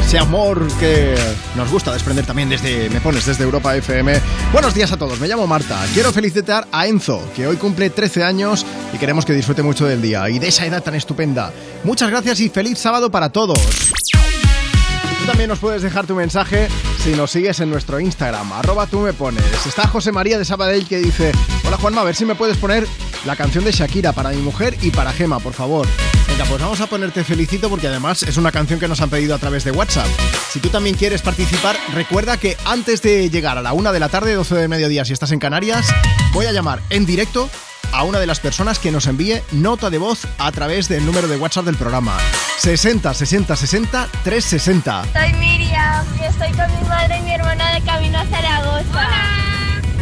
Ese amor que nos gusta desprender también desde Me Pones, desde Europa FM. Buenos días a todos, me llamo Marta. Quiero felicitar a Enzo, que hoy cumple 13 años y queremos que disfrute mucho del día y de esa edad tan estupenda. Muchas gracias y feliz sábado para todos. Tú también nos puedes dejar tu mensaje si nos sigues en nuestro Instagram, arroba tú me pones. Está José María de Sabadell que dice, hola Juanma, a ver si me puedes poner la canción de Shakira para mi mujer y para Gema, por favor. Venga, pues vamos a ponerte felicito porque además es una canción que nos han pedido a través de WhatsApp. Si tú también quieres participar, recuerda que antes de llegar a la una de la tarde, 12 de mediodía, si estás en Canarias, voy a llamar en directo a una de las personas que nos envíe nota de voz a través del número de WhatsApp del programa 60 60 60 360. Soy Miriam y estoy con mi madre y mi hermana de camino a Zaragoza.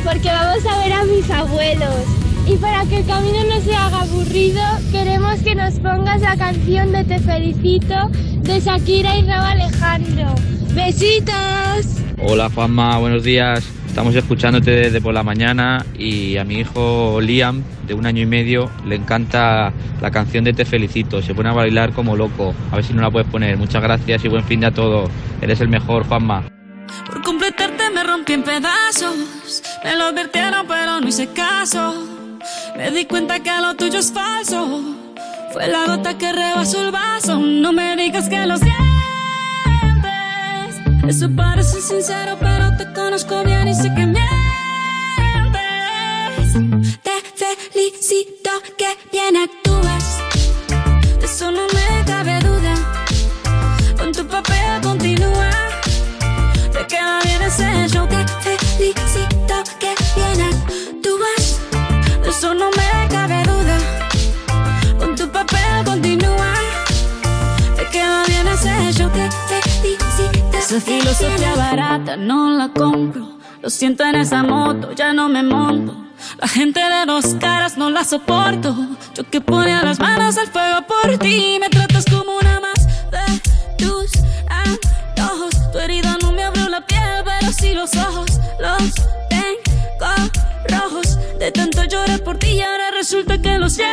Porque vamos a ver a mis abuelos. Y para que el camino no se haga aburrido, queremos que nos pongas la canción de Te Felicito de Shakira y Raúl Alejandro. ¡Besitos! Hola Juanma, buenos días. Estamos escuchándote desde por la mañana y a mi hijo Liam, de un año y medio, le encanta la canción de Te Felicito. Se pone a bailar como loco. A ver si no la puedes poner. Muchas gracias y buen fin de a todos. Eres el mejor, Juanma. Por completarte me rompí en pedazos. Me lo advirtieron, pero no hice caso. Me di cuenta que lo tuyo es falso. Fue la gota que rebasó el vaso. No me digas que lo sientes. Eso parece sincero, pero te conozco bien y sé que mientes. Esa filosofía barata no la compro. Lo siento en esa moto, ya no me monto. La gente de dos caras no la soporto. Yo que ponía las manos al fuego por ti. Me tratas como una más de tus antojos. Tu herida no me abrió la piel, pero sí los ojos. Los tengo rojos. De tanto llorar por ti y ahora resulta que lo sientes.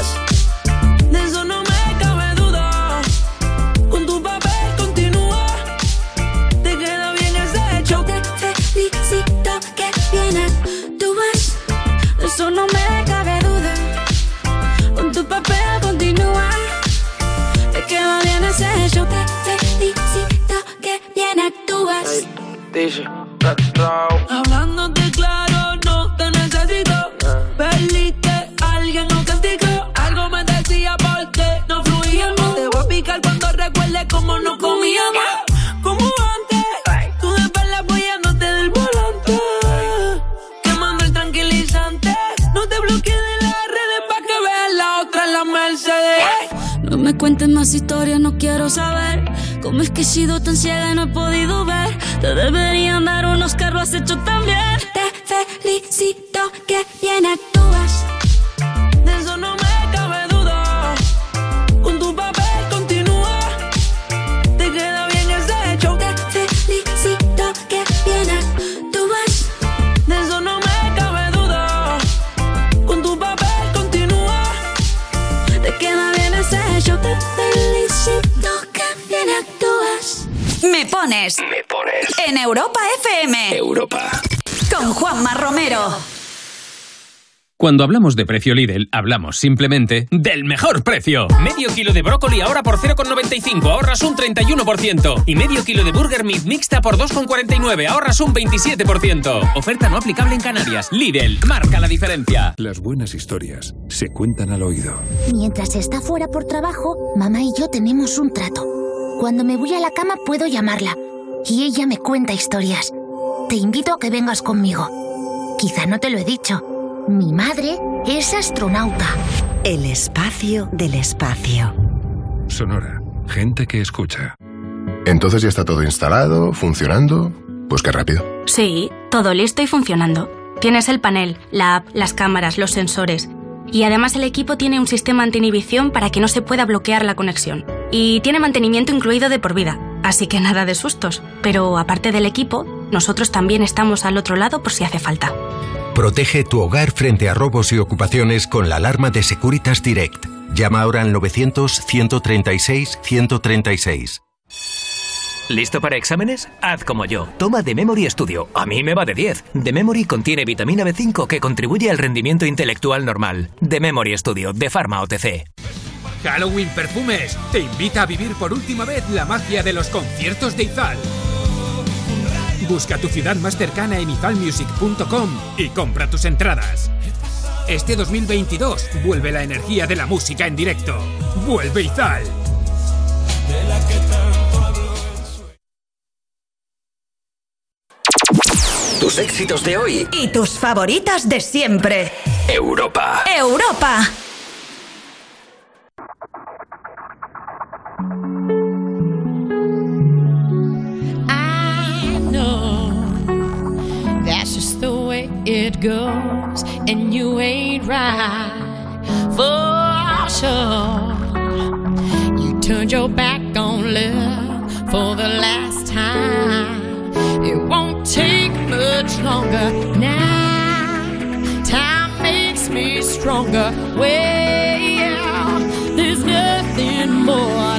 Hablándote claro, no te necesito. Perdiste, alguien no castigó. Algo me decía porque no fluíamos. Te voy a picar cuando recuerde cómo no comíamos. Me cuentes más historias, no quiero saber cómo es que he sido tan ciega y no he podido ver. Te deberían dar unos carros has hecho también. Te felicito que bien actúas. Pones. Me pones. En Europa FM. Europa. Con Juanma Romero. Cuando hablamos de precio Lidl, hablamos simplemente del mejor precio. Medio kilo de brócoli ahora por 0,95, ahorras un 31%. Y medio kilo de burger meat mixta por 2,49, ahorras un 27%. Oferta no aplicable en Canarias. Lidl, marca la diferencia. Las buenas historias se cuentan al oído. Mientras está fuera por trabajo, mamá y yo tenemos un trato. Cuando me voy a la cama puedo llamarla y ella me cuenta historias. Te invito a que vengas conmigo. Quizá no te lo he dicho. Mi madre es astronauta. El espacio del espacio. Sonora. Gente que escucha. Entonces ya está todo instalado, funcionando. Pues qué rápido. Sí, todo listo y funcionando. Tienes el panel, la app, las cámaras, los sensores. Y además el equipo tiene un sistema anti-inhibición para que no se pueda bloquear la conexión. Y tiene mantenimiento incluido de por vida. Así que nada de sustos. Pero aparte del equipo, nosotros también estamos al otro lado por si hace falta. Protege tu hogar frente a robos y ocupaciones con la alarma de Securitas Direct. Llama ahora al 900-136-136. ¿Listo para exámenes? Haz como yo. Toma The Memory Studio. A mí me va de 10. The Memory contiene vitamina B5 que contribuye al rendimiento intelectual normal. The Memory Studio de Pharma OTC. Halloween Perfumes te invita a vivir por última vez la magia de los conciertos de Izal. Busca tu ciudad más cercana en izalmusic.com y compra tus entradas. Este 2022 vuelve la energía de la música en directo. Vuelve Izal. Tus éxitos de hoy. Y tus favoritas de siempre. Europa. Europa. I know that's just the way it goes, and you ain't right for sure. You turned your back on love for the last time. It won't take much longer now. Time makes me stronger. Well, there's nothing more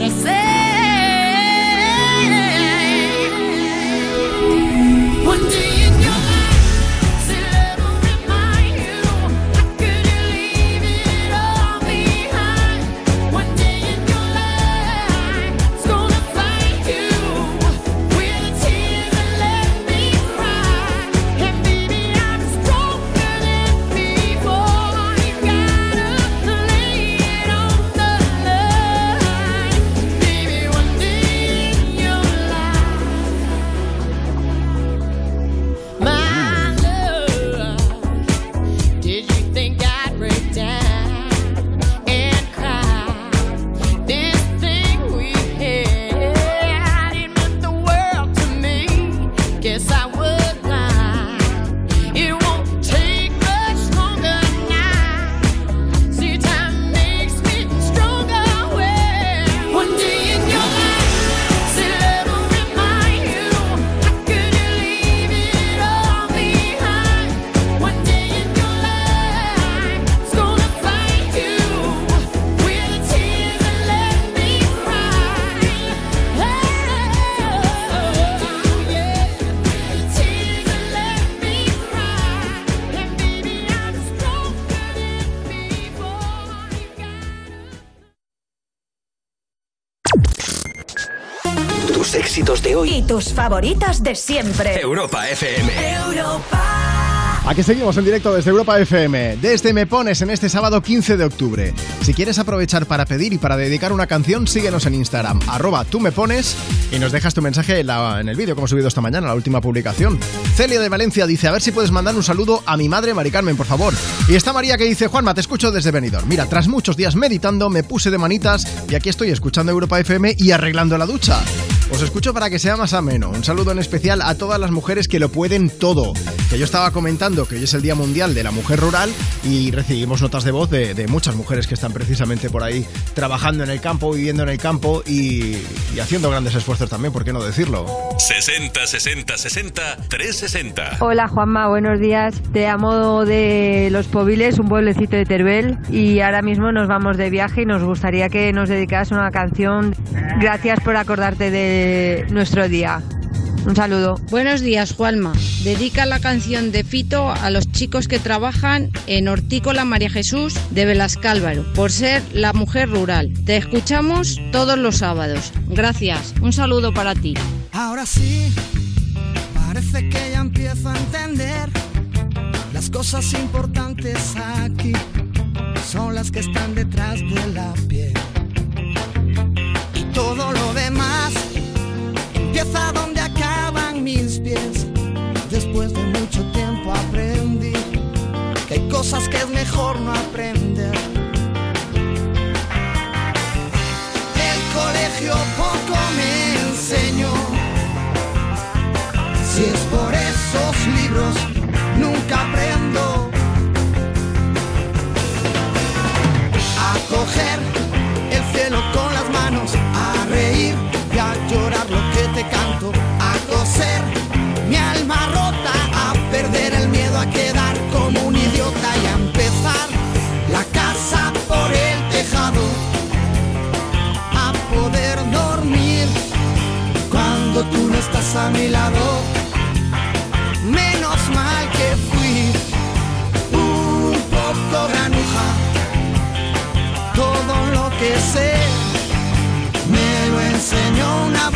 de hoy. Y tus favoritas de siempre. Europa FM. Aquí seguimos en directo desde Europa FM, desde Me Pones en este sábado 15 de octubre. Si quieres aprovechar para pedir y para dedicar una canción, síguenos en Instagram, arroba tú me pones y nos dejas tu mensaje en, la- en el vídeo que hemos subido esta mañana, la última publicación. Celia de Valencia dice, a ver si puedes mandar un saludo a mi madre, Mari Carmen, por favor. Y está María que dice, Juanma, te escucho desde Benidorm. Mira, tras muchos días meditando, me puse de manitas y aquí estoy escuchando Europa FM y arreglando la ducha. Os escucho para que sea más ameno. Un saludo en especial a todas las mujeres que lo pueden todo. Que yo estaba comentando que hoy es el Día Mundial de la Mujer Rural y recibimos notas de voz de, de muchas mujeres que están precisamente por ahí trabajando en el campo, viviendo en el campo y, y haciendo grandes esfuerzos también, ¿por qué no decirlo? 60 60 60 360. Hola Juanma, buenos días. Te amo de Los Pobiles, un pueblecito de Teruel, y ahora mismo nos vamos de viaje y nos gustaría que nos dedicaras una canción. Gracias por acordarte de nuestro día. Un saludo. Buenos días, Juanma. Dedica la canción de Fito a los chicos que trabajan en Hortícola María Jesús de Velascálvaro, por ser la mujer rural. Te escuchamos todos los sábados. Gracias. Un saludo para ti. Ahora sí, parece que ya empiezo a entender las cosas importantes aquí son las que están detrás de la piel. Y todo lo demás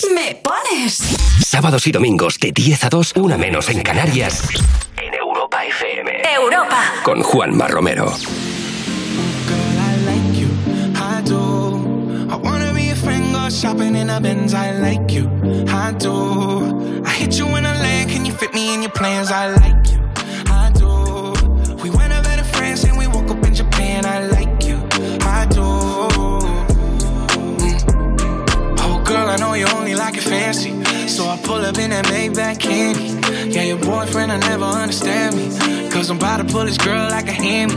Pones. Me pones. Sábados y domingos de 10 a 2, una menos en Canarias. En Europa FM. Europa. Con Juanma Romero. I do. I wanna be a friend, go shopping in a Benz. I like you. I do. I hit you in a land, can you fit me in your plans? I like you. So I pull up in that Maybach candy. Yeah, your boyfriend, I never understand me. Cause I'm about to pull this girl like a hammy,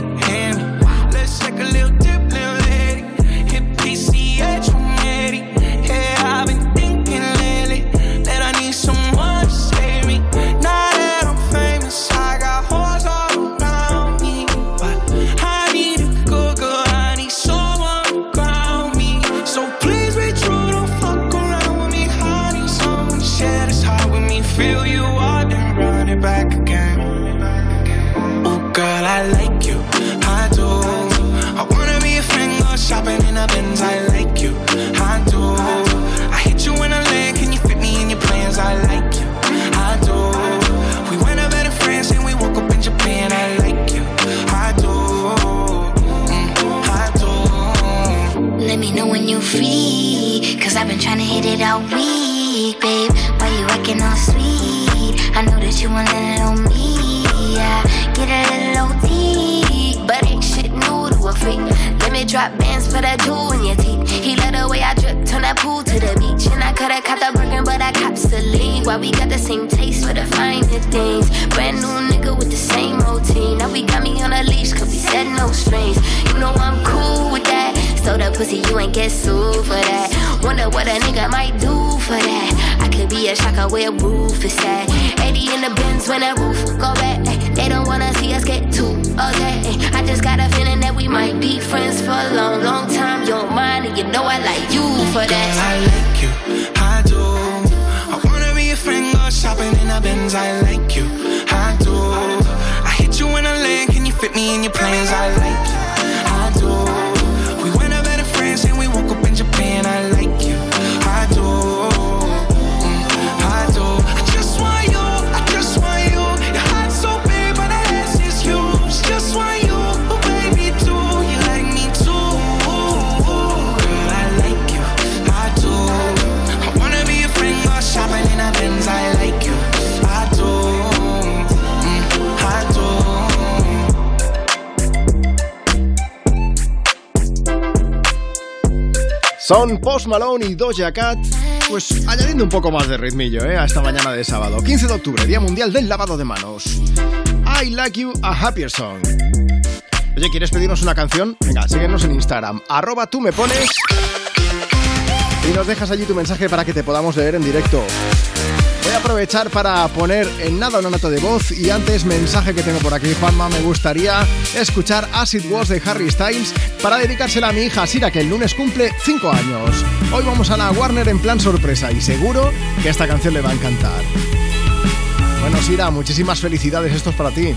all week, babe. Why you acting all sweet? I know that you want little me. Yeah, get a little OT. But ain't shit new to a freak. Let me drop bands for that jewel in your teeth. He let the way I drip, turn that pool to the beach. And I coulda caught the Birkin, but I cops the lead. Why we got the same taste for the finer things. Brand new nigga with the same routine. Now we got me on a leash, cause we said no strings. You know I'm cool with that. So the pussy, you ain't get sued for that. Wonder what a nigga might do for that. I could be a shocker where a roof is at. 80 in the bins when that roof go back. They don't wanna see us get too okay. Ay, I just got a feeling that we might be friends for a long, long time. You don't mind, and you know I like you for that. I like you, I do. I wanna be a friend, go shopping in the Benz. I like you, I do. I hit you in a leg, can you fit me in your plans? I like you, Japan. I like you, Son Post Malone y Doja Cat, pues añadiendo un poco más de ritmillo ¿eh? a esta mañana de sábado. 15 de octubre, Día Mundial del Lavado de Manos. I Like You, a Happier Song. Oye, ¿quieres pedirnos una canción? Venga, síguenos en Instagram, arroba tú me pones y nos dejas allí tu mensaje para que te podamos leer en directo. Voy a aprovechar para poner en nada una nota de voz y antes mensaje que tengo por aquí, Juanma, me gustaría escuchar As It Was de Harry Styles para dedicársela a mi hija Sira que el lunes cumple 5 años. Hoy vamos a la Warner en plan sorpresa y seguro que esta canción le va a encantar. Bueno, Sira, muchísimas felicidades, esto es para ti.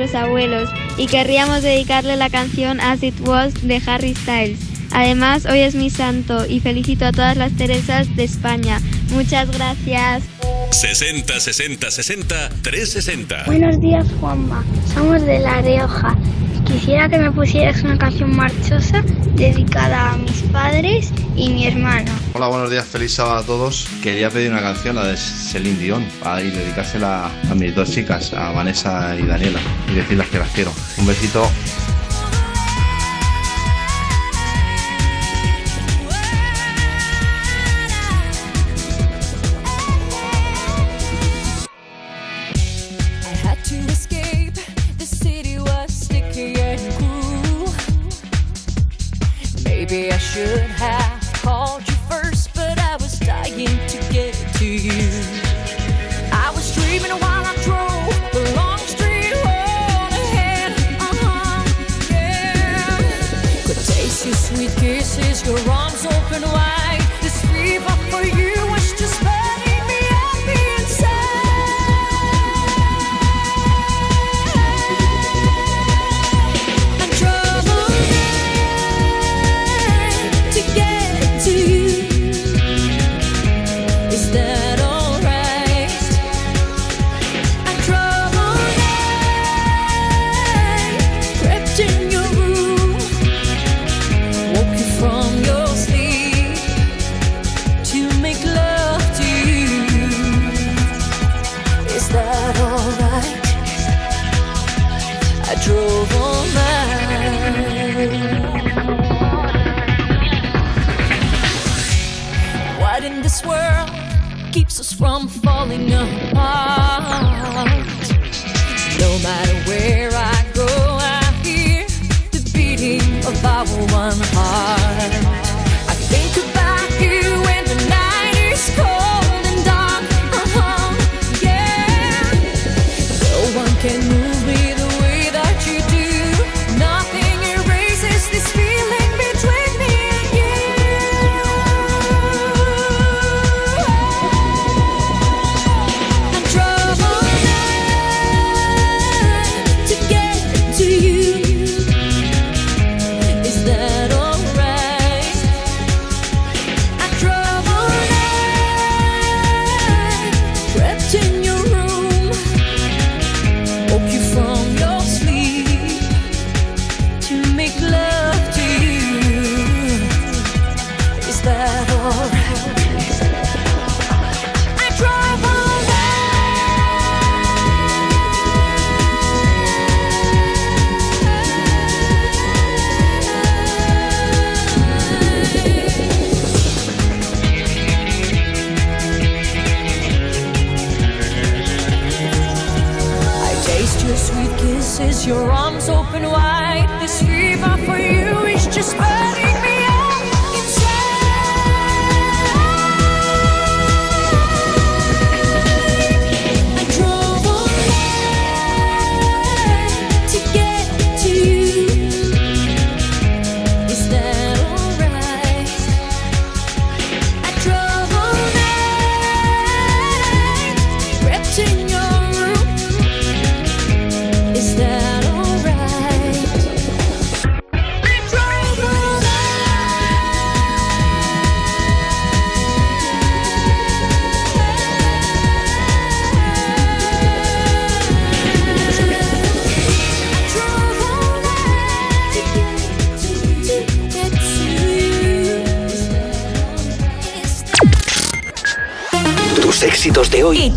Nuestros abuelos y querríamos dedicarle la canción As It Was de Harry Styles. Además, hoy es mi santo y felicito a todas las Teresas de España Muchas gracias. 60 60 60 360. Buenos días, Juanma. Somos de La Rioja. Quisiera que me pusieras una canción marchosa dedicada a mis padres y mi hermano. Hola, buenos días, feliz sábado a todos. Quería pedir una canción, la de Celine Dion, para ir dedicársela a mis dos chicas, a Vanessa y Daniela, y decirles que las quiero. Un besito.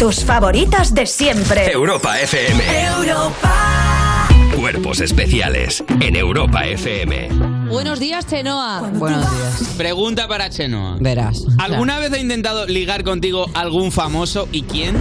Tus favoritas de siempre. Europa FM. Europa. Cuerpos especiales en Europa FM. Buenos días, Chenoa. Buenos días. Pregunta para Chenoa. Verás. ¿Alguna vez ha intentado ligar contigo algún famoso y quién?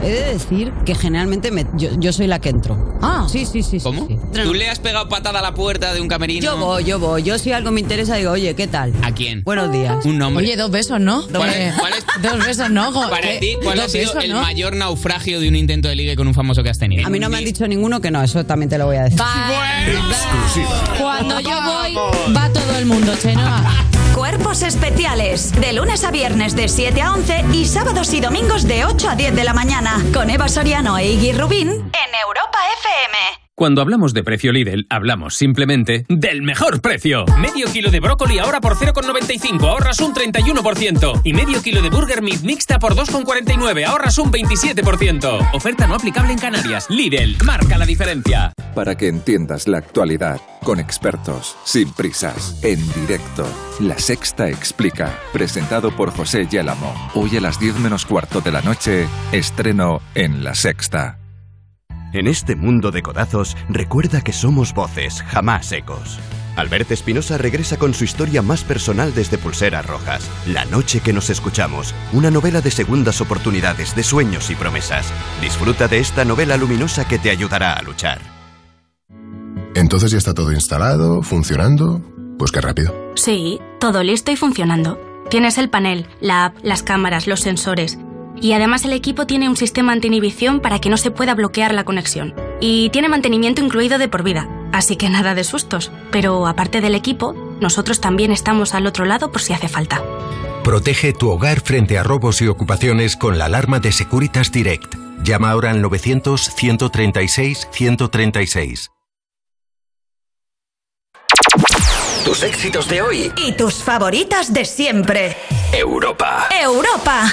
He de decir que generalmente me- yo, yo soy la que entro. Ah. Sí, sí, sí. ¿Cómo? ¿Tú le has pegado patada a la puerta de un camerino? Yo voy, yo voy. Yo si algo me interesa digo, oye, ¿qué tal? ¿A quién? Buenos días. Un nombre. Oye, dos besos, ¿no? ¿Cuál es- cuál es- Dos besos, ¿no? Para ti, ¿cuál ha sido besos, el ¿no? mayor naufragio de un intento de ligue con un famoso que has tenido? A mí no me han dicho ninguno que no, eso también te lo voy a decir. Cuando yo voy, va todo el mundo, Chenoa. Cuerpos especiales. De lunes a viernes de 7 a 11 y sábados y domingos de 8 a 10 de la mañana. Con Eva Soriano e Iggy Rubín. Cuando hablamos de precio Lidl, hablamos simplemente del mejor precio. Medio kilo de brócoli ahora por 0,95, ahorras un 31%. Y medio kilo de burger meat mixta por 2,49, ahorras un 27%. Oferta no aplicable en Canarias. Lidl, marca la diferencia. Para que entiendas la actualidad, con expertos, sin prisas, en directo. La Sexta Explica, presentado por José Yélamo. Hoy a las 10 menos cuarto de la noche, estreno en La Sexta. En este mundo de codazos, recuerda que somos voces, jamás ecos. Albert Espinosa regresa con su historia más personal desde Pulseras Rojas, La noche que nos escuchamos, una novela de segundas oportunidades, de sueños y promesas. Disfruta de esta novela luminosa que te ayudará a luchar. Entonces ya está todo instalado, funcionando. Pues qué rápido. Sí, todo listo y funcionando. Tienes el panel, la app, las cámaras, los sensores. Y además el equipo tiene un sistema anti-inhibición para que no se pueda bloquear la conexión. Y tiene mantenimiento incluido de por vida, así que nada de sustos. Pero aparte del equipo, nosotros también estamos al otro lado por si hace falta. Protege tu hogar frente a robos y ocupaciones con la alarma de Securitas Direct. Llama ahora al 900-136-136. Tus éxitos de hoy. Y tus favoritas de siempre. Europa. Europa.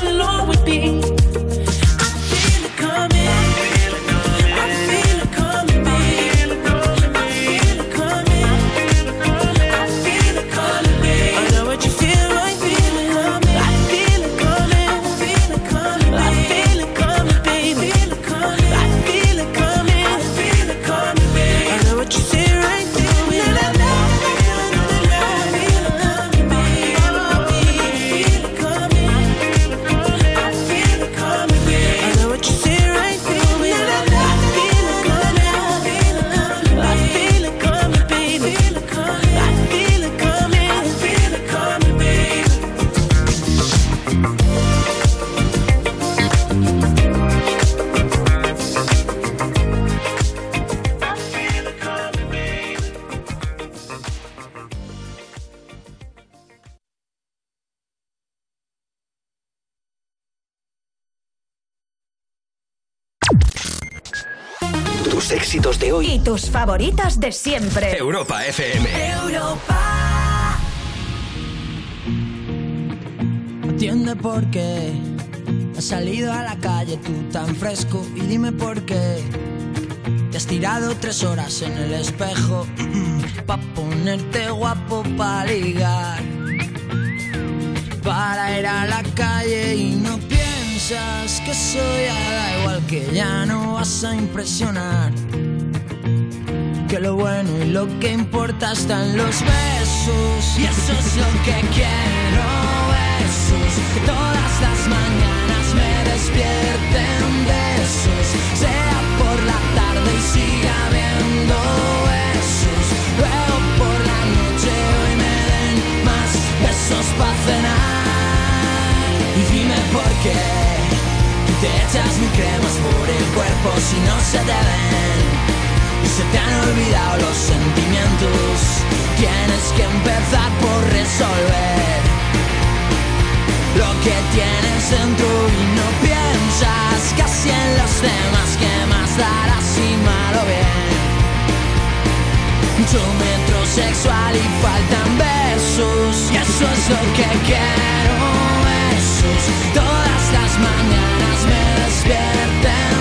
tus favoritas de siempre. Europa FM. Europa. Entiende por qué has salido a la calle tú tan fresco y dime por qué te has tirado tres horas en el espejo pa ponerte guapo pa ligar para ir a la calle y no piensas que eso ya da igual que ya no vas a impresionar que lo bueno y lo que importa está en los besos. Y eso es lo que quiero besos. Que todas las mañanas me despierten besos. Sea por la tarde y siga habiendo besos. Luego por la noche hoy me den más besos para cenar. Y dime por qué te echas mil cremas por el cuerpo si no se te ven se te han olvidado los sentimientos. Tienes que empezar por resolver lo que tienes dentro y no piensas casi en los demás que más darás si mal o bien. Mucho metrosexual y faltan besos y eso es lo que quiero besos todas las mañanas me despierten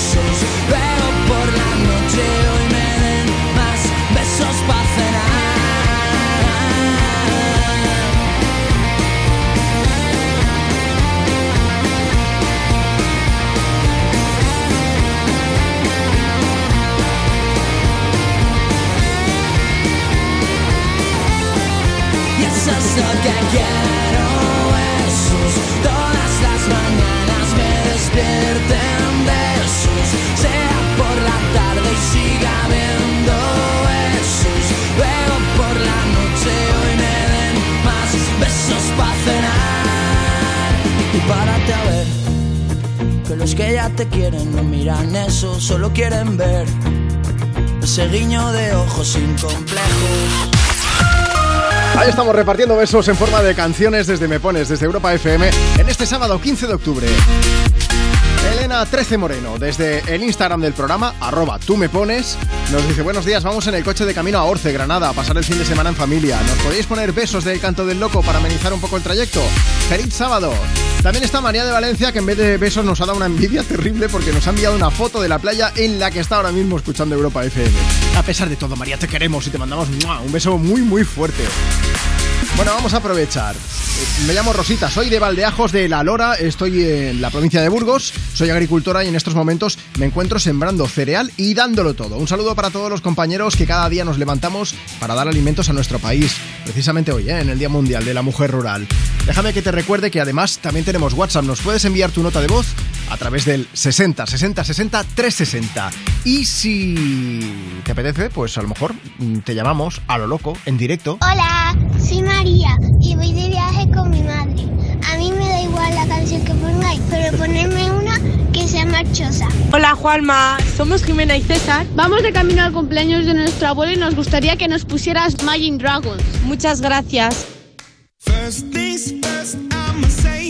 besos, pero por la noche hoy me den más besos para cenar. Y eso es lo que quiero, Jesús, todas las mañanas me despierten te quieren no miran eso, solo quieren ver ese guiño de ojos sin complejos. Ahí estamos repartiendo besos en forma de canciones desde Me Pones, desde Europa FM, en este sábado 15 de octubre. Elena 13 Moreno, desde el Instagram del programa, arroba tú me pones, nos dice buenos días, vamos en el coche de camino a Orce, Granada, a pasar el fin de semana en familia. ¿Nos podéis poner besos del canto del loco para amenizar un poco el trayecto? ¡Feliz sábado! También está María de Valencia, que en vez de besos nos ha dado una envidia terrible porque nos ha enviado una foto de la playa en la que está ahora mismo escuchando Europa FM. A pesar de todo, María, te queremos y te mandamos un beso muy, muy fuerte. Bueno, vamos a aprovechar. Eh, Me llamo Rosita, soy de Valdeajos de La Lora, estoy en la provincia de Burgos, soy agricultora y en estos momentos me encuentro sembrando cereal y dándolo todo. Un saludo para todos los compañeros que cada día nos levantamos para dar alimentos a nuestro país, precisamente hoy, ¿eh? en el Día Mundial de la Mujer Rural. Déjame que te recuerde que además también tenemos WhatsApp, nos puedes enviar tu nota de voz a través del 60 60 60 360. Y si te apetece, pues a lo mejor mm, te llamamos a lo loco, en directo. Hola, soy María y voy de viaje con mi madre. A mí me da igual la canción que pongáis, pero ponerme una que sea marchosa. Hola Juanma, somos Jimena y César. Vamos de camino al cumpleaños de nuestro abuelo y nos gustaría que nos pusieras Magic Dragons. Muchas gracias. First things first, I'ma say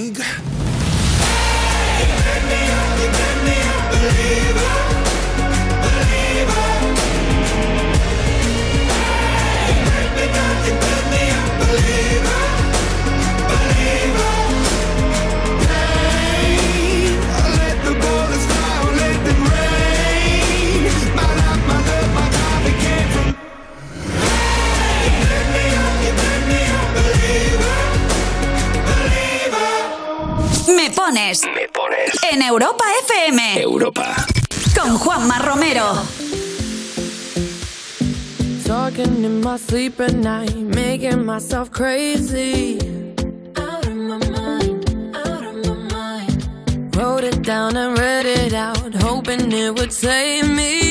En Europa FM. Europa. Con Juanma Romero. Talking in my sleep at night, making myself crazy. Out of my mind, out of my mind. Wrote it down and read it out, hoping it would save me.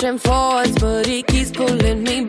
pushing forwards, but he keeps pulling me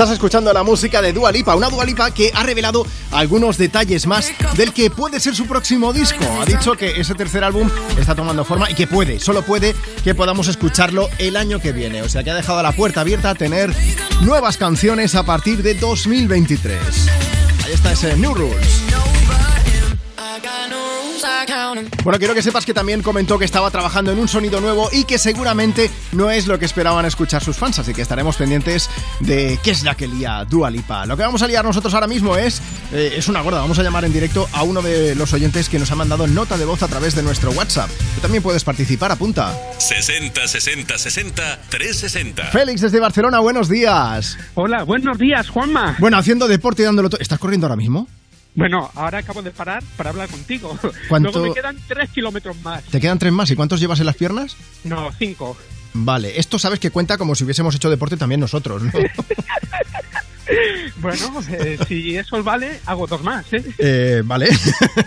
Estás escuchando la música de Dua Lipa, una Dua Lipa que ha revelado algunos detalles más del que puede ser su próximo disco. Ha dicho que ese tercer álbum está tomando forma y que puede, solo puede que podamos escucharlo el año que viene. O sea que ha dejado la puerta abierta a tener nuevas canciones a partir de 2023. Ahí está ese New Rules. Bueno, quiero que sepas que también comentó que estaba trabajando en un sonido nuevo y que seguramente no es lo que esperaban escuchar sus fans, así que estaremos pendientes de qué es la que lía Dua Lipa. Lo que vamos a liar nosotros ahora mismo es, eh, es una gorda, vamos a llamar en directo a uno de los oyentes que nos ha mandado nota de voz a través de nuestro WhatsApp. Tú también puedes participar, apunta. 60 60 60 360. Félix desde Barcelona, buenos días. Hola, buenos días, Juanma. Bueno, haciendo deporte y dándolo todo. ¿Estás corriendo ahora mismo? Bueno, ahora acabo de parar para hablar contigo. ¿Cuánto- Luego me quedan tres kilómetros más. ¿Te quedan tres más? ¿Y cuántos llevas en las piernas? No, cinco. Vale, esto sabes que cuenta como si hubiésemos hecho deporte también nosotros, ¿no? Bueno, eh, si eso vale, hago dos más, ¿eh? Eh, vale.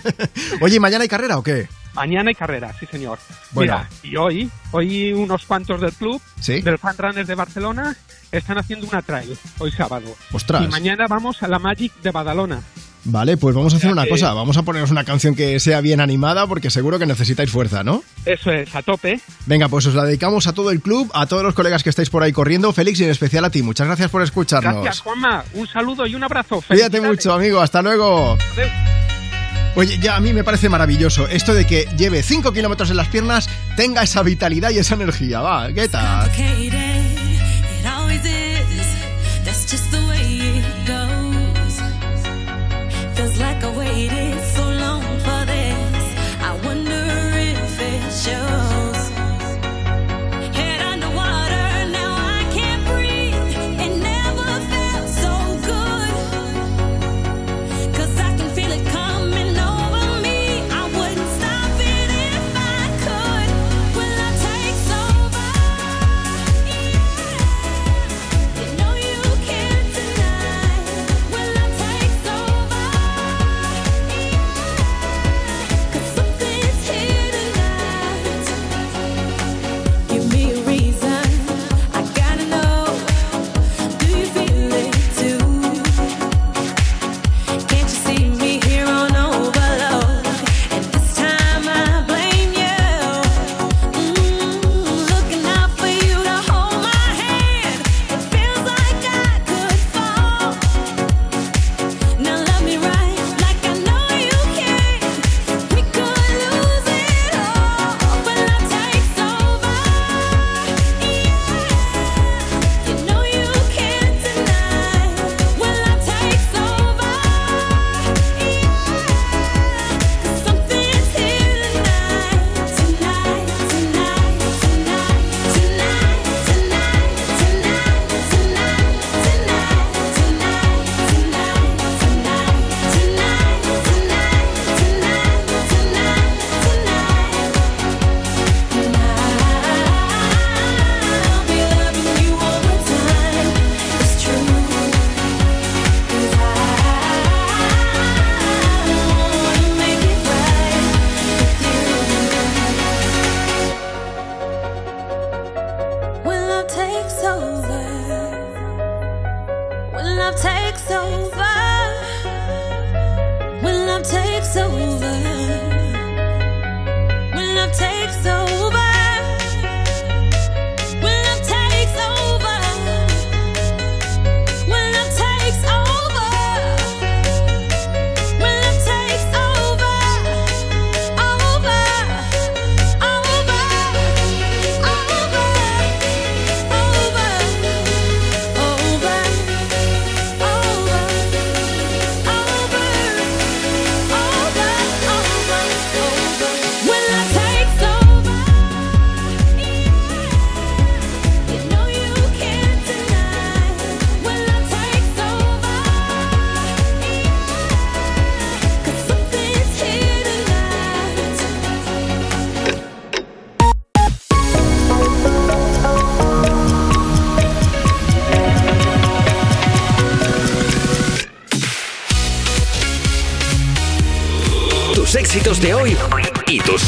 Oye, ¿y mañana hay carrera o qué? Mañana hay carrera, sí señor. Bueno. Mira, y hoy, hoy unos cuantos del club, ¿Sí? del Fan Runners de Barcelona, están haciendo una trail, hoy sábado. Ostras. Y mañana vamos a la Magic de Badalona. Vale, pues vamos a hacer una que- cosa. Vamos a poneros una canción que sea bien animada porque seguro que necesitáis fuerza, ¿no? Eso es, a tope. Venga, pues os la dedicamos a todo el club, a todos los colegas que estáis por ahí corriendo. Félix y en especial a ti. Muchas gracias por escucharnos. Gracias, Juanma. Un saludo y un abrazo. Cuídate mucho, amigo. Hasta luego. Oye, ya a mí me parece maravilloso esto de que lleve 5 kilómetros en las piernas, tenga esa vitalidad y esa energía. Va, ¿qué tal?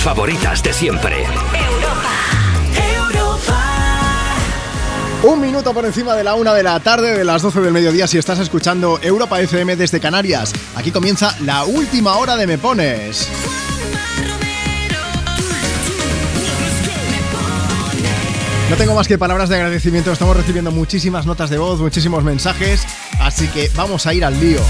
Favoritas de siempre. Un minuto por encima de la una de la tarde, de las 12 del mediodía, si estás escuchando Europa FM desde Canarias. Aquí comienza la última hora de Me Pones. No tengo más que palabras de agradecimiento, estamos recibiendo muchísimas notas de voz, muchísimos mensajes, así que vamos a ir al lío.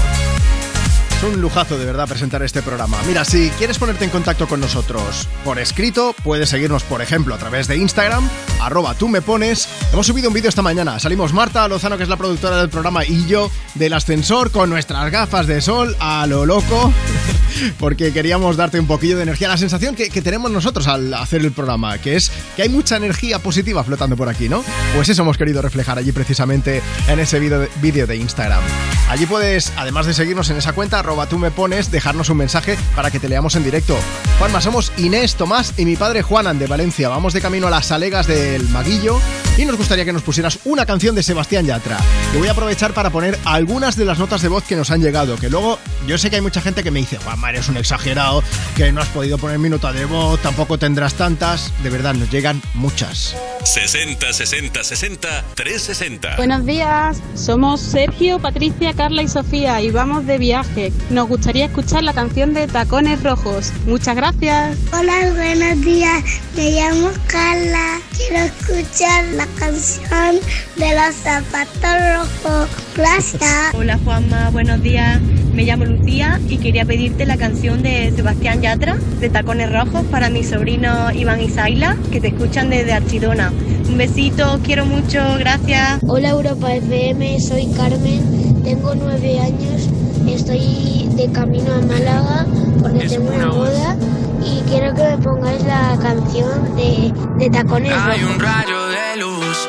Un lujazo de verdad presentar este programa. Mira, si quieres ponerte en contacto con nosotros por escrito, puedes seguirnos, por ejemplo, a través de Instagram, arroba tú me pones. Hemos subido un vídeo esta mañana. Salimos Marta Lozano, que es la productora del programa, y yo del ascensor con nuestras gafas de sol a lo loco, porque queríamos darte un poquillo de energía. La sensación que, tenemos nosotros al hacer el programa, que es que hay mucha energía positiva flotando por aquí, ¿no? Pues eso hemos querido reflejar allí precisamente en ese vídeo de- vídeo de Instagram. Allí puedes, además de seguirnos en esa cuenta, arroba tú me pones, dejarnos un mensaje para que te leamos en directo. Juanma, somos Inés, Tomás y mi padre Juanan de Valencia. Vamos de camino a las Alegas del Maguillo y nos gustaría que nos pusieras una canción de Sebastián Yatra. Que voy a aprovechar para poner algunas de las notas de voz que nos han llegado, que luego yo sé que hay mucha gente que me dice, Juanma, eres un exagerado, que no has podido poner mi nota de voz, tampoco tendrás tantas. De verdad, nos llegan muchas. 60 60 60 360. Buenos días, somos Sergio, Patricia, Carla y Sofía y vamos de viaje. Nos gustaría escuchar la canción de Tacones Rojos. Muchas gracias. Hola, buenos días. Me llamo Carla. Quiero escuchar la canción de los zapatos rojos. Gracias. Hola Juanma, buenos días. Me llamo Lucía y quería pedirte la canción de Sebastián Yatra, de Tacones Rojos, para mis sobrinos Iván y Zaila, que te escuchan desde Archidona. Un besito, os quiero mucho, gracias. Hola Europa FM, soy Carmen, tengo nueve años, estoy de camino a Málaga porque tengo una boda y quiero que me pongáis la canción de, de Tacones Hay un Rojos. rayo de luz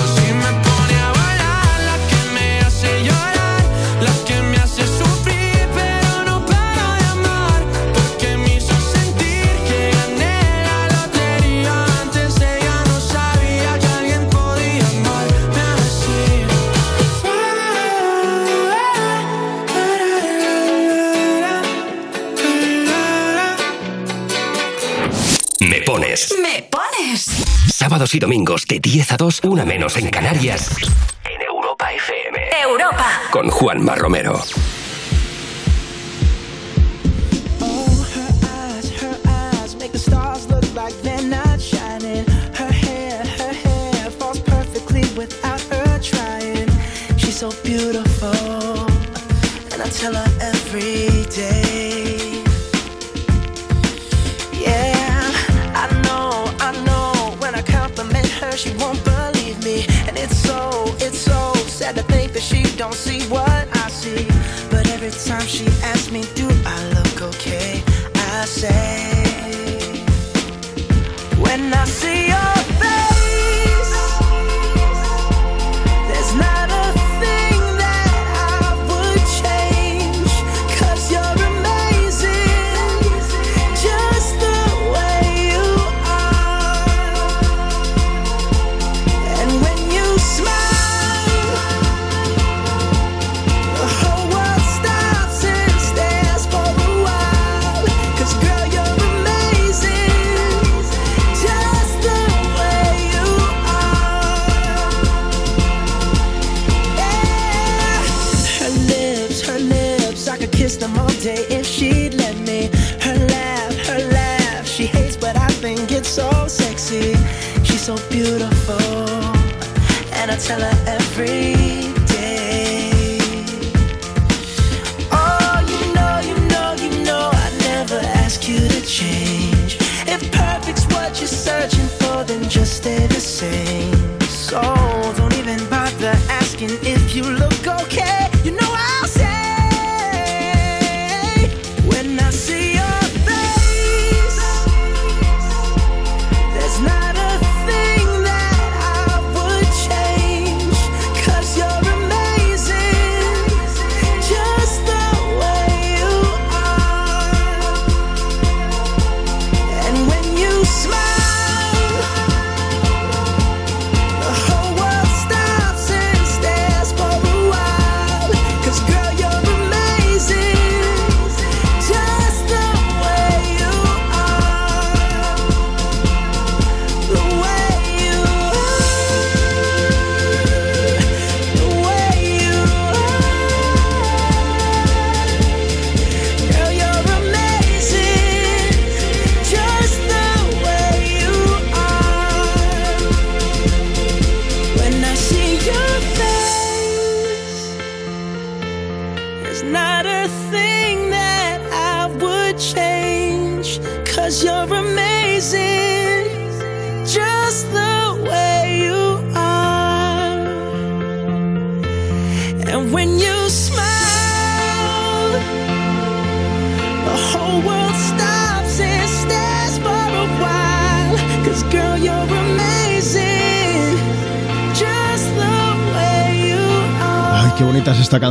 Sábados y domingos de 10 a 2, una menos en Canarias. En Europa FM. Europa. Con Juanma Romero.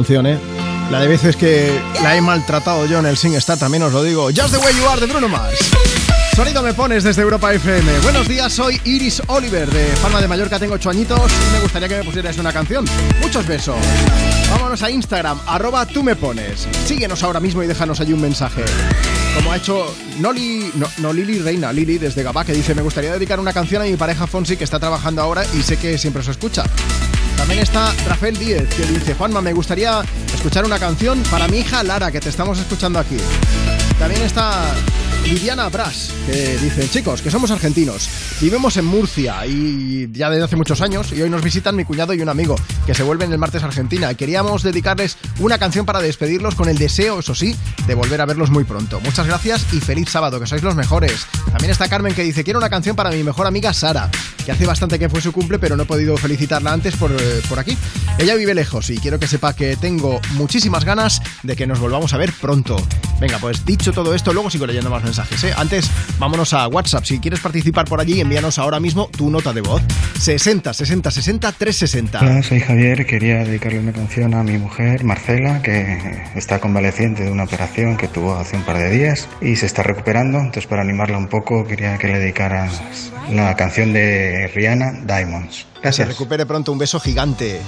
¿Eh? La de veces que la he maltratado yo en el SingStar, también os lo digo. Just the way you are de Bruno Mars. Sonido me pones desde Europa FM. Buenos días, soy Iris Oliver de Palma de Mallorca, tengo 8 añitos y me gustaría que me pusierais una canción. Muchos besos. Vámonos a Instagram, arroba tú me pones. Síguenos ahora mismo y déjanos allí un mensaje. Como ha hecho Noli, no, no Lili Reina, Lili desde Gabá, que dice, me gustaría dedicar una canción a mi pareja Fonsi que está trabajando ahora y sé que siempre os escucha. También está Rafael Díez, que dice, Juanma, me gustaría escuchar una canción para mi hija Lara, que te estamos escuchando aquí. También está Viviana Bras, que dice, chicos, que somos argentinos, vivimos en Murcia y ya desde hace muchos años y hoy nos visitan mi cuñado y un amigo que se vuelven el martes a Argentina queríamos dedicarles una canción para despedirlos con el deseo, eso sí, de volver a verlos muy pronto. Muchas gracias y feliz sábado, que sois los mejores. También está Carmen que dice, quiero una canción para mi mejor amiga Sara, que hace bastante que fue su cumple pero no he podido felicitarla antes por, eh, por aquí. Ella vive lejos y quiero que sepa que tengo muchísimas ganas de que nos volvamos a ver pronto. Venga, pues dicho todo esto, luego sigo leyendo más mensajes. ¿eh? Antes, vámonos a WhatsApp. Si quieres participar por allí, envíanos ahora mismo tu nota de voz. 60 60 60 360. Hola, soy Javier. Quería dedicarle una canción a mi mujer, Marcela, que está convaleciente de una operación que tuvo hace un par de días y se está recuperando. Entonces, para animarla un poco, quería que le dedicaras la canción de Rihanna, Diamonds. Que se Gracias. recupere pronto. Un beso gigante.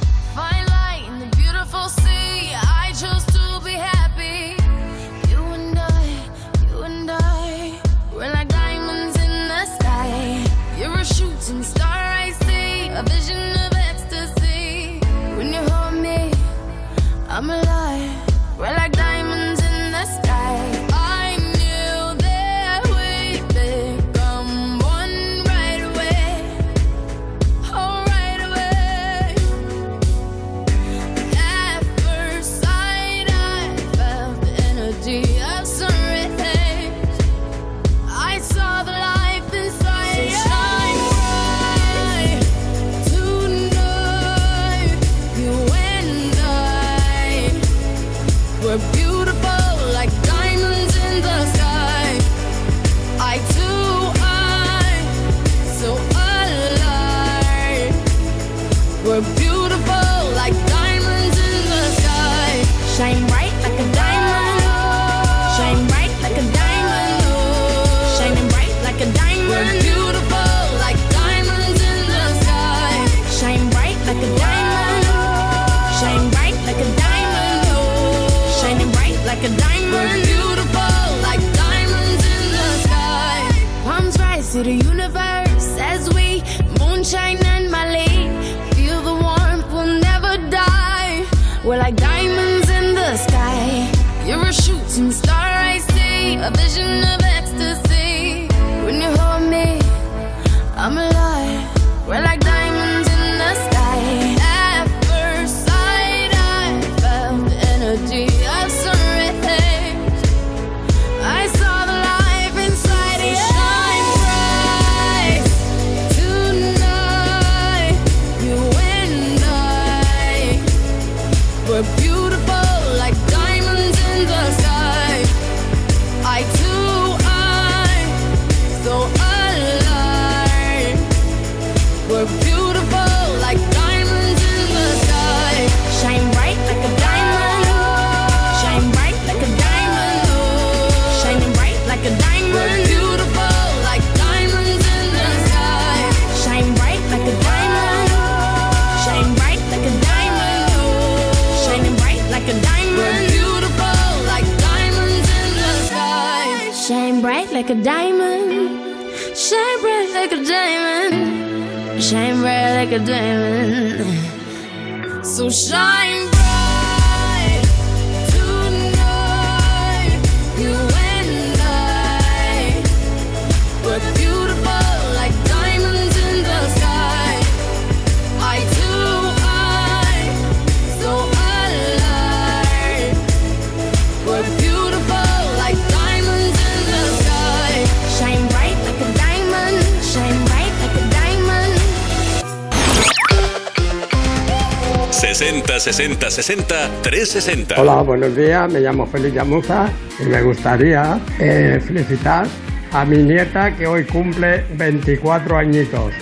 60 60 360. Hola, buenos días. Me llamo Félix Yamuza y me gustaría eh, felicitar a mi nieta que hoy cumple 24 añitos.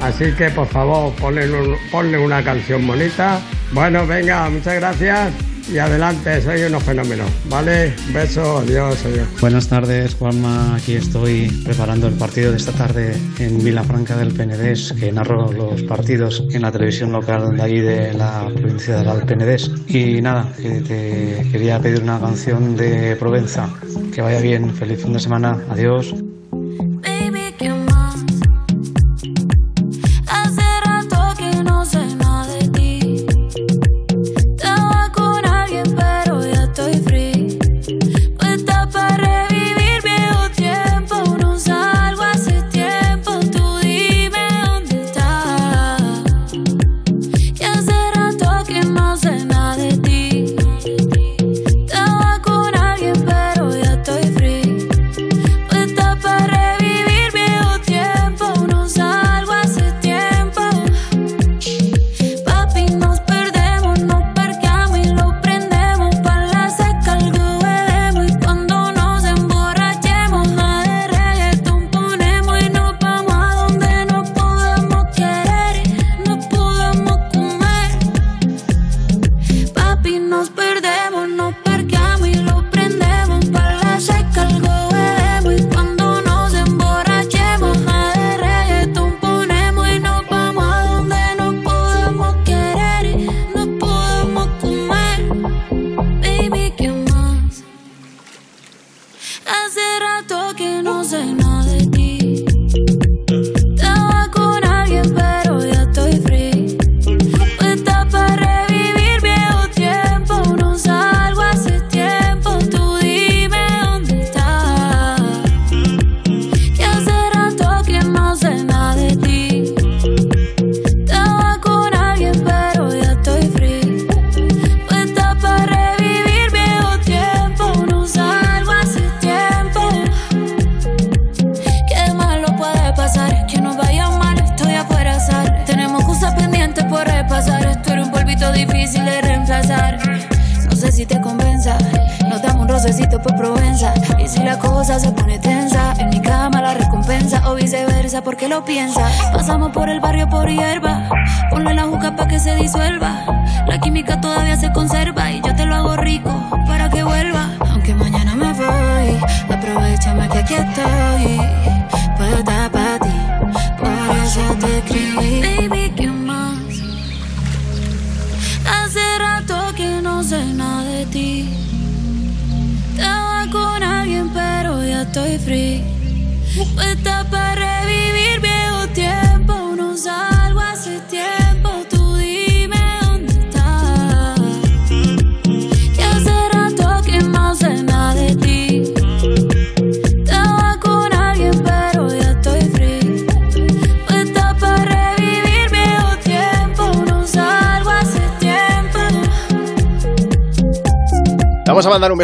Así que por favor, ponle, un, ponle una canción bonita. Bueno, venga, muchas gracias y adelante, soy unos fenómenos, ¿vale? Besos, adiós, adiós. Buenas tardes, Juanma. Aquí estoy preparando el partido de esta tarde en Vilafranca del Penedés, que narro los partidos en la televisión local de allí de la provincia del Penedés. Y nada, eh, te quería pedir una canción de Provenza. Que vaya bien, feliz fin de semana, adiós.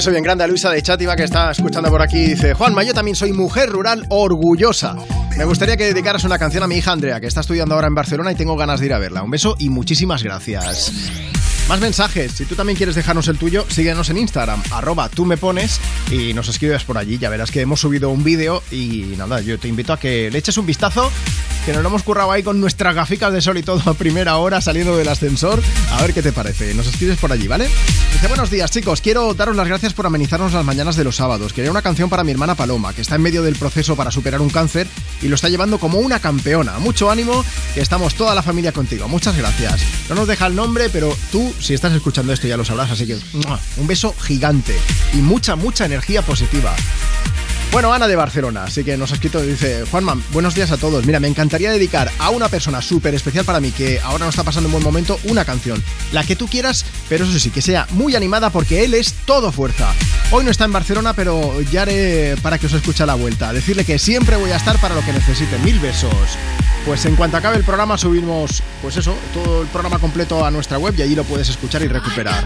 Beso bien grande a Luisa de Chátiva que está escuchando por aquí. Dice, Juanma, yo también soy mujer rural orgullosa. Me gustaría que dedicaras una canción a mi hija Andrea, que está estudiando ahora en Barcelona y tengo ganas de ir a verla. Un beso y muchísimas gracias. Más mensajes. Si tú también quieres dejarnos el tuyo, síguenos en Instagram, arroba tú me pones y nos escribes por allí. Ya verás que hemos subido un vídeo y nada, yo te invito a que le eches un vistazo, que nos lo hemos currado ahí con nuestras gaficas de sol y todo a primera hora saliendo del ascensor. A ver qué te parece. Nos escribes por allí, ¿vale? Dice, buenos días chicos, quiero daros las gracias por amenizarnos las mañanas de los sábados. Quería una canción para mi hermana Paloma, que está en medio del proceso para superar un cáncer y lo está llevando como una campeona. Mucho ánimo, que estamos toda la familia contigo. Muchas gracias. No nos deja el nombre, pero tú, si estás escuchando esto, ya lo sabrás, así que un beso gigante y mucha, mucha energía positiva. Bueno, Ana de Barcelona, así que nos ha escrito, dice, Juanma, buenos días a todos. Mira, me encantaría dedicar a una persona súper especial para mí que ahora no está pasando un buen momento una canción. La que tú quieras, pero eso sí, que sea muy animada porque él es todo fuerza. Hoy no está en Barcelona, pero ya haré para que os escuche la vuelta. Decirle que siempre voy a estar para lo que necesite. Mil besos. Pues en cuanto acabe el programa subimos, pues eso, todo el programa completo a nuestra web y allí lo puedes escuchar y recuperar.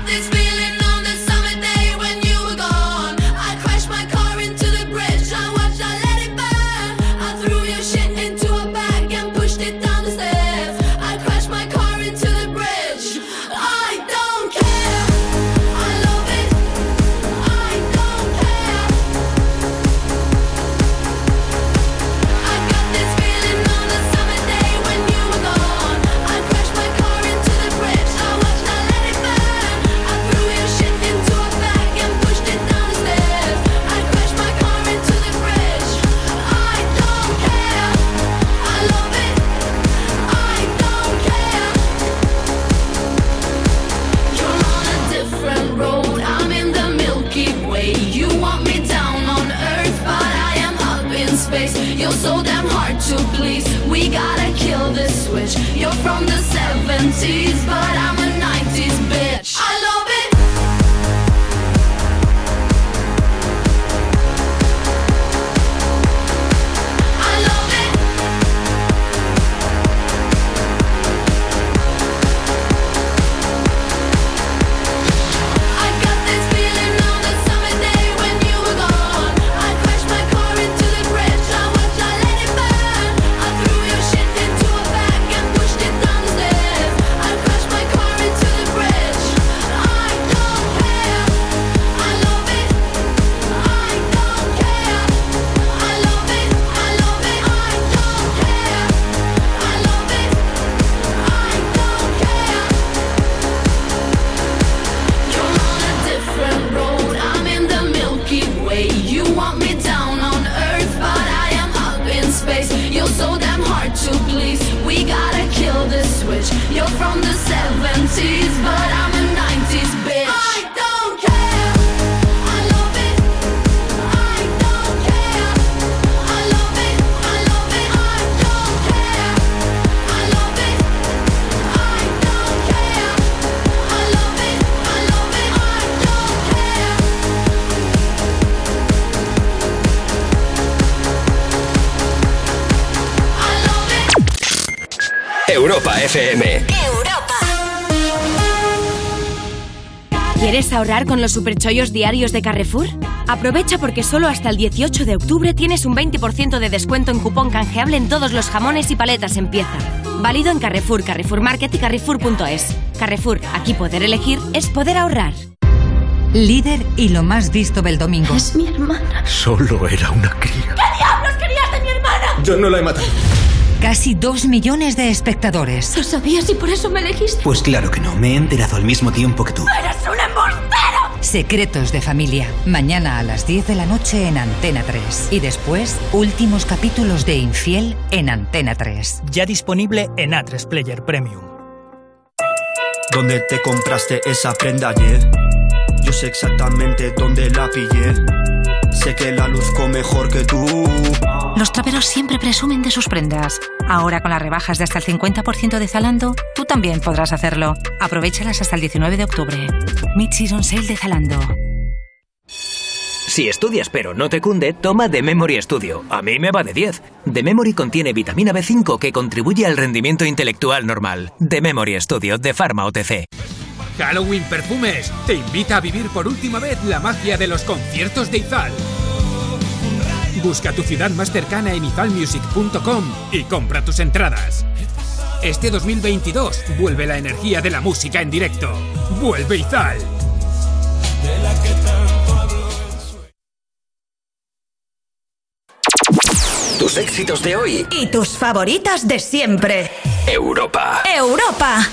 Ahorrar con los superchollos diarios de Carrefour? Aprovecha porque solo hasta el 18 de octubre tienes un 20% de descuento en cupón canjeable en todos los jamones y paletas en pieza. Válido en Carrefour, Carrefour Market y Carrefour.es. Carrefour, aquí poder elegir es poder ahorrar. Líder y lo más visto del domingo. Es mi hermana. Solo era una cría. ¿Qué diablos querías de mi hermana? Yo no la he matado. Casi dos millones de espectadores. ¿Lo sabías y por eso me elegiste? Pues claro que no, me he enterado al mismo tiempo que tú. Secretos de familia. Mañana a las 10 de la noche en Antena 3. Y después, últimos capítulos de Infiel en Antena 3. Ya disponible en A3 Player Premium. ¿Dónde te compraste esa prenda ayer? Yo sé exactamente dónde la pillé. Sé que la luzco mejor que tú. Los traperos siempre presumen de sus prendas. Ahora con las rebajas de hasta el 50% de Zalando, tú también podrás hacerlo. Aprovechalas hasta el 19 de octubre. Mid-Season Sale de Zalando. Si estudias pero no te cunde, toma The Memory Studio. A mí me va de 10. The Memory contiene vitamina B5 que contribuye al rendimiento intelectual normal. The Memory Studio de Pharma OTC. Halloween Perfumes te invita a vivir por última vez la magia de los conciertos de Izal. Busca tu ciudad más cercana en izalmusic.com y compra tus entradas. Este 2022 vuelve la energía de la música en directo. Vuelve Izal. Tus éxitos de hoy. Y tus favoritas de siempre. Europa. Europa.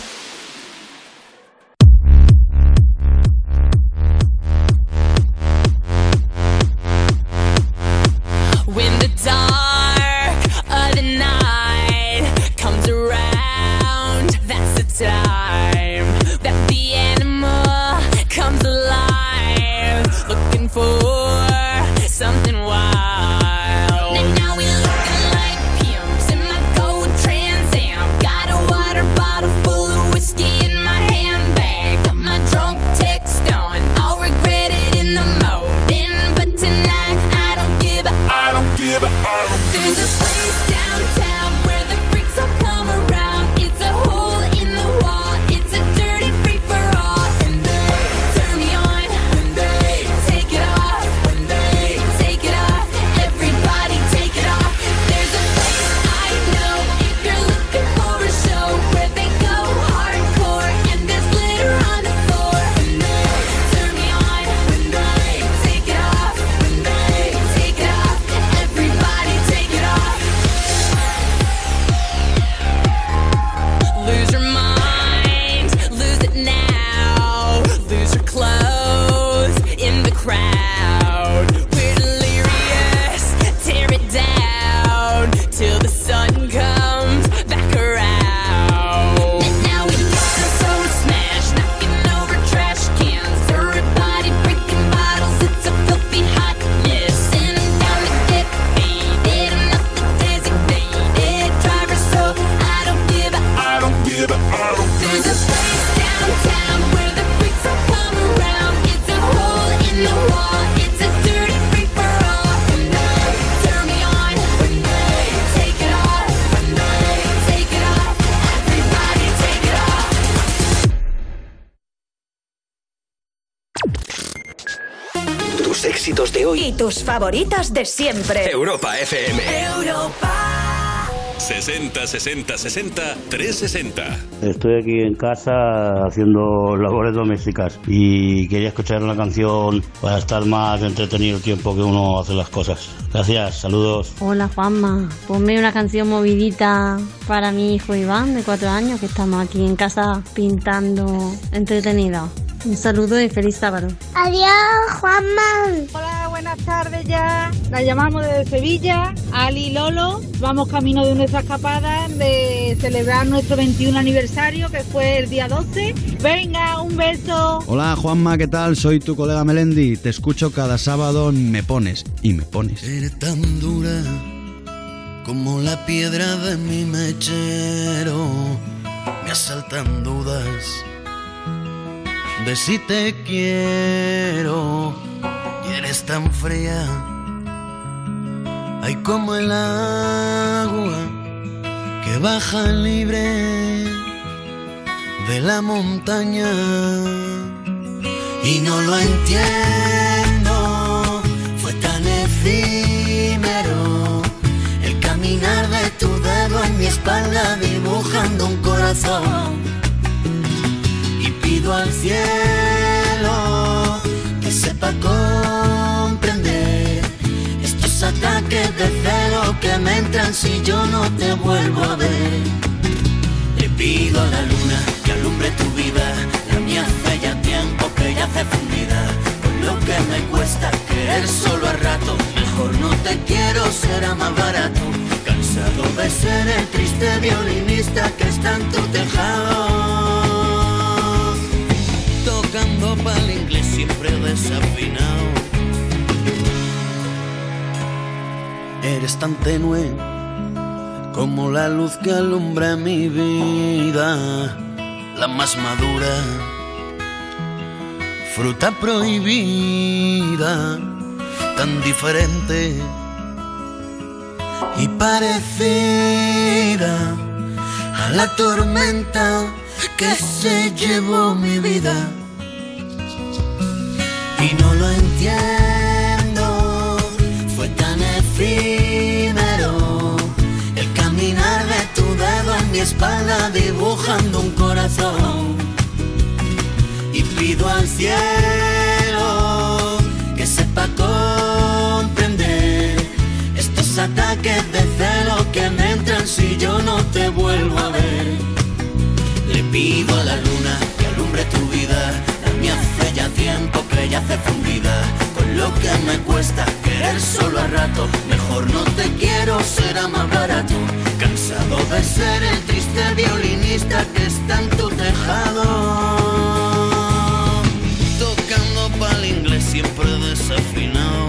Tus favoritas de siempre. Europa FM. Europa. 60 60 60 360. Estoy aquí en casa haciendo labores domésticas y quería escuchar una canción para estar más entretenido el tiempo que uno hace las cosas. Gracias, saludos. Hola Juanma, ponme una canción movidita para mi hijo Iván de cuatro años que estamos aquí en casa pintando entretenido. Un saludo y feliz sábado. Adiós, Juanma. Hola, buenas tardes ya. La llamamos desde Sevilla, Ali y Lolo. Vamos camino de nuestra escapada de celebrar nuestro 21 aniversario, que fue el día 12. Venga, un beso. Hola Juanma, ¿qué tal? Soy tu colega Melendi. Te escucho cada sábado en Me Pones y Me Pones. Eres tan dura como la piedra de mi mechero. Me asaltan dudas de si te quiero. Eres tan fría, ay como el agua que baja libre de la montaña. Y no lo entiendo, fue tan efímero el caminar de tu dedo en mi espalda dibujando un corazón. Y pido al cielo sepa comprender estos ataques de celo que me entran si yo no te vuelvo a ver. Le pido a la luna que alumbre tu vida, la mía hace ya tiempo que yace fundida. Con lo que me cuesta querer solo a rato, mejor no te quiero, será más barato. Cansado de ser el triste violinista que está en tu tejado. Para el inglés siempre desafinado. Eres tan tenue como la luz que alumbra mi vida, la más madura, fruta prohibida, tan diferente y parecida a la tormenta que se llevó mi vida y no lo entiendo. Fue tan efímero el caminar de tu dedo en mi espalda dibujando un corazón. Y pido al cielo que sepa comprender estos ataques de celo que me entran si yo no te vuelvo a ver. Le pido a la luna que alumbre tu vida. Mía hace ya tiempo que yace fundida. Con lo que me cuesta querer solo a rato. Mejor no te quiero, será más barato. Cansado de ser el triste violinista que está en tu tejado. Tocando pa'l inglés siempre desafinado.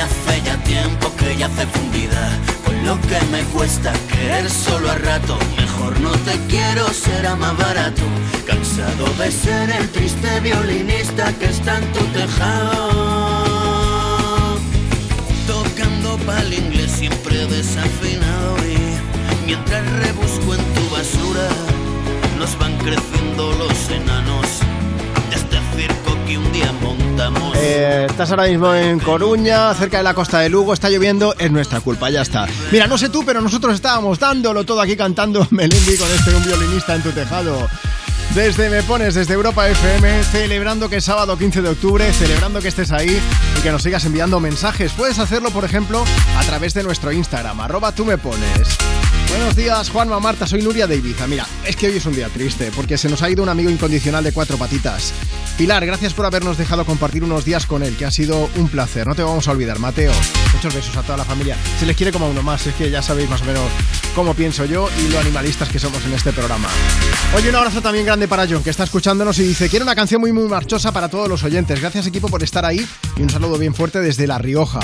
Hace ya tiempo que yace fundida. Con lo que me cuesta querer solo a rato. Mejor no te quiero, será más barato. Cansado de ser el triste violinista que está en tu tejado. Tocando pa'l inglés siempre desafinado. Y mientras rebusco en tu basura, nos van creciendo los enanos que un día montamos. Eh, estás ahora mismo en Coruña, cerca de la costa de Lugo, está lloviendo, es nuestra culpa, ya está. Mira, no sé tú, pero nosotros estábamos dándolo todo aquí cantando Melendi con este un violinista en tu tejado. Desde Me Pones, desde Europa FM, celebrando que es sábado 15 de octubre, celebrando que estés ahí y que nos sigas enviando mensajes. Puedes hacerlo, por ejemplo, a través de nuestro Instagram, arroba tú me pones. Buenos días, Juanma Marta, soy Nuria de Ibiza. Mira, es que hoy es un día triste, porque se nos ha ido un amigo incondicional de cuatro patitas. Pilar, gracias por habernos dejado compartir unos días con él, que ha sido un placer. No te vamos a olvidar, Mateo. Muchos besos a toda la familia. Se les quiere como a uno más, es que ya sabéis más o menos cómo pienso yo y lo animalistas que somos en este programa. Oye, un abrazo también grande para John, que está escuchándonos y dice, quiero una canción muy muy marchosa para todos los oyentes. Gracias equipo por estar ahí y un saludo bien fuerte desde La Rioja.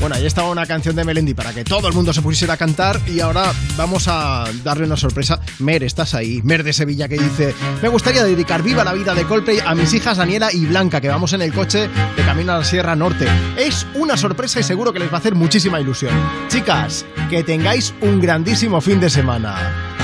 Bueno, ahí estaba una canción de Melendi para que todo el mundo se pusiera a cantar y ahora vamos a darle una sorpresa. Mer, estás ahí. Mer de Sevilla que dice, me gustaría dedicar Viva la Vida de Coldplay a mis hijas Daniela y Blanca que vamos en el coche de camino a la Sierra Norte. Es una sorpresa y seguro que les va a hacer muchísima ilusión. Chicas, que tengáis un grandísimo fin de semana.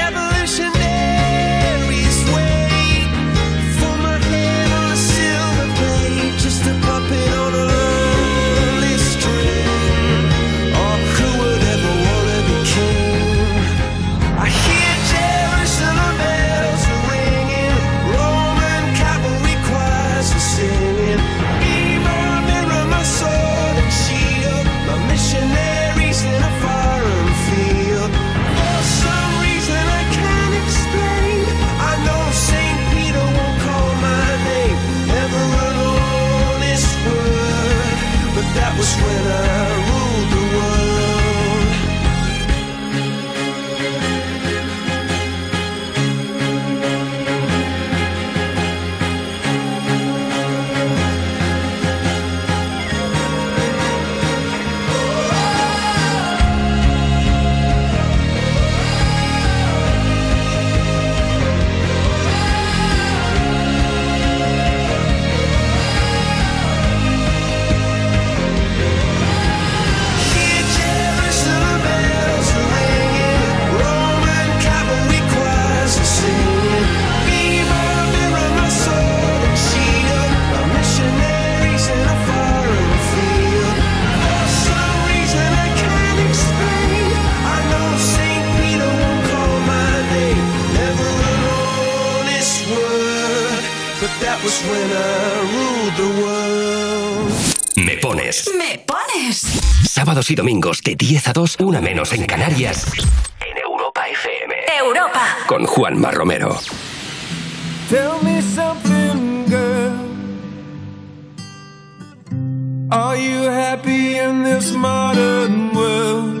When I ruled the world. Me pones. Me pones. Sábados y domingos de 10 a 2, una menos en Canarias. En Europa FM. Europa. Con Juanma Romero. Tell me something, girl. Are you happy in this modern world?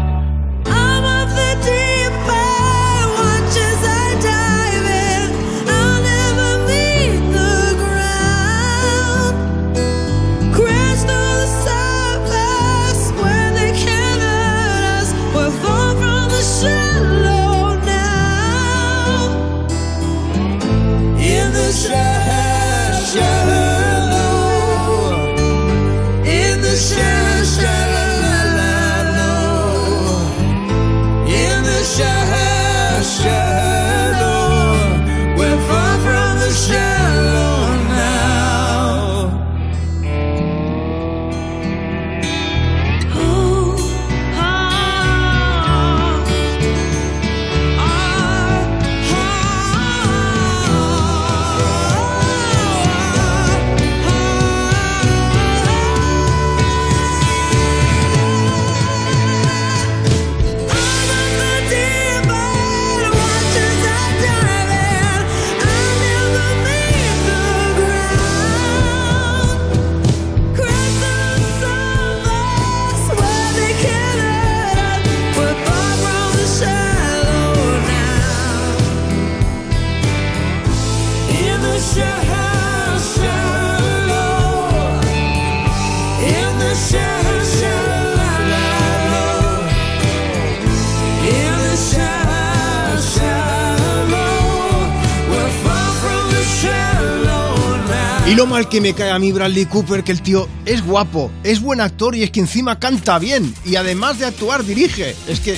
Y lo mal que me cae a mí Bradley Cooper, que el tío es guapo, es buen actor y es que encima canta bien. Y además de actuar, dirige. Es que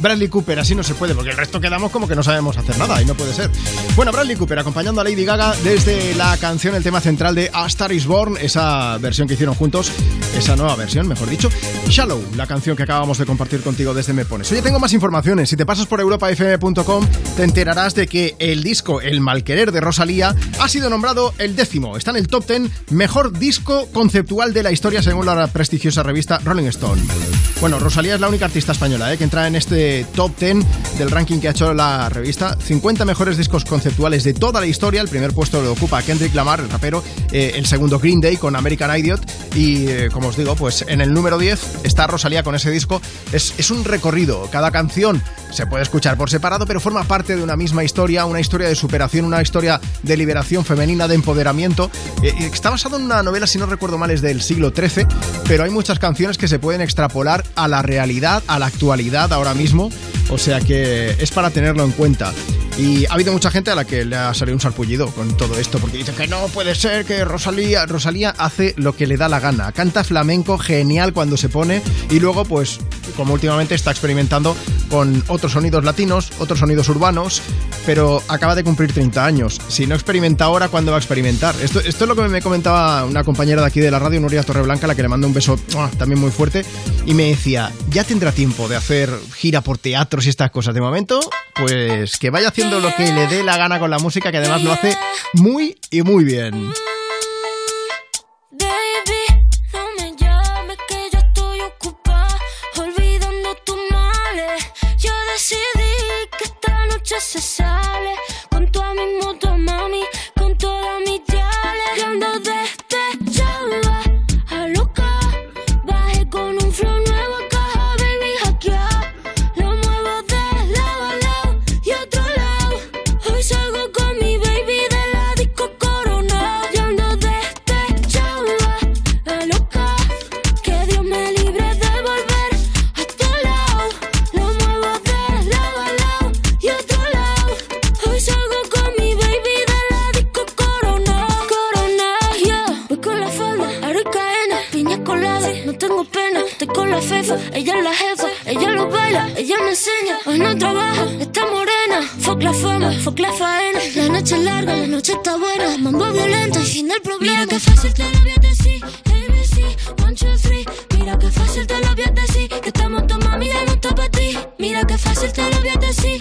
Bradley Cooper, así no se puede, porque el resto quedamos como que no sabemos hacer nada y no puede ser. Bueno, Bradley Cooper acompañando a Lady Gaga desde la canción, el tema central de A Star is Born, esa versión que hicieron juntos, esa nueva versión, mejor dicho. Shallow, la canción que acabamos de compartir contigo desde Me Pones. Oye, tengo más informaciones. Si te pasas por europafm.com, te enterarás de que el disco El Malquerer de Rosalía ha sido nombrado el décimo. Está en el top 10 mejor disco conceptual de la historia según la prestigiosa revista Rolling Stone. Bueno, Rosalía es la única artista española ¿eh? que entra en este top 10 del ranking que ha hecho la revista. 50 mejores discos conceptuales de toda la historia. El primer puesto lo ocupa Kendrick Lamar, el rapero. Eh, el segundo Green Day con American Idiot. Y eh, como os digo, pues en el número 10 está Rosalía con ese disco. Es, es un recorrido. Cada canción se puede escuchar por separado, pero forma parte de una misma historia, una historia de superación, una historia de liberación femenina, de empoderamiento. Eh, está basado en una novela, si no recuerdo mal, es del siglo XIII, pero hay muchas canciones que se pueden extrapolar a la realidad, a la actualidad ahora mismo. O sea que es para tenerlo en cuenta. Y ha habido mucha gente a la que le ha salido un sarpullido con todo esto, porque dice que no puede ser que Rosalía, Rosalía hace lo que le da la gana. Canta flamenco genial cuando se pone y luego, pues, como últimamente está experimentando con otros sonidos latinos, otros sonidos urbanos, pero acaba de cumplir 30 años. Si no experimenta ahora, ¿cuándo va a experimentar? Esto, esto es lo que me comentaba una compañera de aquí de la radio, Nuria Torreblanca, a la que le mando un beso también muy fuerte, y me decía, ya tendrá tiempo de hacer gira por teatros y estas cosas. De momento, pues que vaya haciendo lo que le dé la gana con la música, que además lo hace muy y muy bien. La faena. La noche es larga, la noche está buena. Mambo violento y fin del problema. Mira que fácil te lo voy a decir. ABC, one, two, three. Mira que fácil te lo voy a decir. Que estamos tu mami de no está para ti. Mira que fácil te lo voy a decir.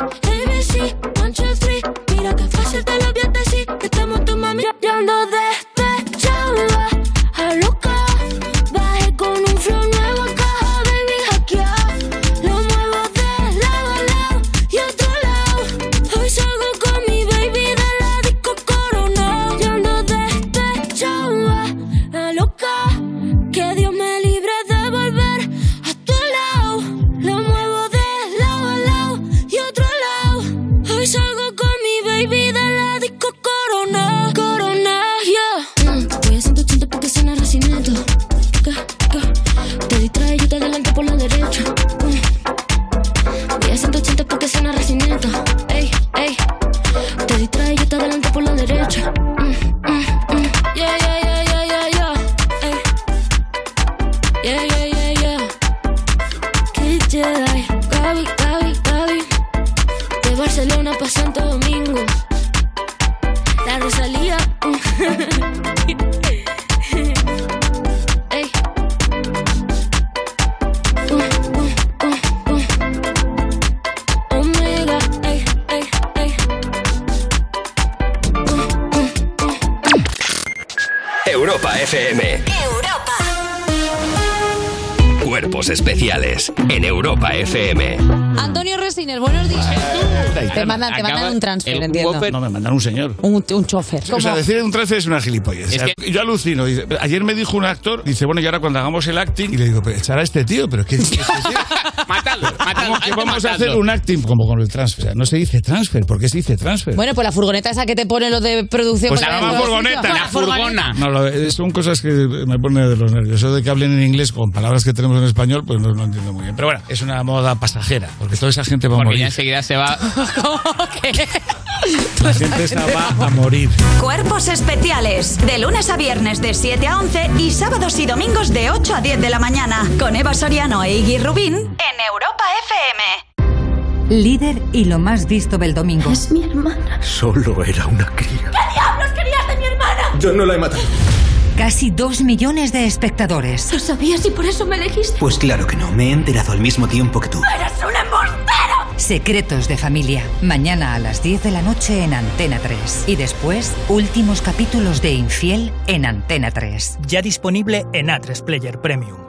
FM. Antonio Resines, buenos días. Te mandan, te mandan un transfer, entiendo. No, me mandan un señor. Un, un chofer. O sea, decir un transfer es una gilipollez. O sea, Yo alucino. dice, ayer me dijo un actor, dice, bueno, y ahora cuando hagamos el acting, y le digo, pero echar a este tío, pero ¿qué dice este tío? Matalo, ¿Cómo que que vamos a hacer un acting como con el transfer? O sea, no se dice transfer, ¿por qué se dice transfer? Bueno, pues la furgoneta esa que te pone lo de producción. Pues la furgoneta. La furgona. No, lo- eh, son cosas que me ponen de los nervios. Eso de que hablen en inglés con palabras que tenemos en español, pues no lo entiendo muy bien. Pero bueno, es una moda pasajera, porque toda esa gente va a Porque morir. ya enseguida se va. La gente esa va a morir. Cuerpos especiales. De lunes a viernes de 7 a 11 y sábados y domingos de 8 a 10 de la mañana. Con Eva Soriano e Iggy Rubín en Europa FM. Líder y lo más visto del domingo. Es mi hermana. Solo era una cría. ¿Qué diablos querías de mi hermana? Yo no la he matado. Casi dos millones de espectadores. ¿Lo sabías y por eso me elegiste? Pues claro que no, me he enterado al mismo tiempo que tú. ¡Eres un embustero! Secretos de familia. Mañana a las 10 de la noche en Antena 3. Y después, últimos capítulos de Infiel en Antena 3. Ya disponible en A3 Player Premium.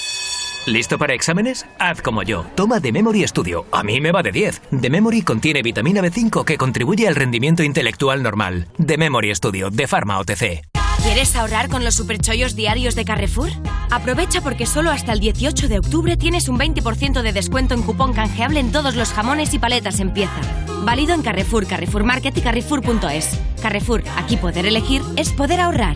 ¿Listo para exámenes? Haz como yo. Toma The Memory Studio. A mí me va de 10. The Memory contiene vitamina B5 que contribuye al rendimiento intelectual normal. The Memory Studio de Pharma OTC. ¿Quieres ahorrar con los superchollos diarios de Carrefour? Aprovecha porque solo hasta el 18 de octubre tienes un 20% de descuento en cupón canjeable en todos los jamones y paletas en pieza. Válido en Carrefour, Carrefour Market y Carrefour.es. Carrefour, aquí poder elegir es poder ahorrar.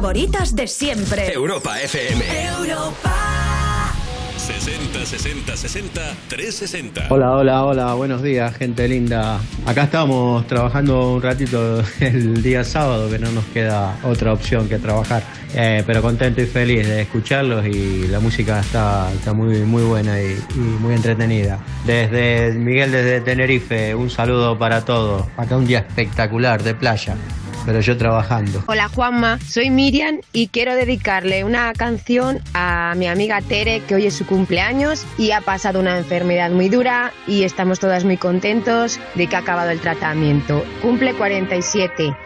favoritas de siempre. Europa FM. Europa. 60 60 60 360. Hola, hola, hola, buenos días, gente linda. Acá estamos trabajando un ratito el día sábado, que no nos queda otra opción que trabajar. Eh, pero contento y feliz de escucharlos y la música está, está muy, muy buena y, y muy entretenida. Desde Miguel, desde Tenerife, un saludo para todos. Acá un día espectacular de playa, pero yo trabajando. Hola Juanma, soy Miriam y quiero dedicarle una canción a mi amiga Tere que hoy es su cumpleaños y ha pasado una enfermedad muy dura y estamos todas muy contentos de que ha acabado el tratamiento. Cumple 47.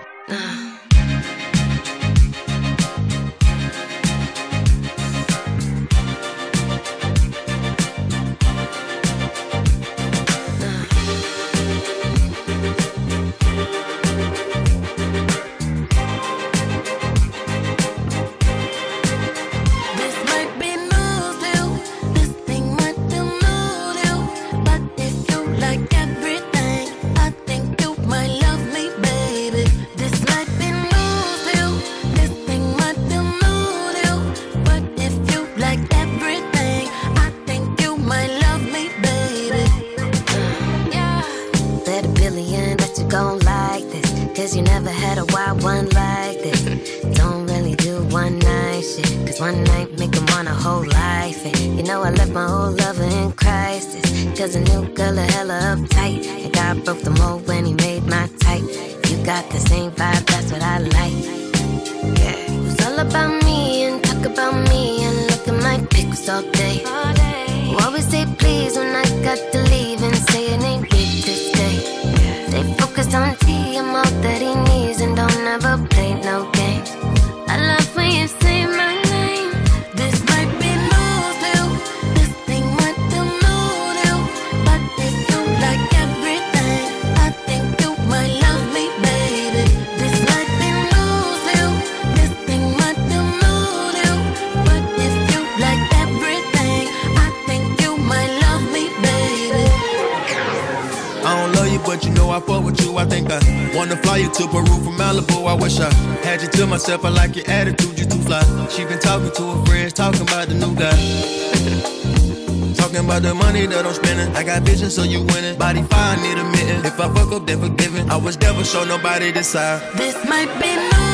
I got vision, so you winning. Body fine, need a mitten. If I fuck up, then forgiven. I was never show nobody this side. This might be new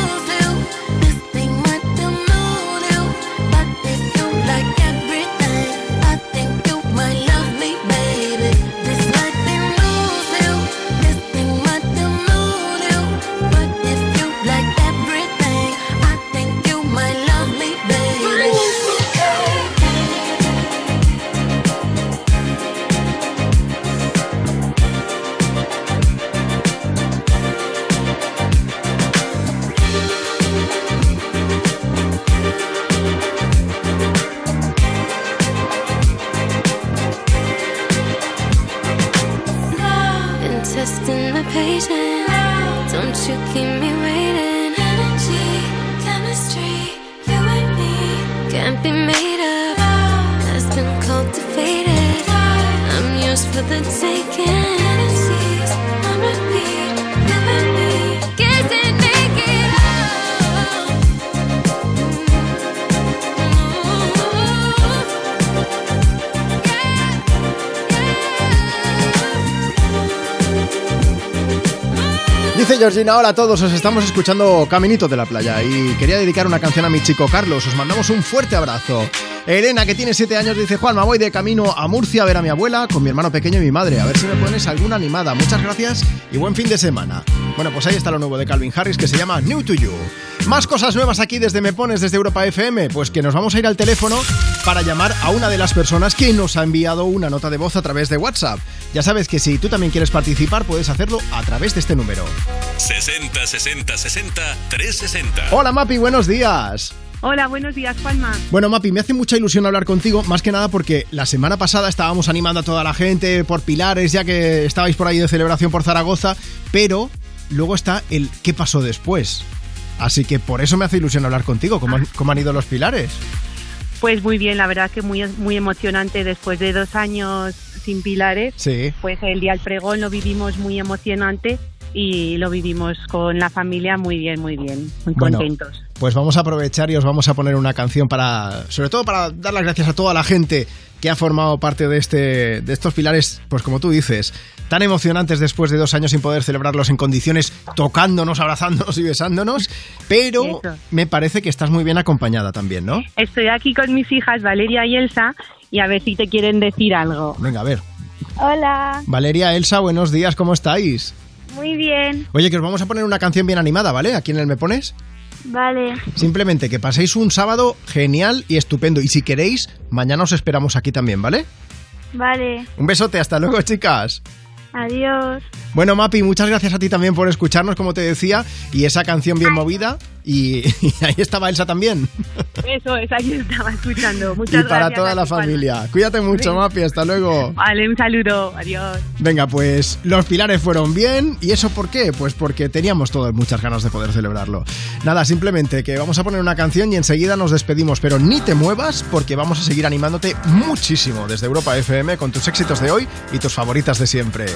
Dice Georgina, hola a todos, os estamos escuchando Caminito de la Playa y quería dedicar una canción a mi chico Carlos, os mandamos un fuerte abrazo. Elena, que tiene 7 años, dice, Juan, me voy de camino a Murcia a ver a mi abuela con mi hermano pequeño y mi madre, a ver si me pones alguna animada. Muchas gracias y buen fin de semana. Bueno, pues ahí está lo nuevo de Calvin Harris que se llama New to You. Más cosas nuevas aquí desde Me Pones, desde Europa FM, pues que nos vamos a ir al teléfono para llamar a una de las personas que nos ha enviado una nota de voz a través de WhatsApp. Ya sabes que si tú también quieres participar, puedes hacerlo a través de este número. 60 60 60 360. Hola Mapi, buenos días. Hola, buenos días, Juanma. Bueno, Mapi, me hace mucha ilusión hablar contigo, más que nada porque la semana pasada estábamos animando a toda la gente por Pilares, ya que estabais por ahí de celebración por Zaragoza, pero luego está el qué pasó después. Así que por eso me hace ilusión hablar contigo. ¿Cómo han, cómo han ido los Pilares? Pues muy bien, la verdad que muy, muy emocionante después de dos años sin pilares. Sí. Pues el día del pregón lo vivimos muy emocionante y lo vivimos con la familia muy bien, muy bien, muy Bueno, contentos. Pues vamos a aprovechar y os vamos a poner una canción para, sobre todo para dar las gracias a toda la gente que ha formado parte de este, de estos pilares, pues como tú dices, tan emocionantes después de dos años sin poder celebrarlos en condiciones, tocándonos, abrazándonos y besándonos, pero Eso. me parece que estás muy bien acompañada también, ¿no? Estoy aquí con mis hijas Valeria y Elsa y a ver si te quieren decir algo. Venga, a ver. Hola, Valeria, Elsa, buenos días, ¿cómo estáis? Muy bien, Oye, que os vamos a poner una canción bien animada, ¿vale? ¿A quién el me pones? vale, Simplemente que paséis un sábado genial y estupendo. Y si queréis, mañana os esperamos aquí también, ¿vale? vale, Un besote, hasta luego, chicas. Adiós. Bueno, Mapi, muchas gracias a ti también por escucharnos, como te decía, y esa canción bien movida. Y, y ahí estaba Elsa también. Eso es, aquí estaba escuchando. Muchas y para gracias toda la familia. Cuídate mucho, Sí. Mapi, hasta luego. Vale, un saludo, adiós. Venga, pues los pilares fueron bien. ¿Y eso por qué? Pues porque teníamos todas muchas ganas de poder celebrarlo. Nada, simplemente que vamos a poner una canción y enseguida nos despedimos. Pero ni te muevas porque vamos a seguir animándote muchísimo desde Europa FM con tus éxitos de hoy y tus favoritas de siempre.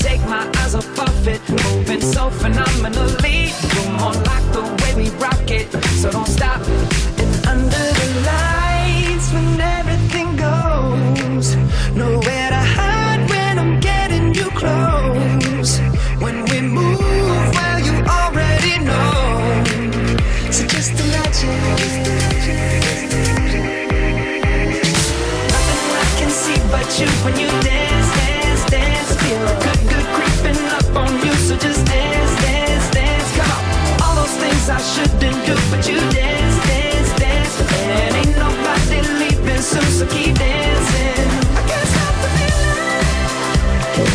Take my eyes off of it, moving so phenomenally. You're more like the way we rock it, so don't stop. And under the lights, when everything goes, nowhere to hide when I'm getting you close. When we move, well, you already know. So just imagine. Nothing I can see but you when you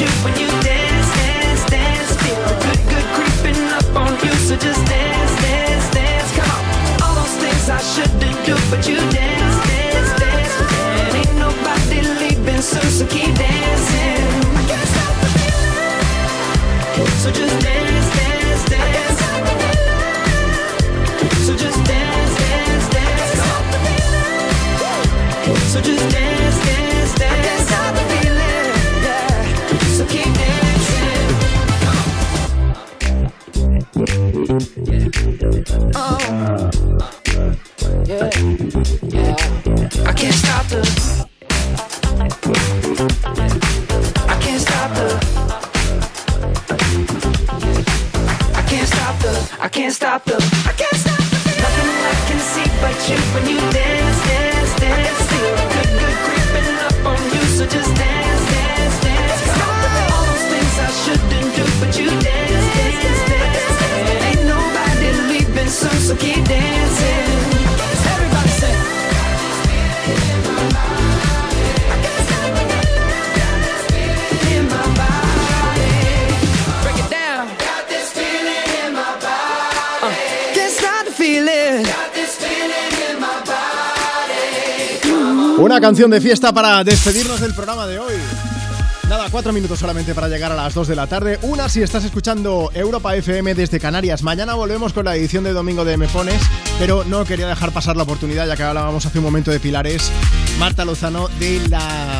You when you dance, dance, dance. Feel the good, creeping up on you, so just dance, dance, dance. Come on, all those things I shouldn't do, but you dance, dance, dance. And ain't nobody leaving so keep dancing. So just dance, dance, dance. So just dance, dance, dance. So just dance, stop the. Una canción de fiesta para despedirnos del programa de hoy. Nada, cuatro minutos solamente para llegar a las 2 de la tarde. Una si estás escuchando Europa FM desde Canarias. Mañana volvemos con la edición de domingo de Me Pones, pero no quería dejar pasar la oportunidad, ya que hablábamos hace un momento de Pilares. Marta Lozano, de la,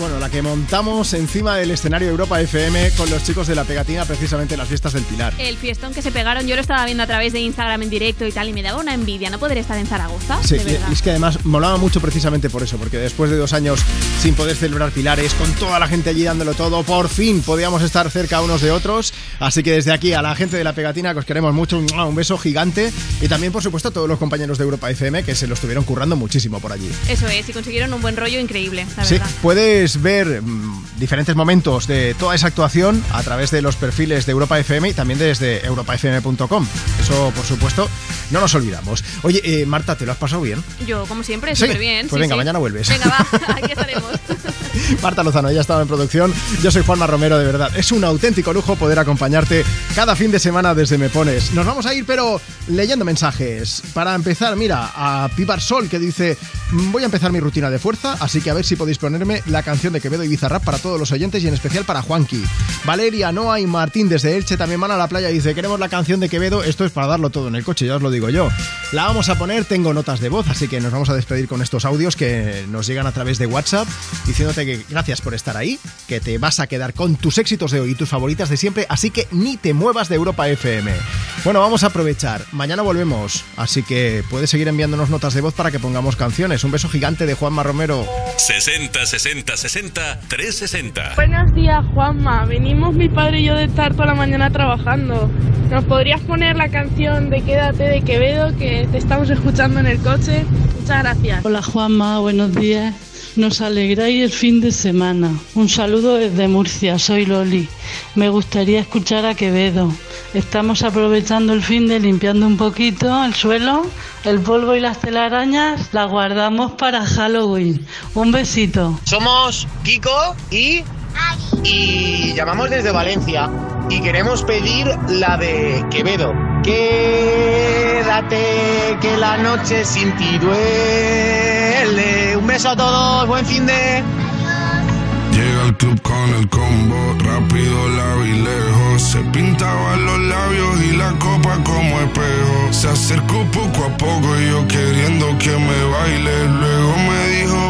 bueno, la que montamos encima del escenario Europa FM con los chicos de la pegatina, precisamente en las fiestas del Pilar. El fiestón que se pegaron, yo lo estaba viendo a través de Instagram en directo y tal, y me daba una envidia no poder estar en Zaragoza. Sí, de verdad. y es que además molaba mucho precisamente por eso, porque después de dos años sin poder celebrar Pilares, con toda la gente allí dándolo todo, por fin podíamos estar cerca unos de otros. Así que desde aquí a la gente de la pegatina que os queremos mucho, un beso gigante. Y también, por supuesto, a todos los compañeros de Europa FM que se lo estuvieron currando muchísimo por allí. Eso es, y consiguieron un buen rollo increíble, la Sí, verdad. puedes ver mm, diferentes momentos de toda esa actuación a través de los perfiles de Europa FM y también desde europafm.com. Eso, por supuesto, no nos olvidamos. Oye, eh, Marta, ¿te lo has pasado bien? Yo, como siempre, Sí, súper bien. pues venga, mañana vuelves. Venga, va, aquí estaremos. Marta Lozano, ya estaba en producción. Yo soy Juanma Romero, de verdad. Es un auténtico lujo poder cada fin de semana desde Me Pones. Nos vamos a ir, pero leyendo mensajes. Para empezar, mira, a Pibar Sol que dice: Voy a empezar mi rutina de fuerza, así que a ver si podéis ponerme la canción de Quevedo y Bizarrap para todos los oyentes y en especial para Juanqui. Valeria, Noa y Martín desde Elche también van a la playa dice: Queremos la canción de Quevedo. Esto es para darlo todo en el coche, ya os lo digo yo. La vamos a poner, tengo notas de voz, así que nos vamos a despedir con estos audios que nos llegan a través de WhatsApp diciéndote que gracias por estar ahí, que te vas a quedar con tus éxitos de hoy y tus favoritas de siempre, así que ni te muevas de Europa FM. Bueno, vamos a aprovechar. Mañana volvemos, así que puedes seguir enviándonos notas de voz para que pongamos canciones. Un beso gigante de Juanma Romero. 60 60 60 360. Buenos días, Juanma. Venimos mi padre y yo de estar toda la mañana trabajando. ¿Nos podrías poner la canción de Quédate de Quevedo que te estamos escuchando en el coche? Muchas gracias. Hola Juanma, buenos días. Nos alegráis el fin de semana. Un saludo desde Murcia, soy Loli. Me gustaría escuchar a Quevedo. Estamos aprovechando el fin de limpiando un poquito el suelo, el polvo y las telarañas, las guardamos para Halloween. Un besito. Somos Kiko y. Y llamamos desde Valencia. Y queremos pedir la de Quevedo. Quédate, que la noche sin ti duele. Un beso a todos, buen fin de. Llega al club con el combo, rápido la lejos. Se pintaban los labios y la copa como espejo. Se acercó poco a poco y yo queriendo que me baile. Luego me dijo,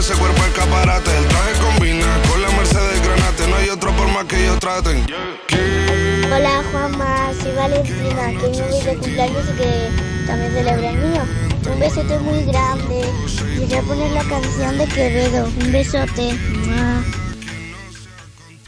ese cuerpo escaparate. El traje combina con la Mercedes Granate. No hay otro por más que ellos traten. Hola Juanma, soy Valentina, que me voy de cumpleaños y que también celebra el mío. Un besote muy grande. Y voy a poner la canción de Quevedo. Un besote. Mua.